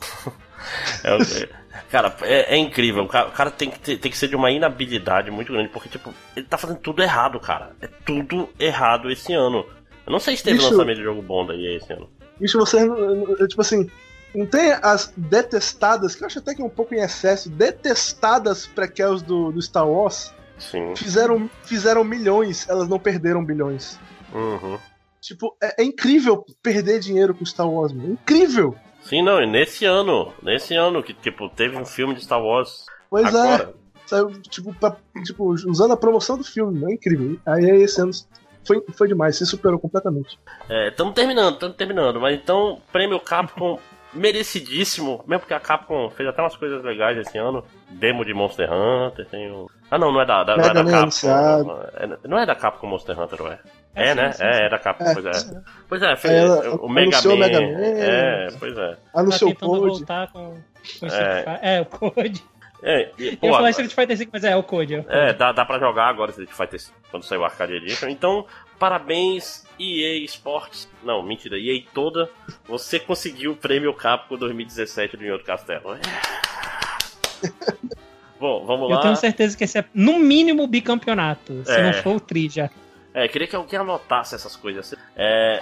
é o... Cara, é, é incrível. O cara, o cara, tem, que ter, tem que ser de uma inabilidade muito grande, porque, tipo, ele tá fazendo tudo errado, cara. É tudo errado esse ano. Eu não sei se teve Bicho, lançamento de jogo bom daí esse ano. Bicho, você, tipo assim, não tem as detestadas, que eu acho até que é um pouco em excesso, detestadas prequels do, do Star Wars? Sim. Fizeram, fizeram milhões, elas não perderam bilhões. Uhum. Tipo, é, é, incrível perder dinheiro com Star Wars, mano. Incrível! Sim, não, e nesse ano, nesse ano que, tipo, teve um filme de Star Wars. Pois é. agora. é. Saiu, tipo, pra, tipo, usando a promoção do filme, é incrível. Aí esse ano foi, foi demais, se superou completamente. É, estamos terminando, estamos terminando. Mas então, prêmio Capcom merecidíssimo, mesmo porque a Capcom fez até umas coisas legais esse ano. Demo de Monster Hunter, tem o. Ah não, não é da, da não é da Capcom. Não é, não é da Capcom Monster Hunter, não é? É, é né? Sim, sim, é, é da Capcom, é, pois é. Pois é, fez ela, o Mega Man. Mega Man. É, pois é. Anunciou tá o Code. voltar com, com é. é, o Code. É, e, pô, eu ia falar Street Fighter V, mas é, é o Code. É, o Code. é dá, dá pra jogar agora Street Fighter V, quando sair o Arcade Edition. Então, parabéns, EA Sports. Não, mentira, EA toda. Você conseguiu o prêmio Capcom 2017 do Inho Castelo. Bom, vamos lá. Eu tenho certeza que esse é, no mínimo, bicampeonato. Se não for o tri já. É, queria que alguém anotasse essas coisas. É.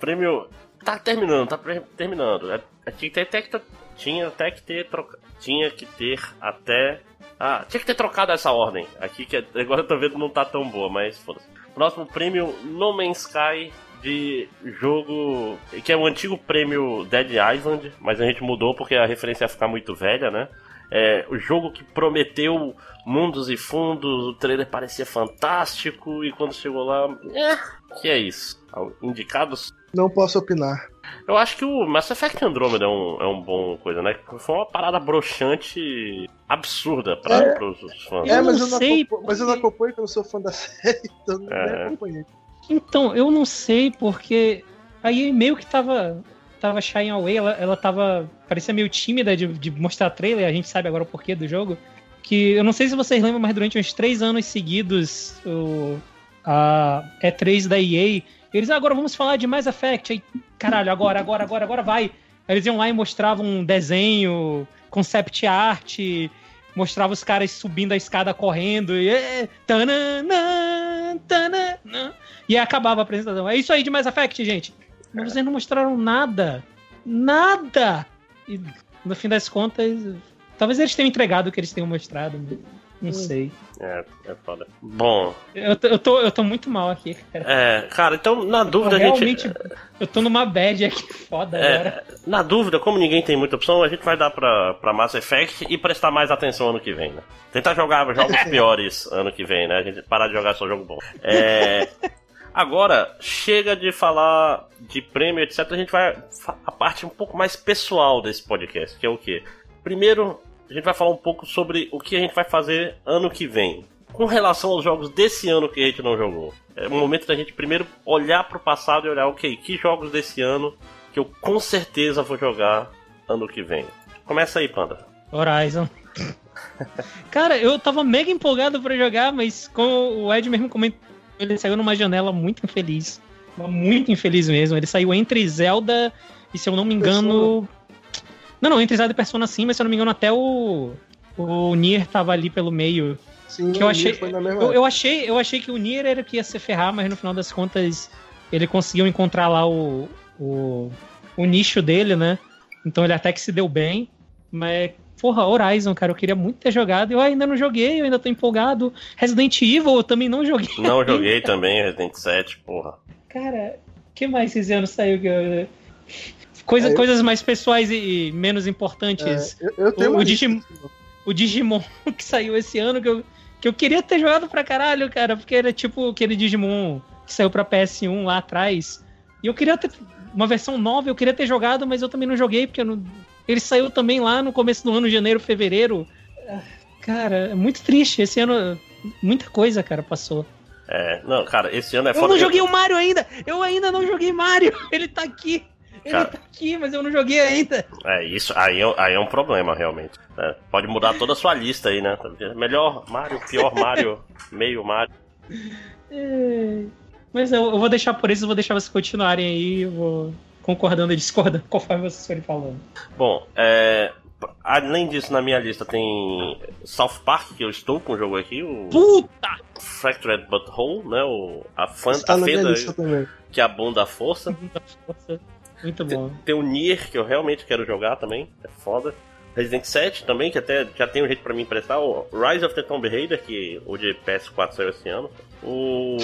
Prêmio. Tá terminando, tá terminando. É, é, tinha, até que, tinha até que ter troca, Tinha que ter até. Ah, tinha que ter trocado essa ordem. Aqui que agora eu tô vendo não tá tão boa, mas foda-se. Próximo prêmio No Man's Sky de jogo que é o antigo prêmio Dead Island, mas a gente mudou porque a referência ia ficar muito velha, né? É, o jogo que prometeu mundos e fundos, o trailer parecia fantástico e quando chegou lá, é, que é isso? Indicados? Não posso opinar. Eu acho que o Mass Effect Andromeda é um, é um bom coisa, né? Foi uma parada broxante absurda para é, os fãs. É, mas eu, não sei porque... mas eu não acompanho porque eu não sou fã da série, então não é. acompanhei. Então, eu não sei porque aí meio que tava tava shying away, ela, ela tava parecia meio tímida de, de mostrar trailer, a gente sabe agora o porquê do jogo que eu não sei se vocês lembram, mas durante uns três anos seguidos, o, a E3 da EA, eles ah, agora vamos falar de Mass Effect. Aí, caralho, agora, agora, agora, agora vai. Eles iam lá e mostravam um desenho, concept art, mostrava os caras subindo a escada correndo e é, tanana, tanana, e aí acabava a apresentação. É isso aí de Mass Effect, gente. Mas vocês não mostraram nada. Nada! E no fim das contas, Talvez eles tenham entregado o que eles tenham mostrado. Não sei. É, é foda. Bom. Eu, eu, tô, eu tô muito mal aqui, cara. É, cara, então na dúvida eu a gente. Realmente, eu tô numa bad aqui foda é, agora. Na dúvida, como ninguém tem muita opção, a gente vai dar pra, pra Mass Effect e prestar mais atenção ano que vem, né? Tentar jogar jogos piores ano que vem, né? A gente parar de jogar só jogo bom. É. Agora, chega de falar de prêmio, etc. A gente vai a parte um pouco mais pessoal desse podcast, que é o quê? Primeiro, a gente vai falar um pouco sobre o que a gente vai fazer ano que vem. Com relação aos jogos desse ano que a gente não jogou. É o momento da gente primeiro olhar para o passado e olhar, ok, que jogos desse ano que eu com certeza vou jogar ano que vem. Começa aí, Panda. Horizon. Cara, eu tava mega empolgado para jogar, mas como o Ed mesmo comentou, ele saiu numa janela muito infeliz. Muito infeliz mesmo. Ele saiu entre Zelda e, se eu não me engano, não, não, entre Zelda e Persona sim, mas se eu não me engano, até o. O Nier tava ali pelo meio. Sim, que eu achei. Eu, eu, achei, eu achei que o Nier era que ia se ferrar, mas no final das contas ele conseguiu encontrar lá o, o, o nicho dele, né? Então ele até que se deu bem. Mas, porra, Horizon, cara, eu queria muito ter jogado. Eu ainda não joguei, eu ainda tô empolgado. Resident Evil eu também não joguei. Não joguei também, Resident 7, porra. Cara, o que mais esse ano saiu que eu. Coisa, é, Coisas mais pessoais e menos importantes. É, eu, eu, tenho o, o, Digimon, o Digimon que saiu esse ano, que eu, que eu queria ter jogado pra caralho, cara, porque era tipo aquele Digimon que saiu pra PS1 lá atrás. E eu queria ter uma versão nova, eu queria ter jogado, mas eu também não joguei, porque não... ele saiu também lá no começo do ano, janeiro, fevereiro. Cara, é muito triste. Esse ano, muita coisa, cara, passou. É, não, cara, esse ano é Eu foda. não joguei o Mario ainda! Eu ainda não joguei Mario! Ele tá aqui! Ele Cara. tá aqui, mas eu não joguei ainda. É, isso aí é, aí é um problema, realmente. É, pode mudar toda a sua lista aí, né? Melhor Mario, pior Mario, meio Mario. É, Mas eu, eu vou deixar por isso, eu vou deixar vocês continuarem aí, eu vou concordando e discordando conforme vocês forem falando. Bom, é, além disso, na minha lista tem South Park, que eu estou com o jogo aqui, o Puta! Fractured Butthole, né? O, a, fan, a fenda que abunda a força. Força. Muito bom. Tem o Nier, que eu realmente quero jogar também, é foda. Resident 7 também, que até já tem um jeito pra mim emprestar. O Rise of the Tomb Raider, que o de PS4 saiu esse ano. O.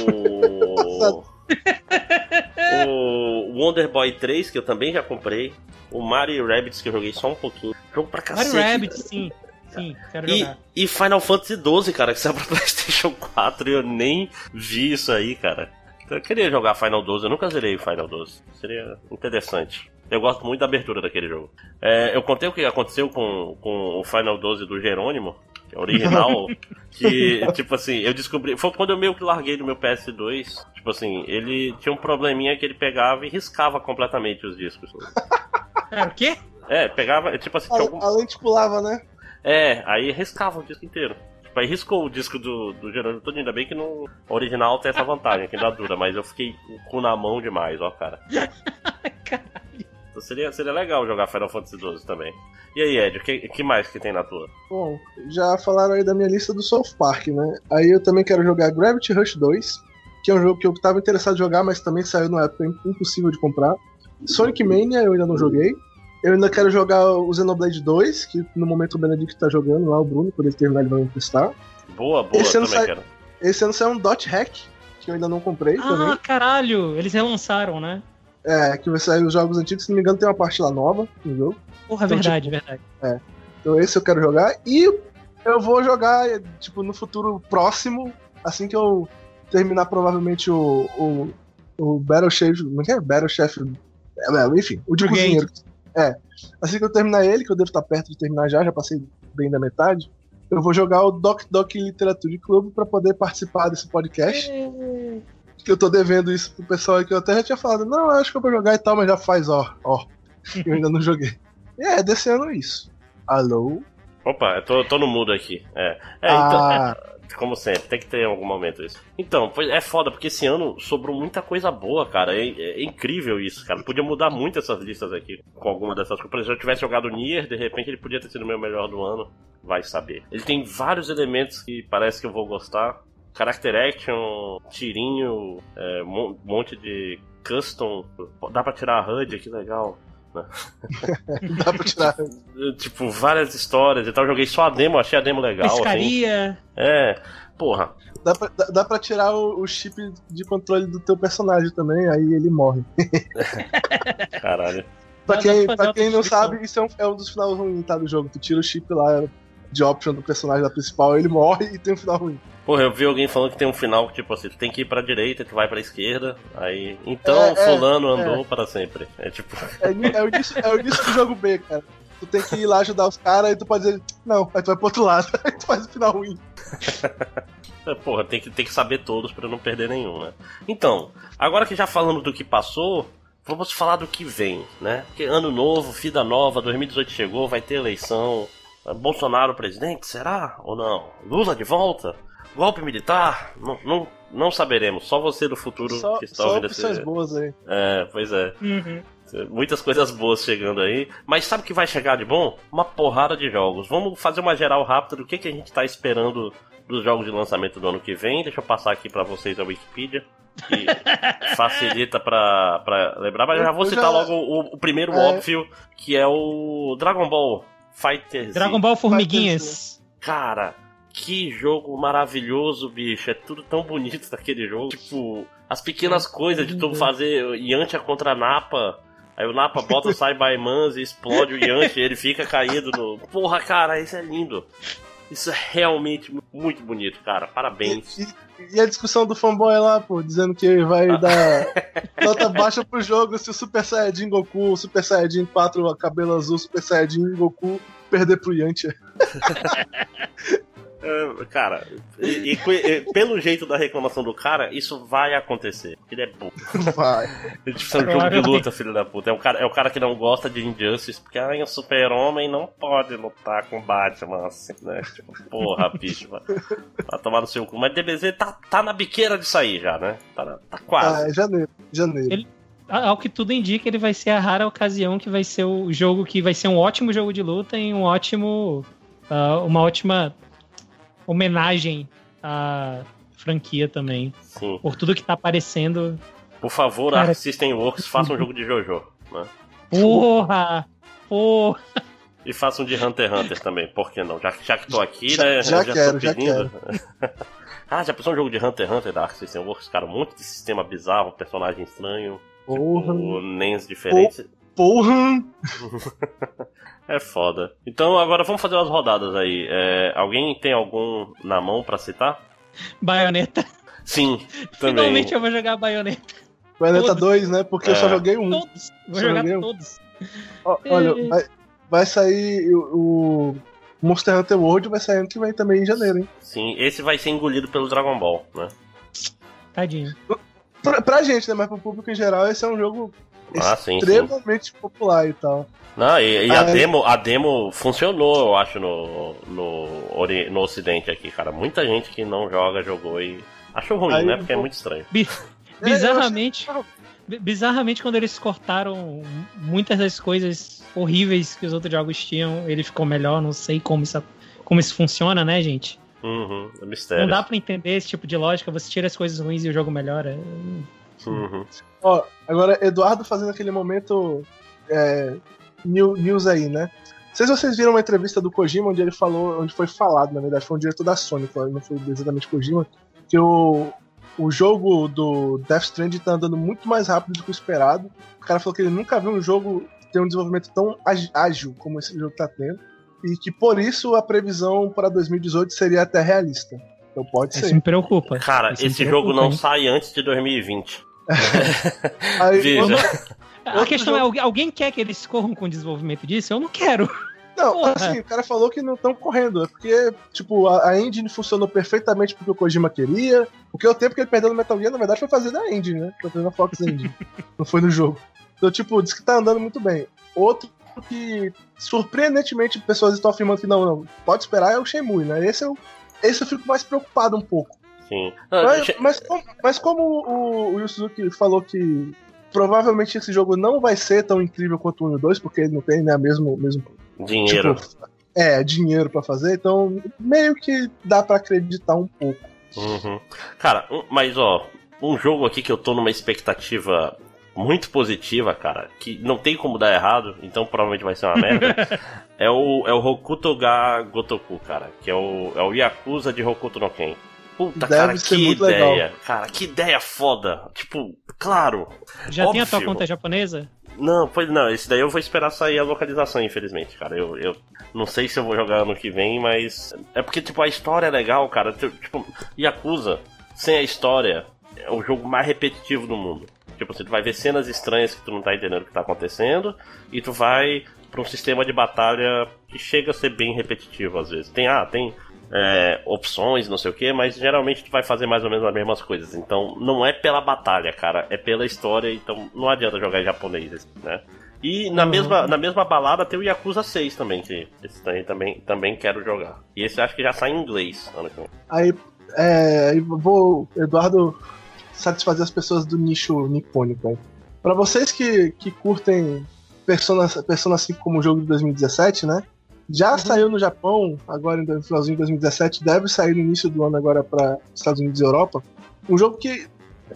o Wonder Boy 3, que eu também já comprei. O Mario Rabbids, que eu joguei só um pouquinho. Jogo pra cacete. Mario Rabbit, sim. Sim, quero E, jogar. e Final Fantasy XII, cara, que saiu pra PlayStation 4 e eu nem vi isso aí, cara. Eu queria jogar Final 12, eu nunca zerei Final 12. Seria interessante. Eu gosto muito da abertura daquele jogo. É, eu contei o que aconteceu com, com o Final 12 do Jerônimo, que é original, que, tipo assim, eu descobri. Foi quando eu meio que larguei do meu PS2. Tipo assim, ele tinha um probleminha que ele pegava e riscava completamente os discos. Cara, o quê? É, pegava, tipo assim, tinha algum. A, a lente pulava, né? É, aí riscava o disco inteiro. Tipo, aí riscou o disco do, do Jerônimo todo, ainda bem que no original tem essa vantagem, que ainda dura, mas eu fiquei com o cu na mão demais, ó, cara. Então seria, seria legal jogar Final Fantasy XII também. E aí, Ed, o que, que mais que tem na tua? Bom, já falaram aí da minha lista do South Park, né? Aí eu também quero jogar Gravity Rush 2, que é um jogo que eu tava interessado em jogar, mas também saiu numa época impossível de comprar. Sonic Mania eu ainda não joguei. Eu ainda quero jogar o Xenoblade 2, que no momento o Benedict tá jogando lá, o Bruno, quando ele terminar ele vai me emprestar. Boa, boa, Esse ano sai- quero. Esse ano saiu um Dot Hack, que eu ainda não comprei também. Ah, caralho! Eles relançaram, né? É, que vai sair os jogos antigos, se não me engano tem uma parte lá nova no jogo. Porra, Então, verdade, verdade. Então esse eu quero jogar. E eu vou jogar, tipo, no futuro próximo, assim que eu terminar provavelmente o, o, o Battle Chef. Como é que é? Battle Chef. É, é, enfim, o de Brigade. cozinheiro. É. Assim que eu terminar ele, que eu devo estar perto de terminar já, já passei bem da metade. Eu vou jogar o Doc Doc Literature Club pra poder participar desse podcast. Que eu tô devendo isso pro pessoal que eu até já tinha falado. Não, eu acho que eu vou jogar e tal, mas já faz, ó, ó. Eu ainda não joguei. E é, desse ano é isso. Alô? Opa, eu tô, tô no mudo aqui. É, é então, Ah. Como sempre, tem que ter em algum momento isso. Então, é foda, porque esse ano sobrou muita coisa boa, cara. É, é incrível isso, cara. Podia mudar muito essas listas aqui com alguma dessas coisas. Se eu tivesse jogado Nier, de repente ele podia ter sido o meu melhor do ano. Vai saber. Ele tem vários elementos que parece que eu vou gostar. Character action, tirinho, é, mon- monte de custom. Dá pra tirar a HUD, que legal. Dá pra tirar. Tipo, várias histórias e tal. Eu joguei só a demo, achei a demo legal. Assim. Pescaria. É, porra. Dá pra, dá- dá pra tirar o, o chip de controle do teu personagem também, aí ele morre. Caralho. Pra quem, pra quem não sabe, isso é um, é um dos finais ruins tá, do jogo. Tu tira o chip lá de option do personagem da principal, ele morre e tem um final ruim. Porra, eu vi alguém falando que tem um final que, tipo assim, tu tem que ir pra direita e tu vai pra esquerda. Aí. Então É, é, fulano andou para sempre. É tipo. É, é, o início, é o início do jogo B, cara. Tu tem que ir lá ajudar os caras e tu pode dizer, não, aí tu vai pro outro lado, aí tu faz o final ruim. é, Porra, tem que, tem que saber todos pra não perder nenhum, né? Então, agora que já falamos do que passou, vamos falar do que vem, né? Porque ano novo, vida nova, 2018 chegou, vai ter eleição. Bolsonaro presidente, será? Ou não? Lula de volta? Golpe militar? Não, não, não saberemos, só você do futuro Só, que está só ouvindo esse. boas aí. É, pois é. Uhum. Muitas coisas boas chegando aí. Mas sabe o que vai chegar de bom? Uma porrada de jogos. Vamos fazer uma geral rápida do que, que a gente tá esperando dos jogos de lançamento do ano que vem. Deixa eu passar aqui pra vocês a Wikipedia. Que facilita pra, pra lembrar. Mas eu já vou citar já- logo o, o primeiro É. óbvio, que é o Dragon Ball Fighter Z. Dragon Ball Formiguinhas. Cara, que jogo maravilhoso, bicho. É tudo tão bonito daquele jogo. Tipo, as pequenas coisas de tu fazer Yantia contra Napa. Aí o Napa bota o Saibaiman e explode o Yantia e ele fica caído no. Porra, cara, isso é lindo. Isso é realmente mu- muito bonito, cara. Parabéns. E, a discussão do fanboy lá, pô, dizendo que vai dar nota baixa pro jogo se o Super Saiyajin Goku, o Super Saiyajin 4, cabelo azul, Super Saiyajin Goku perder pro Yantia. É, cara, e, e, pelo jeito da reclamação do cara, isso vai acontecer. Ele é burro. Vai. Ele precisa de um jogo de luta, filho da puta. É o cara, é o cara que não gosta de Injustice, porque ai, o super-homem não pode lutar com Batman, assim, né? Tipo, porra, bicho, vai, vai tomar no seu cu. Mas DBZ tá, tá na biqueira de sair já, né? Tá, tá quase. Ah, é janeiro. Janeiro. Ele, ao que tudo indica, ele vai ser a rara ocasião que vai ser o jogo que vai ser um ótimo jogo de luta e um ótimo. Uh, uma ótima homenagem à franquia também. Sim. Por tudo que tá aparecendo. Por favor, Cara, Arc System Works, faça um jogo de JoJo. Né? Porra! Porra! E faça um de Hunter x Hunter também, por que não? Já, já que tô aqui, né? Já, já quero, já quero. ah, já pensou um jogo de Hunter x Hunter da Arc System Works? Cara, um monte de sistema bizarro, personagem estranho. Porra! Tipo, nens diferentes. Porra! é foda. Então agora vamos fazer umas rodadas aí. É, alguém tem algum na mão para citar? Baioneta. Sim, também. Finalmente eu vou jogar Baioneta. Baioneta 2, né? Porque é. eu só joguei um. Todos. Vou só jogar todos. olha, vai, vai, sair o, o, Monster Hunter World vai sair ano que vem também em janeiro, hein? Sim, esse vai ser engolido pelo Dragon Ball, né? Tadinho. Pra, pra gente, né? Mas pro público em geral, esse é um jogo ah, sim, extremamente sim. popular e tal. Não, e, e a, demo, a demo funcionou, eu acho, no, no, no Ocidente aqui, cara. Muita gente que não joga, jogou e achou ruim, aí, né? Porque é muito estranho. Bi é, bizarramente, bizarramente, quando eles cortaram muitas das coisas horríveis que os outros jogos tinham, ele ficou melhor. Não sei como isso, como isso funciona, né, gente? Uhum, é mistério. Não dá pra entender esse tipo de lógica. Você tira as coisas ruins e o jogo melhora. Uhum. Ó, agora, Eduardo fazendo aquele momento é, news aí, né? Não sei se vocês viram uma entrevista do Kojima onde ele falou, onde foi falado, na verdade, foi um diretor da Sony, não foi exatamente Kojima, que o, o jogo do Death Stranding tá andando muito mais rápido do que o esperado. O cara falou que ele nunca viu um jogo ter um desenvolvimento tão ágil como esse jogo tá tendo. E que por isso a previsão para 2018 seria até realista. Então pode Isso ser. me preocupa. Cara, Isso esse jogo não sai antes de 2020. Aí, Veja. A questão jogo... é: alguém quer que eles corram com o desenvolvimento disso? Eu não quero. Não, Porra. assim, o cara falou que não estão correndo. É porque, tipo, a, a, engine funcionou perfeitamente porque o Kojima queria. Porque o tempo que ele perdeu no Metal Gear, na verdade, foi fazer na engine, né? Foi fazer na Fox Engine. não foi no jogo. Então, tipo, diz que tá andando muito bem. Outro que, surpreendentemente, pessoas estão afirmando que não, não, pode esperar é o Shenmue, né? Esse eu, esse eu fico mais preocupado um pouco. Sim. mas, mas, como, mas como o, o Yu Suzuki falou que provavelmente esse jogo não vai ser tão incrível quanto o 1 e o 2, porque ele não tem né, mesmo, mesmo dinheiro. Tipo, é, dinheiro para fazer, então meio que dá para acreditar um pouco. Uhum. Cara, mas ó, um jogo aqui que eu tô numa expectativa muito positiva, cara, que não tem como dar errado, então provavelmente vai ser uma merda, é o, é o Hokuto ga Gotoku, cara, que é o, é o Yakuza de Hokuto no Ken. Puta, Deve cara, que ideia. Legal. Cara, que ideia foda. Tipo, claro. Já óbvio. tem a tua conta japonesa? Não, pois não, esse daí eu vou esperar sair a localização, infelizmente, cara. Eu, eu não sei se eu vou jogar ano que vem, mas. É porque, tipo, a história é legal, cara. Tipo, Yakuza, sem a história, é o jogo mais repetitivo do mundo. Tipo, você vai ver cenas estranhas que tu não tá entendendo o que tá acontecendo, e tu vai pra um sistema de batalha que chega a ser bem repetitivo às vezes. Tem, ah, tem é, opções, não sei o que, mas geralmente tu vai fazer mais ou menos as mesmas coisas. Então não é pela batalha, cara, é pela história, então não adianta jogar em japonês, né? E na, uhum. mesma, na mesma balada tem o Yakuza 6 também, que esse também, também, também quero jogar. E esse acho que já sai em inglês vem. Aí, é, vou, Eduardo, satisfazer as pessoas do nicho nipônico aí. Pra vocês que, que curtem Persona, Persona 5 como jogo de 2017, né? Já uhum. saiu no Japão, agora no finalzinho de 2017, deve sair no início do ano agora para Estados Unidos e Europa. Um jogo que,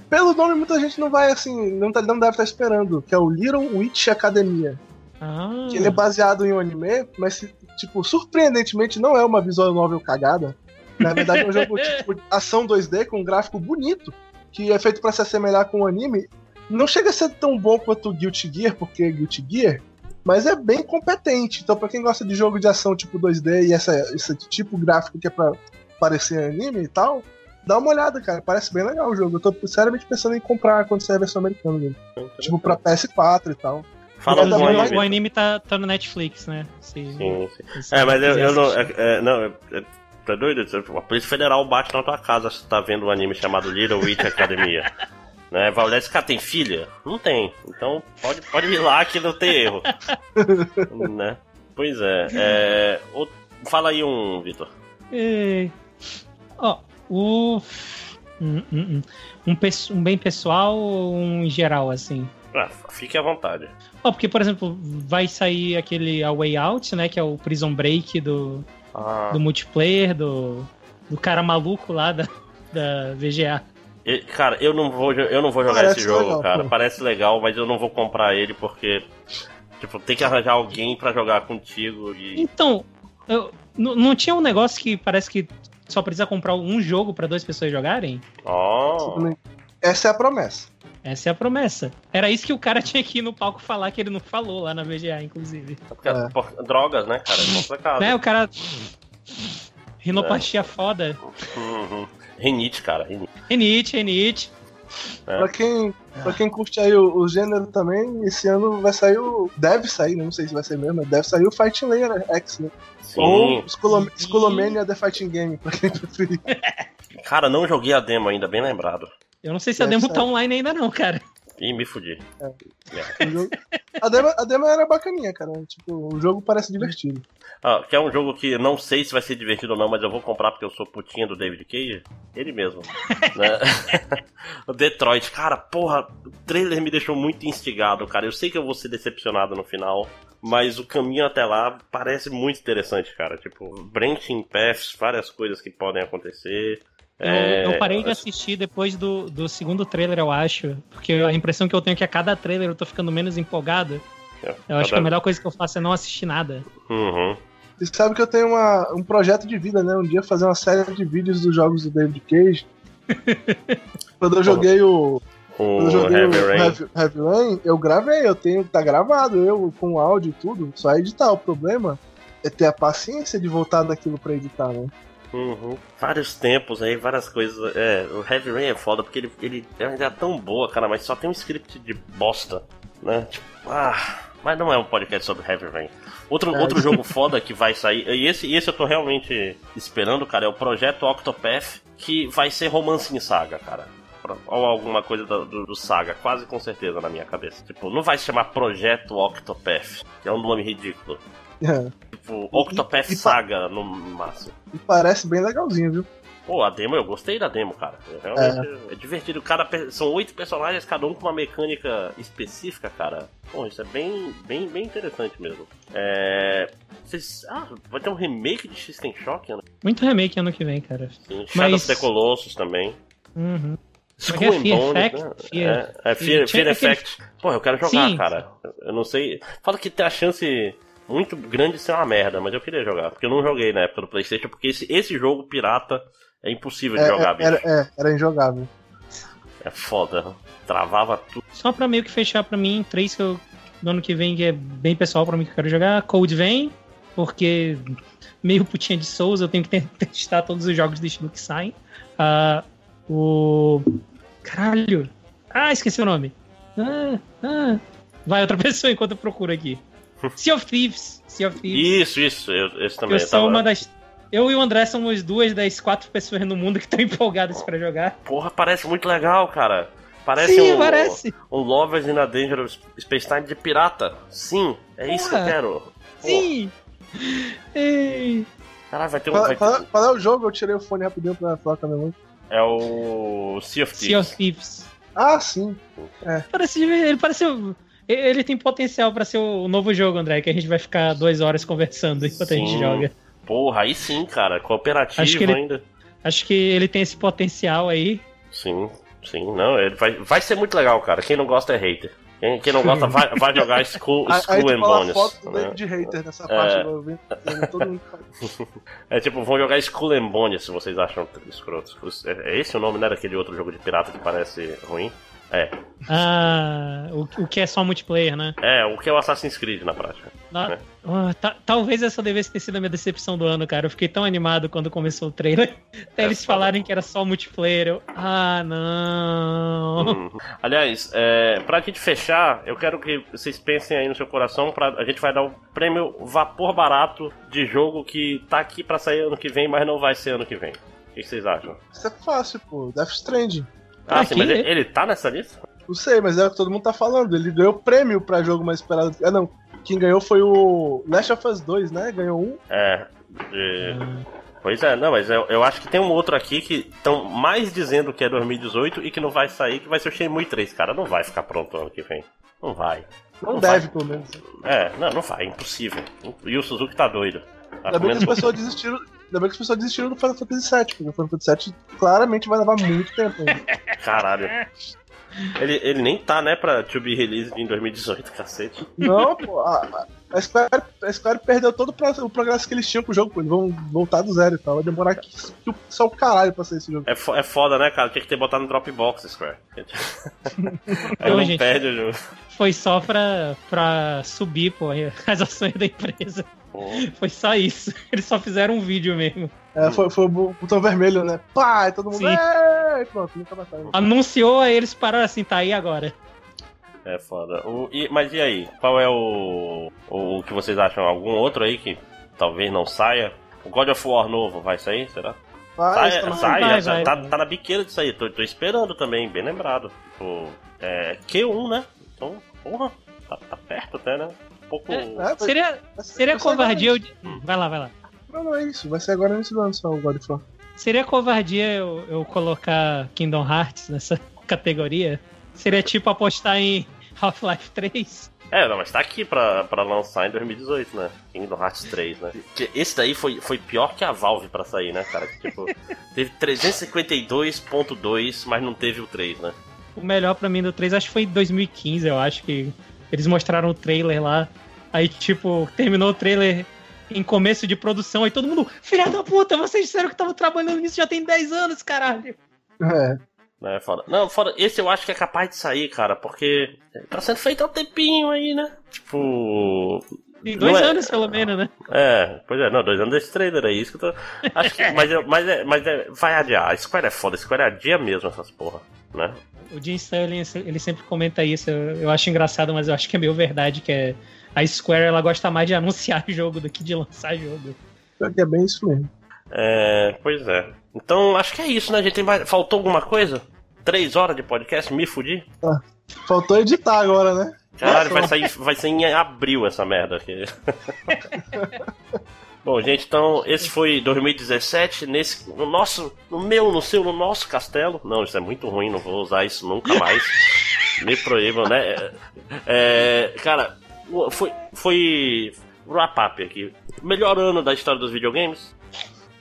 pelo nome, muita gente não vai assim, não, tá, não deve estar esperando, que é o Little Witch Academia. Ah. Que ele é baseado em um anime, mas, tipo, surpreendentemente não é uma visual novel cagada. Na verdade, é um jogo tipo ação 2D com um gráfico bonito, que é feito para se assemelhar com o anime. Não chega a ser tão bom quanto Guilty Gear, porque Guilty Gear mas é bem competente. Então, para quem gosta de jogo de ação tipo 2D e essa, esse tipo gráfico que é pra parecer anime e tal, dá uma olhada, cara. Parece bem legal o jogo. Eu tô seriamente pensando em comprar quando sair a versão americana dele. Tipo, pra PS4 e tal. Fala do anime. O anime tá, tá no Netflix, né? Se, sim, sim. É, mas eu, eu não. É, é, não tá doido? A Polícia Federal bate na tua casa se tá vendo um anime chamado Little Witch Academia. né? Esse cara tem filha? Não tem. Então pode, pode ir lá que não tem erro. né? Pois é. é... Fala aí um, Vitor. É... Ó, o. Um, um, um, um, bem pessoal ou um geral, assim? Ah, fique à vontade. Oh, porque, por exemplo, vai sair aquele A Way Out, né? Que é o Prison Break do, ah. do multiplayer, do, do cara maluco lá da, da VGA. Cara, eu não vou, eu não vou jogar Parece esse jogo, legal, cara. Pô. Parece legal, mas eu não vou comprar ele porque. Tipo, tem que arranjar alguém para jogar contigo e. Então, eu, não tinha um negócio que parece que só precisa comprar um jogo para duas pessoas jogarem? Oh. Essa é a promessa. Essa é a promessa. Era isso que o cara tinha que ir no palco falar, que ele não falou lá na VGA, inclusive. Porque, é. por, drogas, né, cara? É complicado. Né, o cara. Rinopatia é. foda. Uhum. Renite, cara. Renite, renite. renite. É. Pra, quem, pra quem curte aí o, o, gênero também, esse ano vai sair o. Deve sair, não sei se vai ser mesmo, mas deve sair o Fighting Layer X, né? Sim. Ou Skullomania The Fighting Game, pra quem preferir. Cara, não joguei a demo ainda, bem lembrado. Eu não sei se a demo tá online ainda não, cara. Ih, me fudi. É. É. A, demo, a demo era bacaninha, cara. Tipo, o jogo parece divertido. Ah, que é um jogo que não sei se vai ser divertido ou não, mas eu vou comprar porque eu sou putinha do David Cage. Ele mesmo. né? o Detroit, cara, porra, o trailer me deixou muito instigado, cara. Eu sei que eu vou ser decepcionado no final, mas o caminho até lá parece muito interessante, cara. Tipo, branching paths, várias coisas que podem acontecer. Eu, é, eu, parei de assistir depois do, do segundo trailer, eu acho. Porque a impressão que eu tenho é que a cada trailer eu tô ficando menos empolgado. É, eu acho que a melhor coisa que eu faço é não assistir nada. Uhum. Você sabe que eu tenho uma, um projeto de vida, né? Um dia fazer uma série de vídeos dos jogos do David Cage. Quando eu joguei o. Quando eu joguei Heavy, o Rain. Heavy, Heavy Rain, eu gravei, eu tenho. Tá gravado, eu com áudio e tudo, só editar. O problema é ter a paciência de voltar daquilo pra editar, né? Uhum. Vários tempos aí, várias coisas. É, o Heavy Rain é foda porque ele, ele é uma ideia tão boa, cara, mas só tem um script de bosta, né? Tipo, ah. Mas não é um podcast sobre Heavy Rain. Outro, é. outro jogo foda que vai sair, e esse, esse eu tô realmente esperando, cara, é o Projeto Octopath, que vai ser romance em saga, cara. Ou alguma coisa do, do, do, Saga, quase com certeza na minha cabeça. Tipo, não vai se chamar Projeto Octopath, que é um nome ridículo. É. Tipo, Octopath e, Saga no máximo. E parece bem legalzinho, viu? Pô, a demo, eu gostei da demo, cara. Realmente é, é divertido. Cada, são oito personagens, cada um com uma mecânica específica, cara. Pô, isso é bem, bem, bem interessante mesmo. É. Vocês... Ah, vai ter um remake de System Shock, né? Muito remake ano que vem, cara. Sim, Shadow Mas... of the Colossus também. Uhum. Skull é Fear Bones, Effect? Né? Fear, é, é Fear, Fear Effect. Pô, eu quero jogar, Sim. cara. Eu não sei. Fala que tem a chance muito grande de ser uma merda, mas eu queria jogar. Porque eu não joguei na época do PlayStation, porque esse, esse jogo pirata é impossível de é, jogar, é, bicho. Era, é, era injogável. É foda. Travava tudo. Só pra meio que fechar pra mim, três que eu. No ano que vem, que é bem pessoal pra mim que eu quero jogar. Code vem, porque meio putinha de Souls, eu tenho que testar todos os jogos do estilo que saem. Uh, o. Caralho! Ah, esqueci o nome. Ah, ah. Vai outra pessoa enquanto eu procuro aqui. Sea of Thieves. Sea of Thieves. Isso, isso. Eu, esse também. Eu sou tava... uma das eu e o André somos duas das quatro pessoas no mundo que estão empolgadas para jogar. Porra, parece muito legal, cara. Parece Sim, um, parece. um, um Lovers in a Dangerous Space Time de pirata. Sim, é Porra. isso que eu quero. Sim. Ei. Caralho, vai ter um. Qual, vai ter... qual, é o jogo? Eu tirei o fone rapidinho pra falar com a minha mãe. É o Sea of Thieves. Sea of Thieves. Ah, sim. É. Parece, ele parece. Ele tem potencial para ser o novo jogo, André, que a gente vai ficar duas horas conversando enquanto sim. a gente joga. Porra, aí sim, cara. Cooperativo acho ele, ainda. Acho que ele tem esse potencial aí. Sim, sim. Não, ele vai, vai ser muito legal, cara. Quem não gosta é hater. Quem, quem não gosta vai, vai jogar School, school and Bones. foto né? de hater nessa parte, é... eu todo mundo É tipo, vão jogar School and Bones se vocês acham escrotos. É, é esse o nome, né? Daquele outro jogo de pirata que parece ruim. É. Ah, o, o que é só multiplayer, né? É, o que é o Assassin's Creed na prática. Na, ah, tá, talvez essa devesse ter sido a minha decepção do ano, cara. Eu fiquei tão animado quando começou o trailer. Até é eles foda. falarem que era só multiplayer. Eu, ah, não. Hum. Aliás, é, pra gente fechar, eu quero que vocês pensem aí no seu coração. Pra, a gente vai dar o prêmio Vapor Barato de jogo que tá aqui pra sair ano que vem, mas não vai ser ano que vem. O que vocês acham? Isso é fácil, pô. Death Stranding. Ah, sim, mas ele, ele tá nessa lista? Não sei, mas é o que todo mundo tá falando. Ele ganhou prêmio pra jogo mais esperado. Ah, não. Quem ganhou foi o Last of Us 2, né? Ganhou um. É. De... Pois é, não, mas eu, eu, acho que tem um outro aqui que estão mais dizendo que é 2018 e que não vai sair, que vai ser o Shenmue 3, cara. Não vai ficar pronto ano que vem. Não vai. Não, não deve, vai. pelo menos. É, não, não vai, é impossível. E o Suzuki tá doido. Tá Ainda bem que as pessoas desistiram. Ainda bem que as pessoas desistiram do Final Fantasy VII, porque o Final Fantasy VII claramente vai levar muito tempo ainda. Caralho. Ele, ele nem tá, né, pra to be released em 2018, cacete. Não, pô, a, a, Square, a Square perdeu todo o progresso que eles tinham pro jogo, pô. Eles vão voltar do zero e tal. Vai demorar que, que, só o caralho pra sair esse jogo. É, fo é foda, né, cara? Tinha que ter botado no Dropbox, Square. Aí não gente, perde o jogo. Foi só pra, pra subir, pô, as ações da empresa. Foi só isso. Eles só fizeram um vídeo mesmo. É, foi, foi o botão vermelho, né? Pá, e todo mundo. É, pronto, nunca mais Anunciou, aí eles pararam assim, tá aí agora. É foda. O, e, mas e aí? Qual é o, o, o que vocês acham? Algum outro aí que talvez não saia? O God of War novo vai sair, será? Vai, sai, sai vai, já, vai, tá, tá, na biqueira disso aí. Tô, tô esperando também, bem lembrado. O, é, Q1, né? Então, porra, tá, tá perto até, né? Pouco. É, é, seria seria covardia. Eu... Hum. Vai lá, vai lá. Não, não é isso. Vai ser agora nesse ano só o God of War. Seria covardia eu, eu colocar Kingdom Hearts nessa categoria? Seria tipo apostar em Half-Life 3? É, não, mas tá aqui pra, pra lançar em 2018, né? Kingdom Hearts 3, né? Esse daí foi, foi pior que a Valve pra sair, né, cara? Tipo, teve 352.2, mas não teve o 3, né? O melhor pra mim do 3 acho que foi em 2015, eu acho que eles mostraram o trailer lá. Aí, tipo, terminou o trailer em começo de produção. Aí todo mundo, filha da puta, vocês disseram que estavam trabalhando nisso já tem 10 anos, caralho. É. É foda. Não, foda. Esse eu acho que é capaz de sair, cara, porque tá sendo feito há um tempinho aí, né? Tipo. Tem dois é... anos, pelo menos, né? É, pois é, não, dois anos desse trailer aí, isso que eu tô. Acho que. mas, é, mas, é, mas é, vai adiar. A Square é foda, a Square adia mesmo essas porra, né? O Jim Sterling, ele sempre comenta isso, eu, eu acho engraçado, mas eu acho que é meio verdade, que é a Square ela gosta mais de anunciar jogo do que de lançar jogo. É bem isso mesmo. É, pois é. Então acho que é isso, né? A gente tem mais... Faltou alguma coisa? Três horas de podcast, me fudi? Ah, faltou editar agora, né? Caralho, vai sair, vai sair em abril essa merda aqui. Bom, gente, então esse foi 2017 nesse no nosso, no meu, no seu, no nosso castelo. Não, isso é muito ruim, não vou usar isso nunca mais. Me proíbam, né? É, é, cara, foi foi wrap up aqui. Melhor ano da história dos videogames?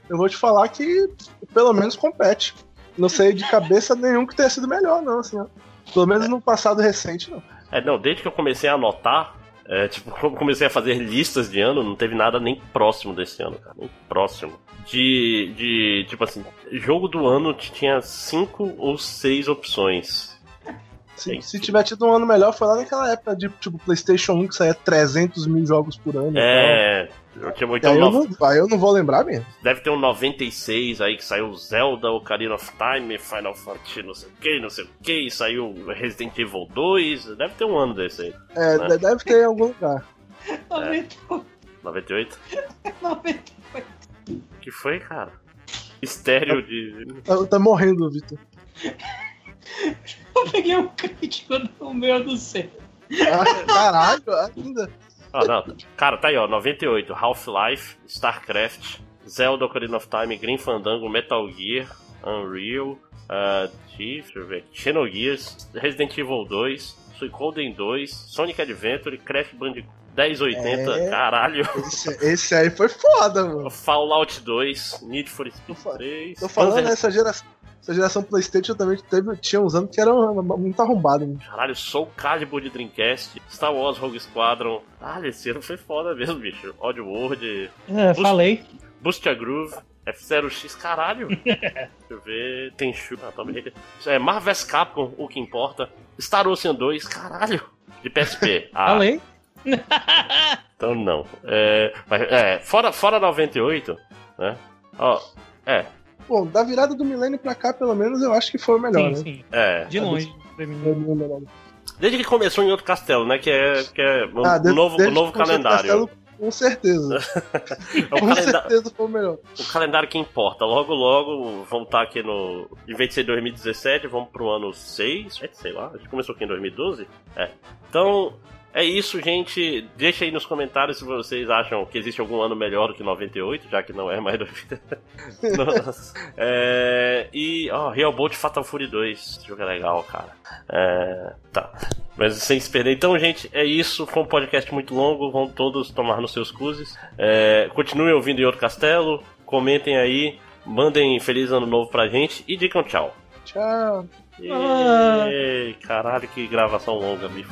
Eu vou te falar que pelo menos compete. Não sei de cabeça nenhum que tenha sido melhor, não, assim. Pelo menos no passado recente, não. É, não, desde que eu comecei a anotar, é, tipo, comecei a fazer listas de ano, não teve nada nem próximo desse ano, cara. Nem próximo. De, de tipo assim, jogo do ano tinha cinco ou seis opções. Se, se tiver tido um ano melhor, foi lá naquela época de tipo PlayStation 1 que saía 300 mil jogos por ano. É. Eu tinha muito aí, eu não, aí eu não vou lembrar mesmo. Deve ter um 96 aí que saiu Zelda, Ocarina of Time, Final Fantasy, não sei o que, não sei o que, saiu Resident Evil 2. Deve ter um ano desse aí. É, né? deve ter em algum lugar. É. 98? 98. que foi, cara? Estéreo de. Tá, tá morrendo, Vitor. Eu peguei um crítico no meu do céu. Ah, caralho, ainda. Ah, não. Cara, tá aí, ó. 98, Half-Life, StarCraft, Zelda Ocarina of Time, Green Fandango, Metal Gear, Unreal, uh, deixa eu ver, Xenogears, Resident Evil 2, Suicoden 2, Sonic Adventure, Crash Bandicoot 1080, é... caralho. Esse, esse, aí foi foda, mano. Fallout 2, Need for Speed 3. Tô falando nessa geração essa geração PlayStation também teve, tinha uns anos que era muito arrombado. Né? Caralho, Soul Calibur de Dreamcast, Star Wars Rogue Squadron. Ah, esse ano foi foda mesmo, bicho. Oddworld. É, Boost, falei. Boost a Groove. F0X, caralho. Deixa eu ver. Tem Ah, Tomb Raider. É Marvel Capcom, o que importa. Star Ocean 2, caralho. De PSP. Ah. Falei. então não. É, mas, é, fora, fora 98, né? Ó, é. Bom, da virada do milênio pra cá, pelo menos, eu acho que foi o melhor, sim, né? Sim. É. De longe, pra mim. Desde que começou em outro castelo, né? Que é, que é o, ah, desde, novo, o novo calendário. Castelo, com certeza. é com calenda... certeza foi o melhor. O calendário que importa. Logo, logo, vamos estar aqui no. Em vez de ser 2017, vamos pro ano 6, sei lá. A gente começou aqui em 2012. É. Então, é isso, gente. Deixa aí nos comentários se vocês acham que existe algum ano melhor do que 98, já que não é mais 98. é, e, ó, Real Bolt Fatal Fury 2. Esse jogo é legal, cara. É, tá. Mas sem se perder. Então, gente, é isso. Foi um podcast muito longo. Vão todos tomar nos seus cuzes. É, continuem ouvindo Yoro Castelo. Comentem aí. Mandem feliz ano novo pra gente. E digam tchau. Tchau. E... Ah. Caralho, que gravação longa, bicho.